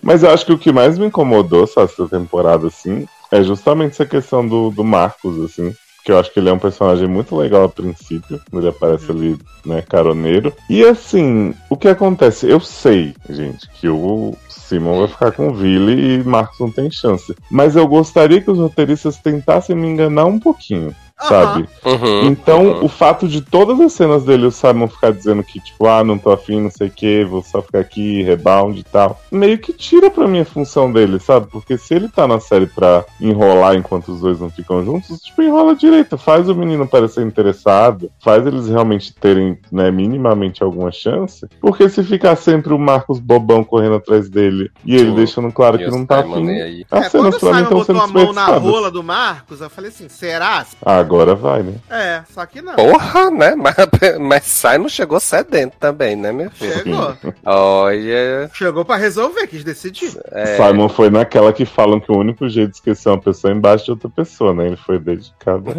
Mas eu acho que o que mais me incomodou, só essa temporada, assim, é justamente essa questão do, do Marcos, assim. Que eu acho que ele é um personagem muito legal a princípio, ele aparece ali, né, caroneiro. E assim, o que acontece? Eu sei, gente, que o Simon vai ficar com o Vili e Marcos não tem chance. Mas eu gostaria que os roteiristas tentassem me enganar um pouquinho, sabe? Uhum, Então, uhum. o fato de todas as cenas dele, o Simon ficar dizendo que, tipo, ah, não tô afim, não sei o que, vou só ficar aqui, rebound e tal, meio que tira pra mim a função dele, sabe? Porque se ele tá na série pra enrolar enquanto os dois não ficam juntos, tipo, enrola direito, faz o menino parecer interessado, faz eles realmente terem, né, minimamente alguma chance, porque se ficar sempre o Marcos bobão correndo atrás dele e ele Sim. deixando claro E que não tá Simon afim, as É, quando cenas o pra mim Simon estão botou sendo a mão na rola do Marcos, eu falei assim, será? Ah, agora vai, né? É, só que não. Porra, né? Mas, mas sai não chegou sedento também, né, meu filho? Chegou. Olha. Chegou pra resolver, quis decidir. É, Simon foi naquela que falam que o único jeito de esquecer uma pessoa é embaixo de outra pessoa, né? Ele foi dedicado.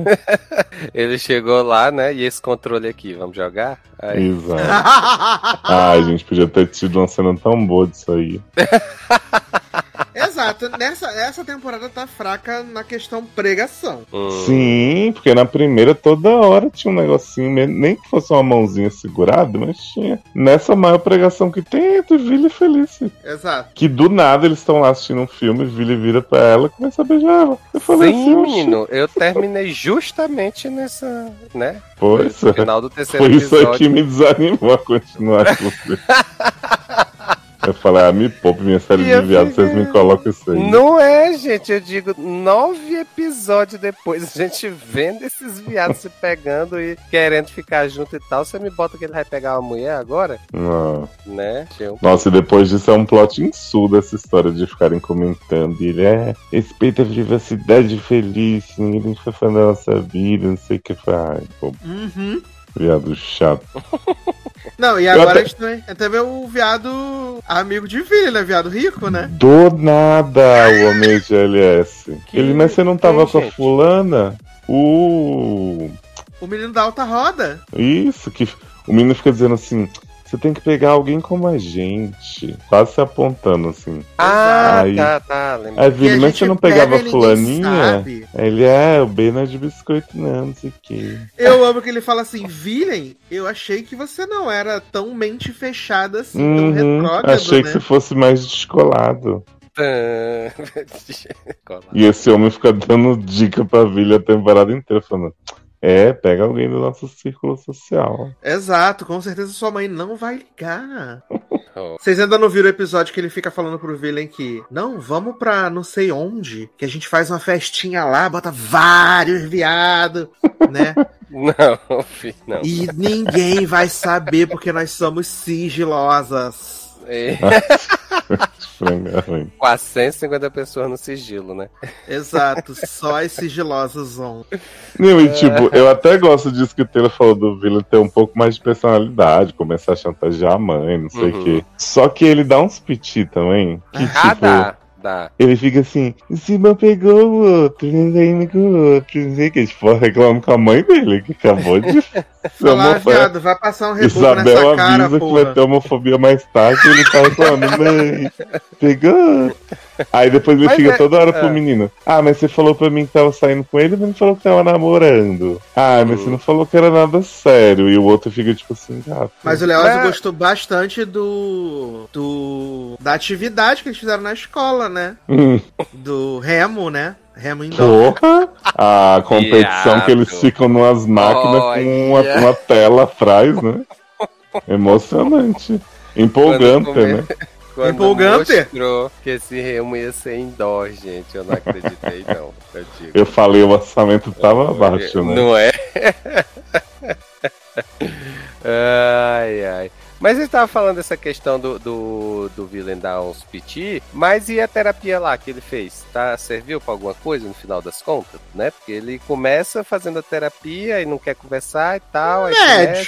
ele chegou lá, né? E esse controle aqui, vamos jogar? Aí, Exato. Ai, gente, podia ter tido uma cena tão boa disso aí. Exato. Nessa, essa temporada tá fraca na questão pregação. Hum. Sim, porque na primeira toda hora tinha um negocinho, nem que fosse uma mãozinha segurada, mas tinha. Nessa maior pregação que tem, é do Vili e Felice. Exato. Que do nada eles estão lá assistindo um filme, Vili vira pra ela e começa a beijar ela. Eu falei assim, Sim, "Oxi, menino, eu terminei justamente nessa, né? Pois No é. final do terceiro Foi isso episódio. que me desanimou a continuar com você. Eu falei, ah, me poupe minha série E de eu viados, vocês me colocam isso aí. Não é, gente, eu digo, nove episódios depois, a gente vendo esses viados se pegando e querendo ficar junto e tal, você me bota que ele vai pegar uma mulher agora, Não. né? Tio? Nossa, e depois disso é um plot insulto essa história de ficarem comentando. E ele é, respeita a privacidade feliz, ninguém fica falando da nossa vida, não sei o que faz. Uhum. Viado chato. Não, e agora até- a gente também, também o viado amigo de Vili, né? Viado rico, né? Do nada o homem de LS. Que- Ele, mas você não tava quem, com a gente? fulana? O. O menino da alta roda. Isso, que o menino fica dizendo assim: você tem que pegar alguém como a gente. Quase se apontando assim. Ah, Aí- tá, tá, lembra. Aí, Vili, mas você não pega pegava ninguém fulaninha? Ele é, o B não é de biscoito, não, não sei o quê. Eu amo que ele fala assim, Villain, eu achei que você não era tão mente fechada assim, tão Uhum, retrógrado, achei né? que você fosse mais descolado. Cola. E esse homem fica dando dica pra Vili a temporada inteira, falando: É, pega alguém do nosso círculo social. Exato, com certeza sua mãe não vai ligar. Oh. Vocês ainda não viram o episódio que ele fica falando pro Villain que, não, vamos pra não sei onde, que a gente faz uma festinha lá, bota vários viados, né? Não, filho, não. E ninguém vai saber porque nós somos sigilosas. É, Franga ruim. 450 pessoas no sigilo, né? Exato, só as sigilosas vão. Não, e tipo, eu até gosto disso que o Taylor falou do Vila ter um pouco mais de personalidade, começar a chantagear a mãe, não sei o Uhum. quê. Só que ele dá uns piti também. Que, Ah, tipo, dá, dá. ele fica assim, o Simão pegou o outro, ele tá indo com o outro, não sei o que. Tipo, reclamando com a mãe dele, que acabou de ser Falar, viado, vai passar um reboco Isabel nessa cara, avisa que porra. vai ter homofobia mais tarde e ele tá reclamando, mãe, pegou. Aí depois ele Mas fica é- toda hora pro é. menino. Ah, mas você falou pra mim que tava saindo com ele, mas não falou que tava namorando. Ah, mas você não falou que era nada sério. E o outro fica tipo assim, gato. Mas o Leózio Mas- gostou bastante do, do. da atividade que eles fizeram na escola, né? Hum, Do remo, né? Remo indoor. porra! A competição que eles ficam numas máquinas com uma, Olha. uma tela atrás, né? Emocionante. Empolgante, né? Quando Empolgante. mostrou que esse remo ia ser indoor, gente, eu não acreditei, não. Eu digo. Eu falei, o orçamento tava baixo, né? Não é? ai, ai. Mas ele tava falando dessa questão do, do, do Villain dar uns piti, mas e a terapia lá que ele fez? Tá, serviu pra alguma coisa no final das contas, né? Porque ele começa fazendo a terapia e não quer conversar e tal. aí começa-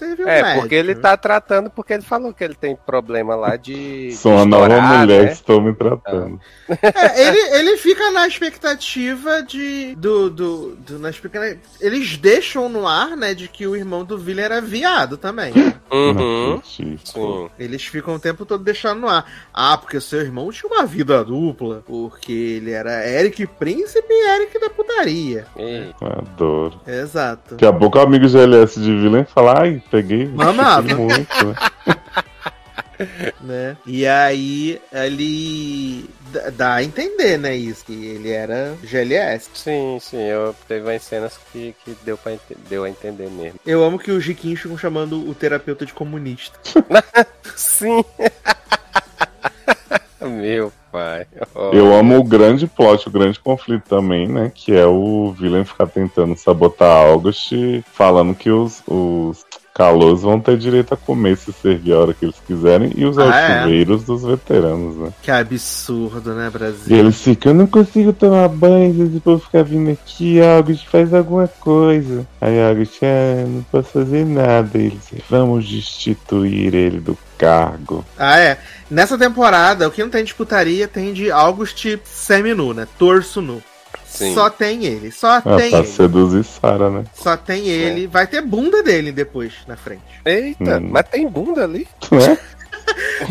Né? Você viu É, porque ele tá tratando, porque ele falou que ele tem problema lá de. Sou uma nova mulher, né? estou me tratando. É, ele, ele fica na expectativa de. Do, do, do- na expectativa- Eles deixam no ar, né? De que o irmão do Villa era viado também. Uhum. Acredito. Sim. Eles ficam o tempo todo deixando no ar. Ah, porque seu irmão tinha uma vida dupla. Porque ele era Eric Príncipe e Eric da putaria. Ei, Adoro. Exato. Daqui a pouco o amigo GLS de Villain fala, ai, peguei. Mamava. muito, né? E aí ele dá- a entender, né, isso, que ele era GLS. Sim, sim, eu teve umas cenas que, que deu, pra deu a entender mesmo. Eu amo que os Jiquinhos ficam chamando o terapeuta de comunista. Sim! Meu pai. Oh. Eu amo o grande plot, o grande conflito também, né? Que é o Villain ficar tentando sabotar August, falando que os, os calouros vão ter direito a comer se servir a hora que eles quiserem, e os Ah, é? chuveiros dos veteranos, né? Que absurdo, né, E Brasil? eles ficam, eu não consigo tomar banho, povo ficar vindo aqui, August, faz alguma coisa. Aí August, ah, não posso fazer nada. E eles, vamos destituir ele do cargo. Ah, é. Nessa temporada, o que não tem de putaria tem de August semi-nu, né? Torso nu. Sim. Só tem ele. Só Ah, tem pra ele. seduzir Sarah, né? Só tem ele. Vai ter bunda dele depois, na frente. Eita, Hum. mas tem bunda ali? Né?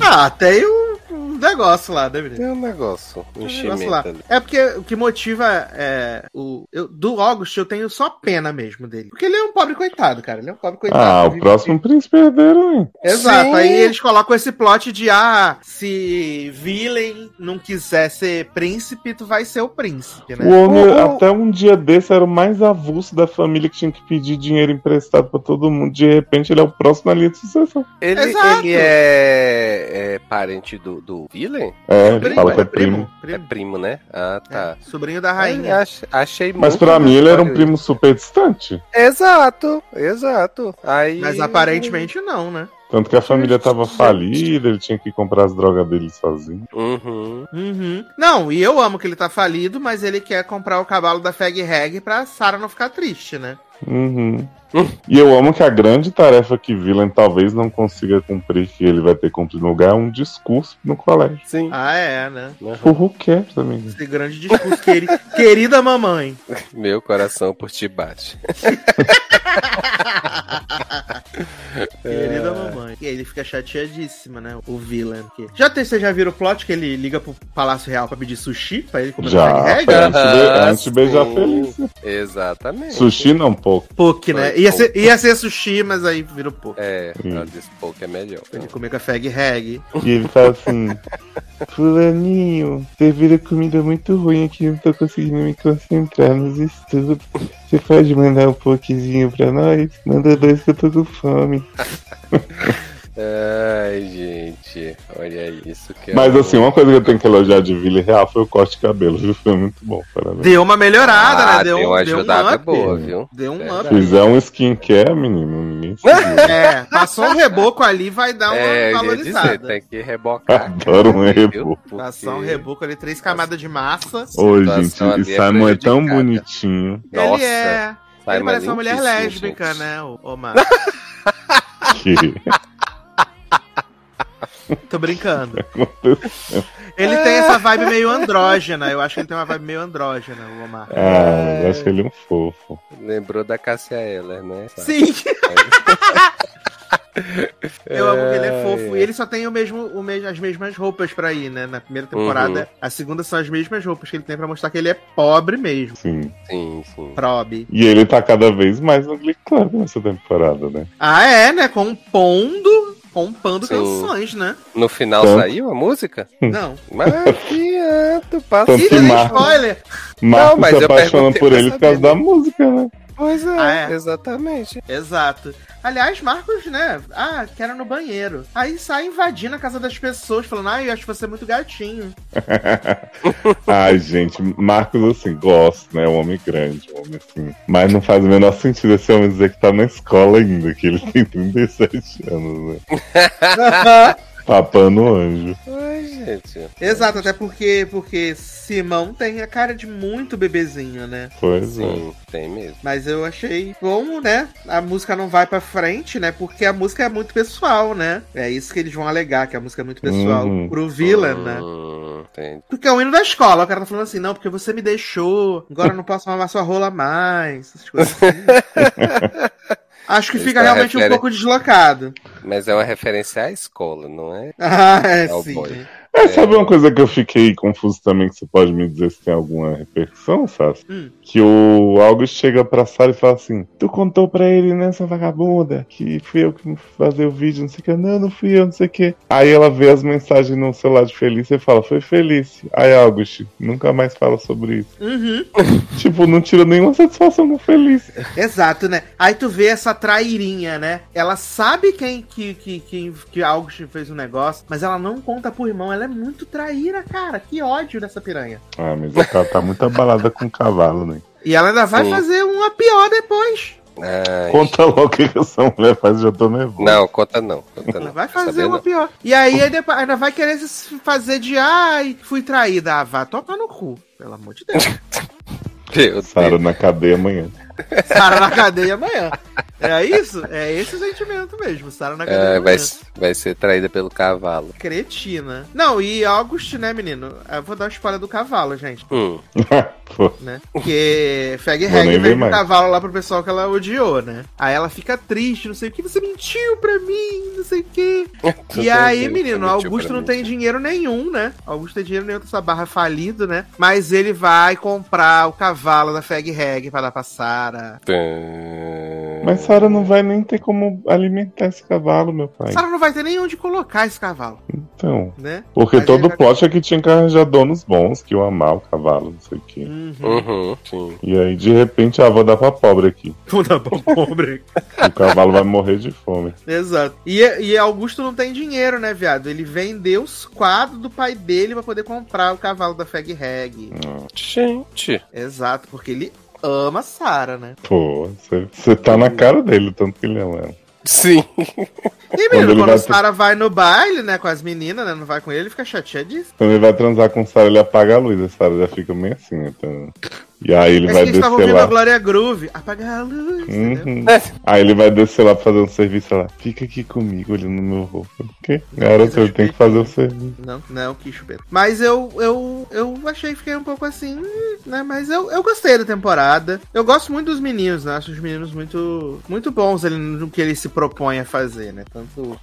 Ah, tem o, o negócio lá, né, menino? Tem um negócio, um Tem um negócio lá. ali. É porque o que motiva é. O, eu, do August eu tenho só pena mesmo dele. Porque ele é um pobre coitado, cara. Ele é um pobre coitado. Ah, o vive- próximo príncipe herdeiro, hein? Exato, Sim. aí eles colocam esse plot de ah, se Villain não quiser ser príncipe, tu vai ser o príncipe, né? O homem, até um dia desse, era o mais avulso da família que tinha que pedir dinheiro emprestado pra todo mundo. De repente, ele é o próximo na linha de sucessão. Ele, Exato. ele é, é parente do, do Villain? É, ele Primo, fala que é é primo. primo. É primo. né? Ah, tá. É, sobrinho da Ai, rainha. ach- achei Mas muito pra mim, ele era um primo super distante. Exato, exato. Aí... Mas aparentemente não, né? Tanto que a família tava falida, ele tinha que comprar as drogas dele sozinho. Uhum. Uhum. Não, e eu amo que ele tá falido, mas ele quer comprar o cavalo da Fag Hag pra Sarah não ficar triste, né? Uhum. E eu amo que a grande tarefa que Villain talvez não consiga cumprir, que ele vai ter que cumprir no lugar, é um discurso no colégio. Sim. Ah, é, né? Uhum. O who cares, amigo? Esse grande discurso, queri- querida mamãe. Meu coração por ti bate. Querida mamãe. E aí ele fica chateadíssimo, né? O villain. Que... Já tem, você já viram o plot que ele liga pro Palácio Real pra pedir sushi? Pra ele comer Já, foi Hag? antes de, antes beijar feliz. Exatamente. Sushi não, pouco. Poke, né? Ia ser, ia ser sushi, mas aí virou poke. É, Hum. ela disse que é melhor. Ele comer com a Fag Hag. E ele fala assim: Fulaninho, serviram comida muito ruim aqui, não tô conseguindo me concentrar nos estudos. Você pode mandar um pouquinho pra nós? Manda dois que eu tô com fome. Ai, gente, olha isso que é Mas assim, uma coisa que eu tenho que elogiar de Vila Real foi o corte de cabelo, viu? Foi muito bom, parabéns. Deu uma melhorada, Ah, né? Deu, deu uma deu um ajudada up. boa, viu? Deu um Verdade. up. Fizer um skincare, menino, ninguém se. É, passou um reboco ali, vai dar uma É, valorizada. dizer, tem que rebocar. Adoro um viu? reboco. Porque Passar um reboco ali, três camadas de massa. Ô, gente, ali e é Simon é tão bonitinho Nossa, ele é. Simon ele parece uma mulher lésbica, gente. né, o Omar? que Tô brincando. Ele tem essa vibe meio andrógena. Eu acho que ele tem uma vibe meio andrógena, o Omar. Ah, eu acho ele um fofo. Lembrou da Cássia Eller, né? Sim! Eu amo que ele é fofo. E ele só tem o mesmo, o mes- as mesmas roupas pra ir, né? Na primeira temporada. Uhum. A segunda são as mesmas roupas que ele tem pra mostrar que ele é pobre mesmo. Sim. Sim, sim. Probe. E ele tá cada vez mais no Glee Club nessa temporada, né? Ah, é, né? Compondo. Compando Sim. canções, né? No final Tanto- saiu a música? Não. Mas, passa. Tanto que tem Marco- spoiler! Marco mas se eu apaixona por ele por causa saber, da né? música, né? Pois é, Ah, é? exatamente. Exato. Aliás, Marcos, né? Ah, quero ir no banheiro. Aí sai invadindo a casa das pessoas, falando, ah, eu acho você muito gatinho. Ai, gente, Marcos, assim, gosto, né? Um homem grande, um homem assim. Mas não faz o menor sentido esse homem dizer que tá na escola ainda, que ele tem 37 anos, né? Papando anjo. Ai, gente. Exato, até porque, porque Simão tem a cara de muito bebezinho, né? Pois é. Sim, tem mesmo. Mas eu achei bom, né? A música não vai pra frente, né? Porque a música é muito pessoal, né? É isso que eles vão alegar, que a música é muito pessoal Uhum. pro villain, né? Hum, entendi. Porque é o hino da escola. O cara tá falando assim, não, porque você me deixou, agora eu não posso mamar sua rola mais. Essas coisas assim. Acho que Isso fica é realmente um refere- pouco deslocado. Mas é uma referência à escola, não é? Ah, é É o sim. boy. É, sabe uma coisa que eu fiquei confuso também, que você pode me dizer se tem alguma repercussão, Sassi? Hum. Que o August chega pra Sarah e fala assim: Tu contou pra ele nessa vagabunda que fui eu que fazer o vídeo, não sei o que. Não, não fui eu, não sei o que. Aí ela vê as mensagens no celular de Felícia e fala: Foi Felícia. Aí August nunca mais fala sobre isso. Uhum. tipo, não tira nenhuma satisfação com Felícia. Exato, né? Aí tu vê essa trairinha, né? Ela sabe quem que, que, que, que August fez o negócio, mas ela não conta pro irmão. Ela é muito traíra, cara. Que ódio dessa piranha. Ah, mas é ela tá muito abalada com o cavalo, né? E ela ainda vai Sim. fazer uma pior depois. Ai, Conta logo o que essa mulher faz, já tô nervoso. Não, conta não. Conta Ela não. vai Quer fazer uma não? pior. E aí, aí depois, ainda vai querer se fazer de ai, fui traída. Ah, vá tocar no cu. Pelo amor de Deus. Meu Deus. na cadeia amanhã. Sara na cadeia amanhã. É isso? É esse o sentimento mesmo. Sara na É, academia. vai, vai ser traída pelo cavalo. Cretina. Não, e August, né, menino? Eu vou dar uma spoiler do cavalo, gente. Hum. Pô, né? Porque Fag Hag vende o cavalo lá pro pessoal que ela odiou, né? Aí ela fica triste, não sei o que, você mentiu pra mim, não sei o que. E aí, menino, Augusto não tem dinheiro nenhum, né? Augusto tem dinheiro nenhum, essa barra é falido, né? Mas ele vai comprar o cavalo da Fag Hag pra dar pra Sarah. Mas Sara não vai nem ter como alimentar esse cavalo, meu pai. Sarah não vai ter nem onde colocar esse cavalo, Então. né? Porque Mas todo o plot é que tinha que arranjar donos bons, que iam amar o cavalo, não sei o quê. Uhum. Uhum. E aí, de repente, ah, vou dar pra pobre aqui. Vou dar pra pobre. O cavalo vai morrer de fome. Exato. E, e Augusto não tem dinheiro, né, viado? Ele vendeu os quadros do pai dele pra poder comprar o cavalo da Fag Hag. Gente. Exato, porque ele ama Sarah, né? Pô, você tá na cara dele, tanto que ele ama ela. Sim. E, Quando menino, ele quando vai- Sarah vai no baile, né, com as meninas, né, não vai com ele, ele fica chateadíssimo. Quando ele vai transar com Sara, ele apaga a luz. A Sara já fica meio assim, então. E aí ele Mas vai eles descer ouvindo a lá. Glória Groove. Apagar a luz? Uhum. Aí ele vai descer lá pra fazer um serviço lá. Fica aqui comigo, olhando no meu roupa. O? Garoto, ele tem que fazer o serviço. Não, não, que chupeta. Mas eu, eu, eu achei, fiquei um pouco assim, né? Mas eu, eu gostei da temporada. Eu gosto muito dos meninos, né? Acho os meninos muito, muito bons ali no que eles se propõem a fazer, né? Tanto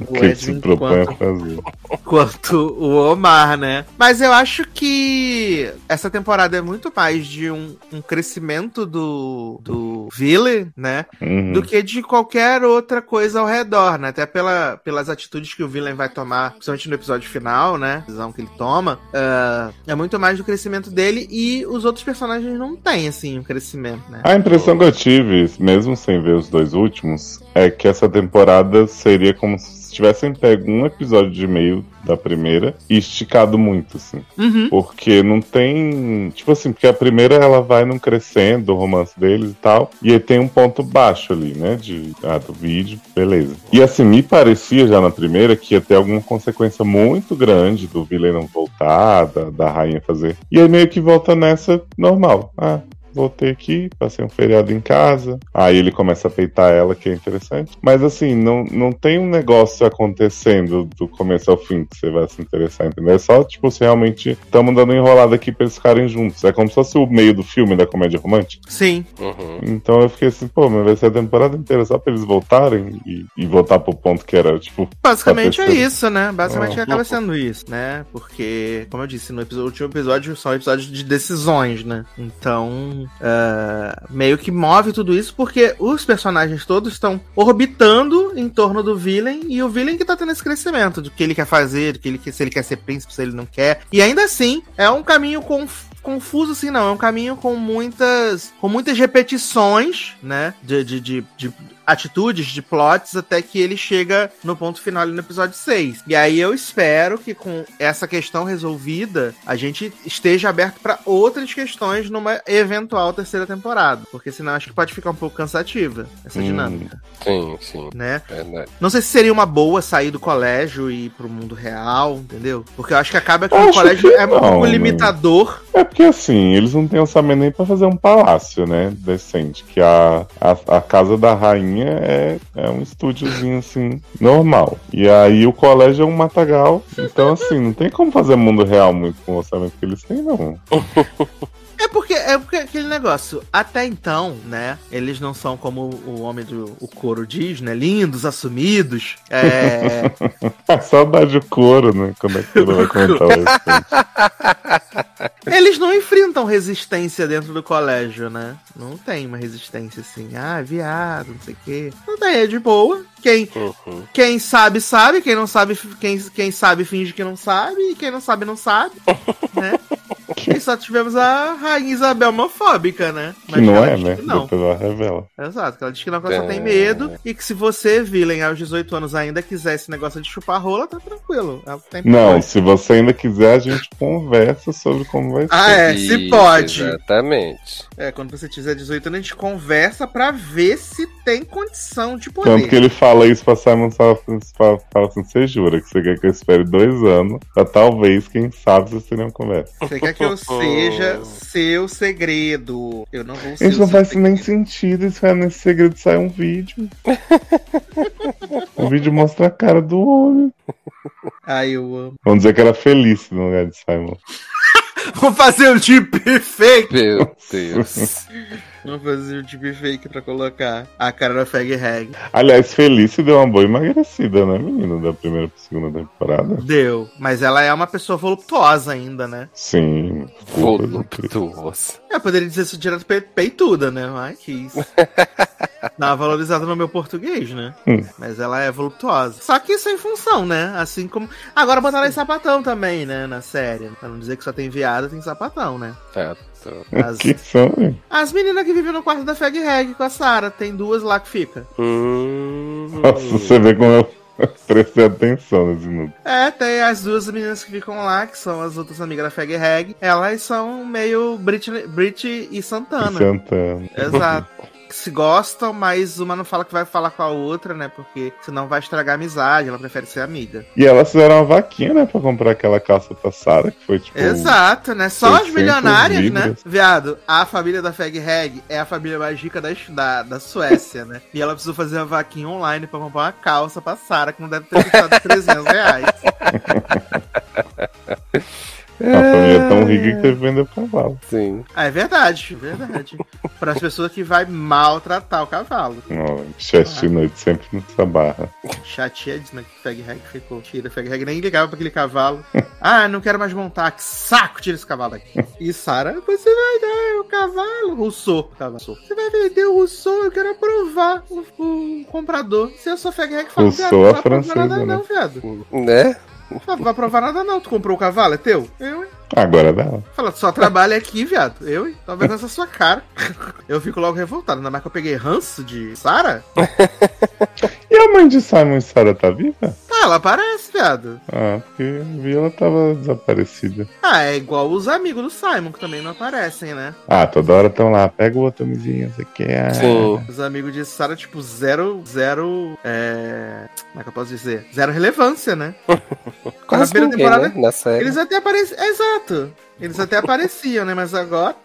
O que ele se propõe quanto a fazer. quanto o Omar, né? Mas eu acho que essa temporada é muito mais de um, um crescimento do, do Ville, né? Uhum. Do que de qualquer outra coisa ao redor, né? Até pela, pelas atitudes que o Villain vai tomar, principalmente no episódio final, né? A decisão que ele toma. ah, é muito mais do crescimento dele e os outros personagens não têm, assim, um crescimento, né? A impressão que eu tive, mesmo sem ver os dois últimos, é que essa temporada seria como se tivessem pego um episódio de meio da primeira e esticado muito, assim. Uhum. Porque não tem. Tipo assim, porque a primeira ela vai num crescendo, o romance deles e tal. E aí tem um ponto baixo ali, né? De, ah, do vídeo, beleza. E assim, me parecia já na primeira que ia ter alguma consequência muito grande do vilão não voltar, da, da rainha fazer. E aí meio que volta nessa normal. Ah. Voltei aqui, passei um feriado em casa. Aí ele começa a peitar ela, que é interessante. Mas assim, não, não tem um negócio acontecendo do começo ao fim que você vai se interessar, entendeu? É só, tipo, se realmente estamos dando enrolada aqui pra eles ficarem juntos. É como se fosse o meio do filme da comédia romântica. Sim. Uhum. Então eu fiquei assim, pô, mas vai ser a temporada inteira só pra eles voltarem e, e voltar pro ponto que era, tipo, Basicamente é isso, né? Basicamente Ah. acaba sendo isso, né? Porque, como eu disse, no episódio, último episódio são episódios de decisões, né? Então, ah, meio que move tudo isso porque os personagens todos estão orbitando em torno do villain e o villain que tá tendo esse crescimento do que ele quer fazer, do que ele quer, se ele quer ser príncipe, se ele não quer. E ainda assim, é um caminho conf- confuso assim, não. É um caminho com muitas com muitas repetições, né? De, de, de, de atitudes, de plots, até que ele chega no ponto final ali no episódio 6. E aí eu espero que com essa questão resolvida, a gente esteja aberto para outras questões numa eventual terceira temporada. Porque senão acho que pode ficar um pouco cansativa essa Hum. dinâmica, Sim, sim. né? Verdade. Não sei se seria uma boa sair do colégio e ir pro mundo real, entendeu? Porque eu acho que acaba que Eu o colégio que é um pouco né? limitador. É porque assim, eles não têm orçamento nem pra fazer um palácio, né? Decente. Que a, a, a casa da rainha é, é um estúdiozinho assim, normal. E aí o colégio é um matagal. Então, assim, não tem como fazer mundo real muito com o orçamento que eles têm, não. É porque é porque aquele negócio, até então, né? Eles não são como o homem do o coro diz, né? Lindos, assumidos. É, Saudade do couro, né? Quando a couro vai comentar isso. eles não enfrentam resistência dentro do colégio, né? Não tem uma resistência assim, ah, viado, não sei o quê. Não tem, é de boa. Quem, Uhum. quem sabe, sabe. Quem não sabe, quem, quem sabe finge que não sabe. E quem não sabe, não sabe. Né? E só tivemos a Rainha Isabel homofóbica, né? Que não é, né? Não. Depois ela revela. Exato, que ela diz que não, que ela só tem É. medo e que se você, Villain, aos 18 anos ainda quiser esse negócio de chupar rola, tá tranquilo. É Não, se você ainda quiser, a gente conversa sobre como vai ser. Ah, é, se Isso, pode. Exatamente. É, quando você tiver 18 anos, a gente conversa pra ver se tem condição de poder. Tanto que ele fala isso pra Simon Salford, fala, assim, você jura que você quer que eu espere dois anos pra talvez, quem sabe, vocês tenham conversa. Você quer que eu seja seu segredo. Eu não vou ser Isso não faz nem segredo. sentido, se nesse segredo sai um vídeo. o vídeo mostra a cara do homem. Ai, eu amo. Vamos dizer que era feliz no lugar de Simon. Vou fazer o tipo fake. Meu Deus. Vamos fazer o tipo fake pra colocar a cara da Fag Hag. Aliás, Felice deu uma boa emagrecida, né, menina? Da primeira pra segunda temporada. Deu. Mas ela é uma pessoa voluptuosa ainda, né? Sim. Voluptuoso. Eu poderia dizer isso direto pe peituda, né? Mas quis. Dá uma valorizada no meu português, né? Hum. Mas ela é voluptuosa. Só que sem função, né? Assim como. Agora botaram em sapatão também, né? Na série. Pra não dizer que só tem viada, tem sapatão, né? Ah, tô- As, Que são, hein? as meninas que vivem no quarto da Fag Hag com a Sarah. Tem duas lá que fica. Hum. Nossa, você vê como eu prestei atenção nesse minuto. É, tem as duas meninas que ficam lá, que são as outras amigas da Fag Hag. Elas são meio Britney, Brit e Santana. Santana. Exato. Que se gostam, mas uma não fala que vai falar com a outra, né? Porque senão vai estragar a amizade, ela prefere ser amiga. E elas fizeram uma vaquinha, né, pra comprar aquela calça pra Sarah, que foi tipo. Exato, né? Só as 600 milionárias, né? libras. Viado, a família da Fag Hag é a família mais rica da, da, da Suécia, né? E ela precisou fazer uma vaquinha online pra comprar uma calça pra Sarah, que não deve ter custado 300 reais. A família é tão rica que teve que vender o cavalo. Sim. Ah, é verdade, é verdade. Para as pessoas que vai maltratar o cavalo. Ó, Chestnut sempre nessa barra. Chateadíssima que Fag Hag ficou. Tira, Fag Hag nem ligava pra aquele cavalo. Ah, não quero mais montar. Que saco, tira esse cavalo aqui. E Sara, você vai dar o cavalo. Rousseau. Cavalo. Você vai vender o Rousseau, eu quero aprovar o, o comprador. Se eu sou Fag Hag, fala, Rousseau não é aprovar francesa, nada né? não, viado. Né? Fala, Não vai aprovar nada não. Tu comprou o cavalo, é teu? Eu, hein? Agora dá. Fala, só trabalha aqui, viado. Eu, hein? Vendo essa sua cara. Eu fico logo revoltado. Ainda mais que eu peguei ranço de Sara. E a mãe de Simon e Sarah tá viva? Ah, ela aparece, viado. Ah, porque eu vi ela tava desaparecida. Ah, é igual os amigos do Simon, que também não aparecem, né? Ah, toda hora tão lá, pega o outro amizinho, você quer. Sim. Os amigos de Sarah, tipo, zero, zero, é... Como é que eu posso dizer? Zero relevância, né? Quase primeira ninguém, temporada, né? Na série. Eles até apareciam, exato. Eles até apareciam, né? Mas agora,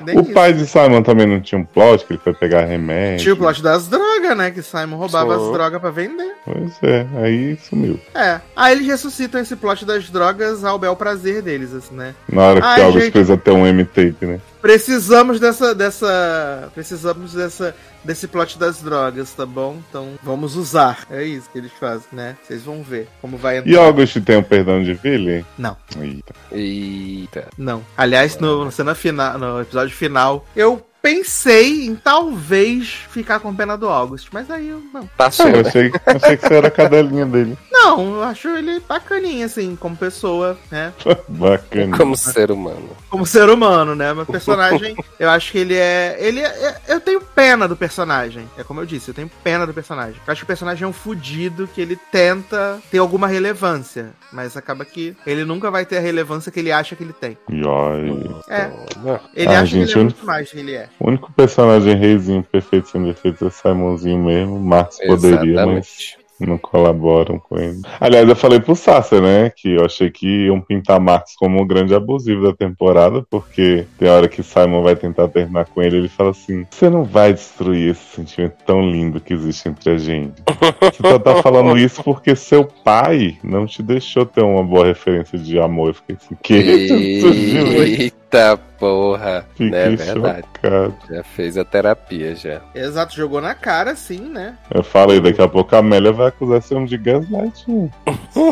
nem O isso. pai de Simon também não tinha um plot, que ele foi pegar remédio. Tinha o plot das drogas, né? Que Simon roubava Sim. as drogas pra vender. Pois é, aí sumiu. É. Aí eles ressuscitam esse plot das drogas ao bel prazer deles, assim, né? Na hora que Ai, August gente. fez até um M-tape, né? Precisamos dessa, dessa. Precisamos dessa. Desse plot das drogas, tá bom? Então vamos usar. É isso que eles fazem, né? Vocês vão ver como vai entrar. E August tem o perdão de Billy? Não. Eita. Eita. Não. Aliás, no, cena final, no episódio final, eu pensei em talvez ficar com pena do August, mas aí eu não. Passou, Eu né? achei, achei que você era a cadelinha dele. Não, eu acho ele bacaninha, assim, como pessoa, né? Bacana. Como ser humano. Como ser humano, né? Meu personagem, eu acho que ele é. Ele é, é- Eu tenho pena do personagem. É como eu disse, eu tenho pena do personagem. Eu acho que o personagem é um fudido que ele tenta ter alguma relevância. Mas acaba que ele nunca vai ter a relevância que ele acha que ele tem. Yoi. É. Toma. Ele Ah, acha gente, que ele é muito mais que ele é. O único personagem reizinho perfeito sem defeitos é Simonzinho mesmo. Marcos poderia, mas. Não colaboram com ele. Aliás, eu falei pro Sasser, né, que eu achei que iam pintar Marcos como o grande abusivo da temporada, porque tem hora que Simon vai tentar terminar com ele, ele fala assim: Você não vai destruir esse sentimento tão lindo que existe entre a gente. Você só tá falando isso porque seu pai não te deixou ter uma boa referência de amor. Eu fiquei assim, que? Isso? Eita porra. Fiquei É verdade. chocado. Já fez a terapia já. Exato, jogou na cara, sim, né? Eu falei, daqui a pouco a Amélia vai acusar esse homem de gaslighting.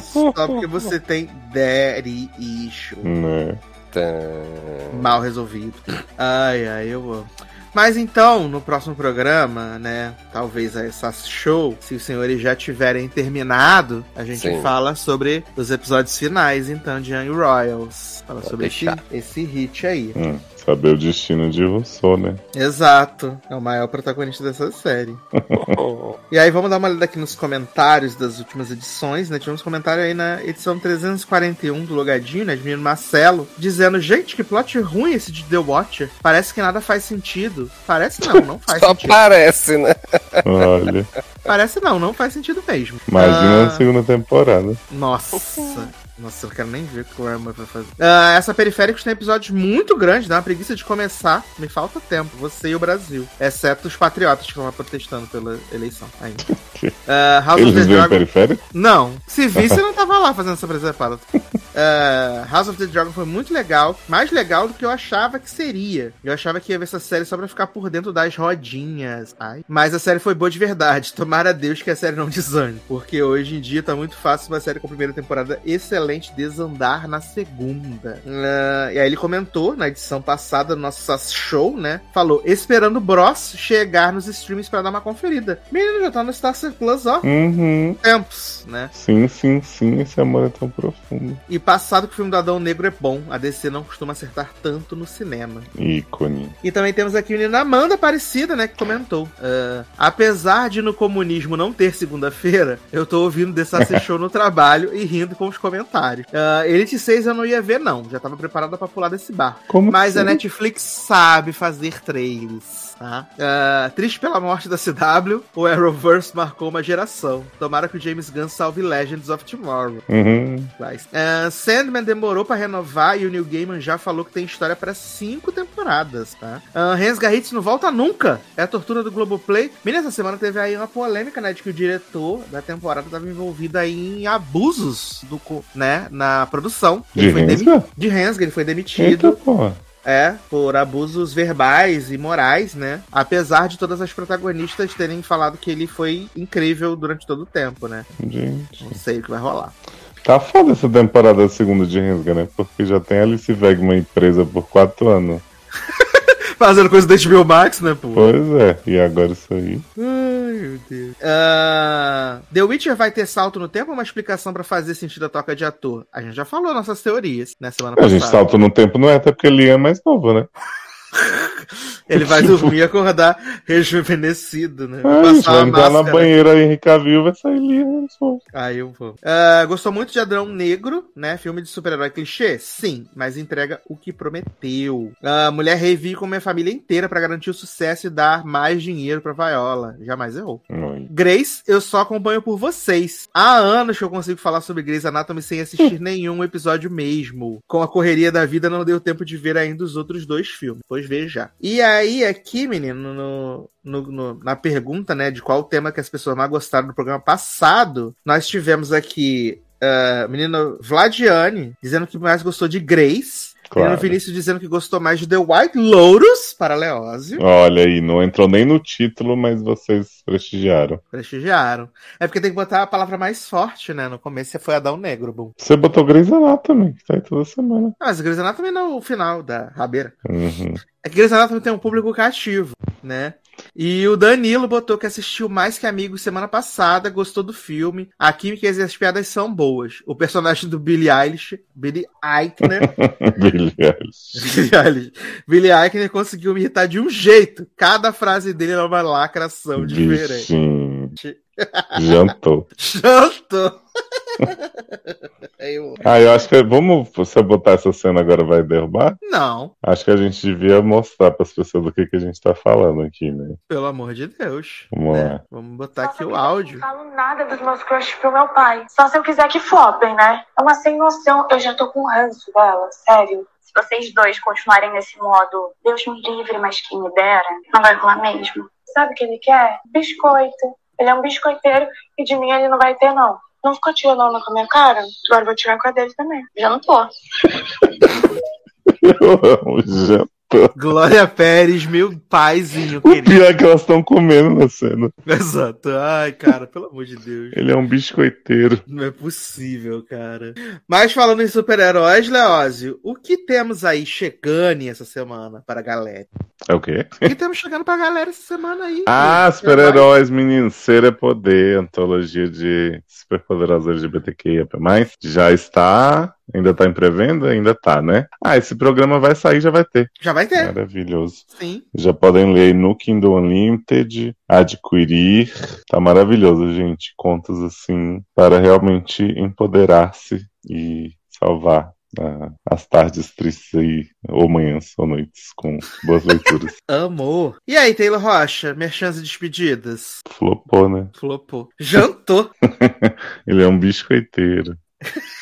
Só porque você tem daddy issue Né? Tá. mal resolvido. Ai, ai, eu amo. Mas então, no próximo programa, né? Talvez essa show, se os senhores já tiverem terminado, a gente Sim. fala sobre os episódios finais, então, de Young Royals. Fala Pode sobre esse, esse hit aí. Hum, saber o destino de Rousseau, né? Exato. É o maior protagonista dessa série. E aí, vamos dar uma olhada aqui nos comentários das últimas edições, né? Tivemos comentário aí na edição 341 do Logadinho, né? De menino Marcelo, dizendo: Gente, que plot ruim esse de The Watcher. Parece que nada faz sentido. Parece não, não faz Só sentido. parece, né? Olha, Parece não, não faz sentido mesmo. imagina Ah, a segunda temporada. Nossa. Nossa, eu não quero nem ver o que o Armor vai fazer. Ah, essa Periféricos tem episódios muito grandes, dá uma preguiça de começar. Me falta tempo, você e o Brasil. Exceto os patriotas que estão lá protestando pela eleição ainda. Ah, House Eles of the Dragon. periférico? Não, se visse, eu não tava lá fazendo essa presepada. Uh, House of the Dragon foi muito legal, mais legal do que eu achava que seria. Eu achava que ia ver essa série só pra ficar por dentro das rodinhas. Ai. Mas a série foi boa de verdade. Tomara a Deus que a série não desande. Porque hoje em dia tá muito fácil uma série com a primeira temporada excelente desandar na segunda. Uh, e aí ele comentou na edição passada do nosso show, né? Falou: esperando o Bros chegar nos streams pra dar uma conferida. Menino já tá no Star Plus, ó. Uhum. Tempos, né? Sim, sim, sim, esse amor é tão profundo. E passado que o filme do Adão Negro é bom, a DC não costuma acertar tanto no cinema. Ícone. E também temos aqui a menina Amanda Aparecida, né, que comentou. ah, apesar de no comunismo não ter segunda-feira, eu tô ouvindo desse Show no trabalho e rindo com os comentários. Uh, Elite 6 eu não ia ver, não. Já tava preparada pra pular desse bar. Como Mas a assim? Netflix sabe fazer trailers. Tá? Ah, triste pela morte da CW, o Arrowverse marcou uma geração. Tomara que o James Gunn salve Legends of Tomorrow. Uhum. Mas, ah, Sandman demorou pra renovar e o Neil Gaiman já falou que tem história pra cinco temporadas, tá? Uh, Hans Garritz não volta nunca. É a tortura do Globoplay. Menina, essa semana teve aí uma polêmica, né? De que o diretor da temporada estava envolvido aí em abusos do, né, na produção. De Ele foi demi- Rensga? de Hensga, ele foi demitido. Eita, porra. É, por abusos verbais e morais, né? Apesar de todas as protagonistas terem falado que ele foi incrível durante todo o tempo, né? Gente. Não sei o que vai rolar. Tá foda essa temporada segunda de Rensga, né? Porque já tem Alice Wegman presa por quatro anos. Fazendo coisa da HBO Max, né, pô? Pois é, e agora isso aí. Ai, meu Deus. Ah, The Witcher vai ter salto no tempo ou uma explicação pra fazer sentido a toca de ator? A gente já falou nossas teorias, né, semana A passada. gente salta no tempo, não é até porque Liam é mais novo, né? Ele vai dormir e acordar rejuvenescido, né? É, a gente Passar vai entrar na banheira aí, Henrique Cavill, vai sair Liam. só. Aí eu vou. Ah, gostou muito de Adrão Negro, né? Filme de super-herói clichê? Sim, mas entrega o que prometeu. A mulher revive com minha família inteira pra garantir o sucesso e dar mais dinheiro pra Viola. Jamais errou. Grace, eu só acompanho por vocês. Há anos que eu consigo falar sobre Grey's Anatomy sem assistir nenhum episódio mesmo. Com a correria da vida, não deu tempo de ver ainda os outros dois filmes. Pois veja. E aí, aqui, menino, no, no- no- na pergunta, né, de qual tema que as pessoas mais gostaram do programa passado, nós tivemos aqui. Uh, menino Vladiane dizendo que mais gostou de Grace. Claro. Menino Vinícius dizendo que gostou mais de The White Lotus para Leózio. Olha aí, não entrou nem no título, mas vocês prestigiaram. Prestigiaram. É porque tem que botar a palavra mais forte, né? No começo foi Adão Negro, bom. Você botou Grey's Anatomy, que tá aí toda semana. Ah, mas Grey's Anatomy não é o final da rabeira. Uhum. É que Grey's Anatomy tem um público cativo, né? E o Danilo botou que assistiu mais que amigos semana passada, gostou do filme. A química e as piadas são boas. O personagem do Billy Eilish, Billy Eichner. Billy Eilish, Billy Eichner conseguiu me irritar de um jeito. Cada frase dele era uma lacração diferente. Bichinho. Jantou. Jantou. Eu- Ah, eu acho que vamos. Você botar essa cena agora vai derrubar? Não, Acho que a gente devia mostrar para as pessoas do que, que a gente tá falando aqui, né? pelo amor de Deus. Vamos né? lá. Vamos botar aqui o áudio. Não falo nada dos meus crushes pro meu pai. Só se eu quiser que flopem, né? É uma sem noção. Eu já tô com ranço dela, sério. Se vocês dois continuarem nesse modo, Deus me livre, mas quem me dera, não vai rolar mesmo. Sabe o que ele quer? Biscoito. Ele é um biscoiteiro e de mim ele não vai ter, não. Não ficou tirando com a minha cara? Agora vou tirar com a dele também. Já não tô. Eu amo, jantou. Glória Pérez, meu paizinho O querido. pior é que elas estão comendo na cena. Exato. Ai, cara, pelo amor de Deus. Ele é um biscoiteiro. Não é possível, cara. Mas falando em super-heróis, Leózio, o que temos aí chegando essa semana para a galera? É o quê? O que temos chegando pra galera essa semana aí? Ah, super-heróis, menino. Ser é poder. Antologia de superpoderosos LGBTQIA+. Já está... Ainda tá em pré-venda? Ainda tá, né? Ah, esse programa vai sair, já vai ter. Já vai ter, Maravilhoso. sim. Já podem ler no Kindle Unlimited, adquirir. Tá maravilhoso, gente. Contos assim para realmente empoderar-se e salvar ah, as tardes tristes aí, ou manhãs, ou noites, com boas leituras. Amor. E aí, Taylor Rocha, merchans e despedidas? Flopou, né? Flopou. Jantou. Ele é um biscoiteiro.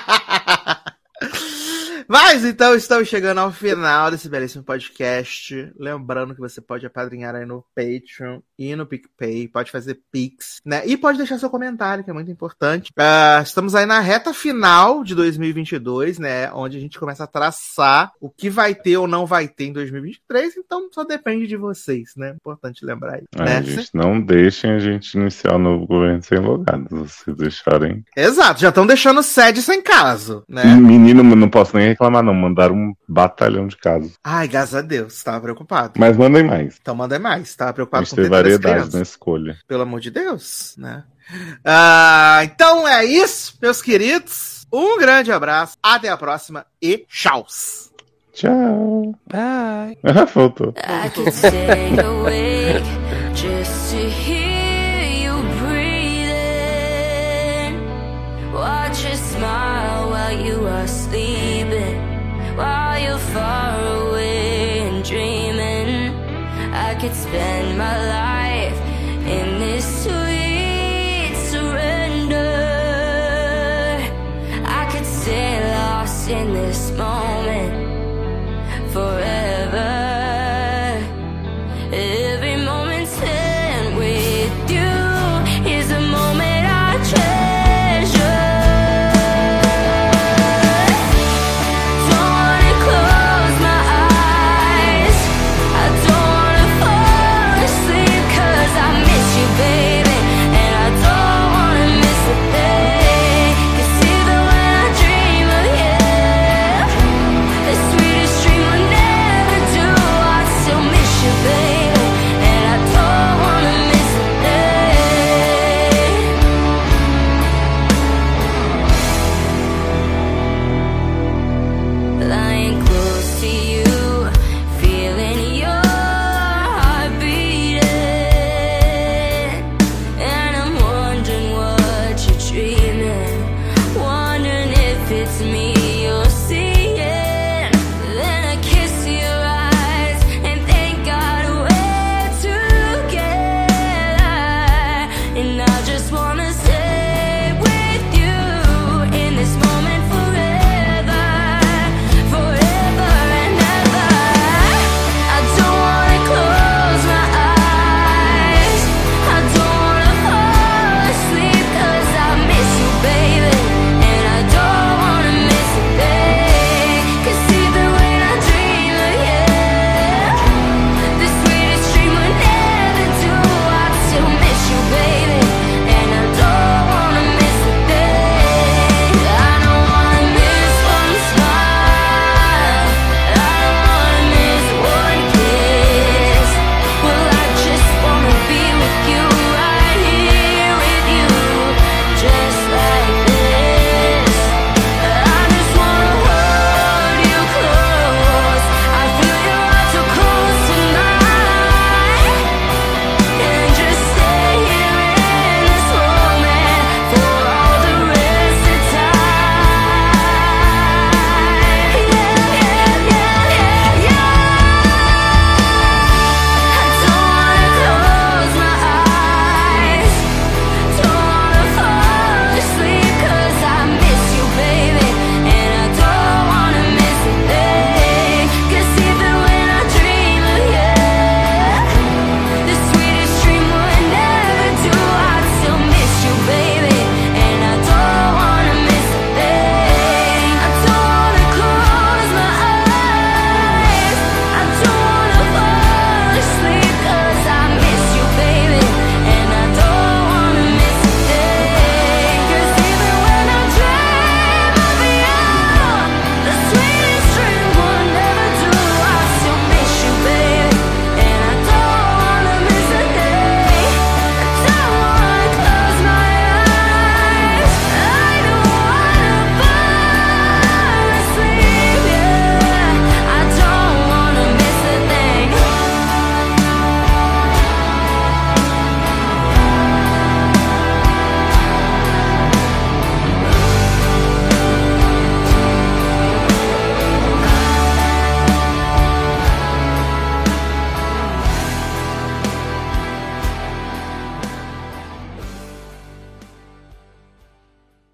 Mas então estamos chegando ao final desse belíssimo podcast. Lembrando que você pode apadrinhar aí no Patreon e no PicPay, pode fazer Pix, né? E pode deixar seu comentário, que é muito importante. Ah, estamos aí na reta final de 2022, né? Onde a gente começa a traçar o que vai ter ou não vai ter em 2023. Então só depende de vocês, né? Importante lembrar aí. Né? gente, não deixem a gente iniciar o novo governo sem logados. Se deixarem. Exato, já estão deixando sede sem caso, né? Menino, não posso nem reclamar, não. Mandaram um batalhão de casos. Ai, graças a Deus, tava preocupado. Mas mandem mais. Então manda mais, tava preocupado com das variedade na escolha. Pelo amor de Deus, né? Ah, então é isso, meus queridos. Um grande abraço, até a próxima e tchau. Tchau. Bye. Ah, faltou. I could stay awake could spend my life in this.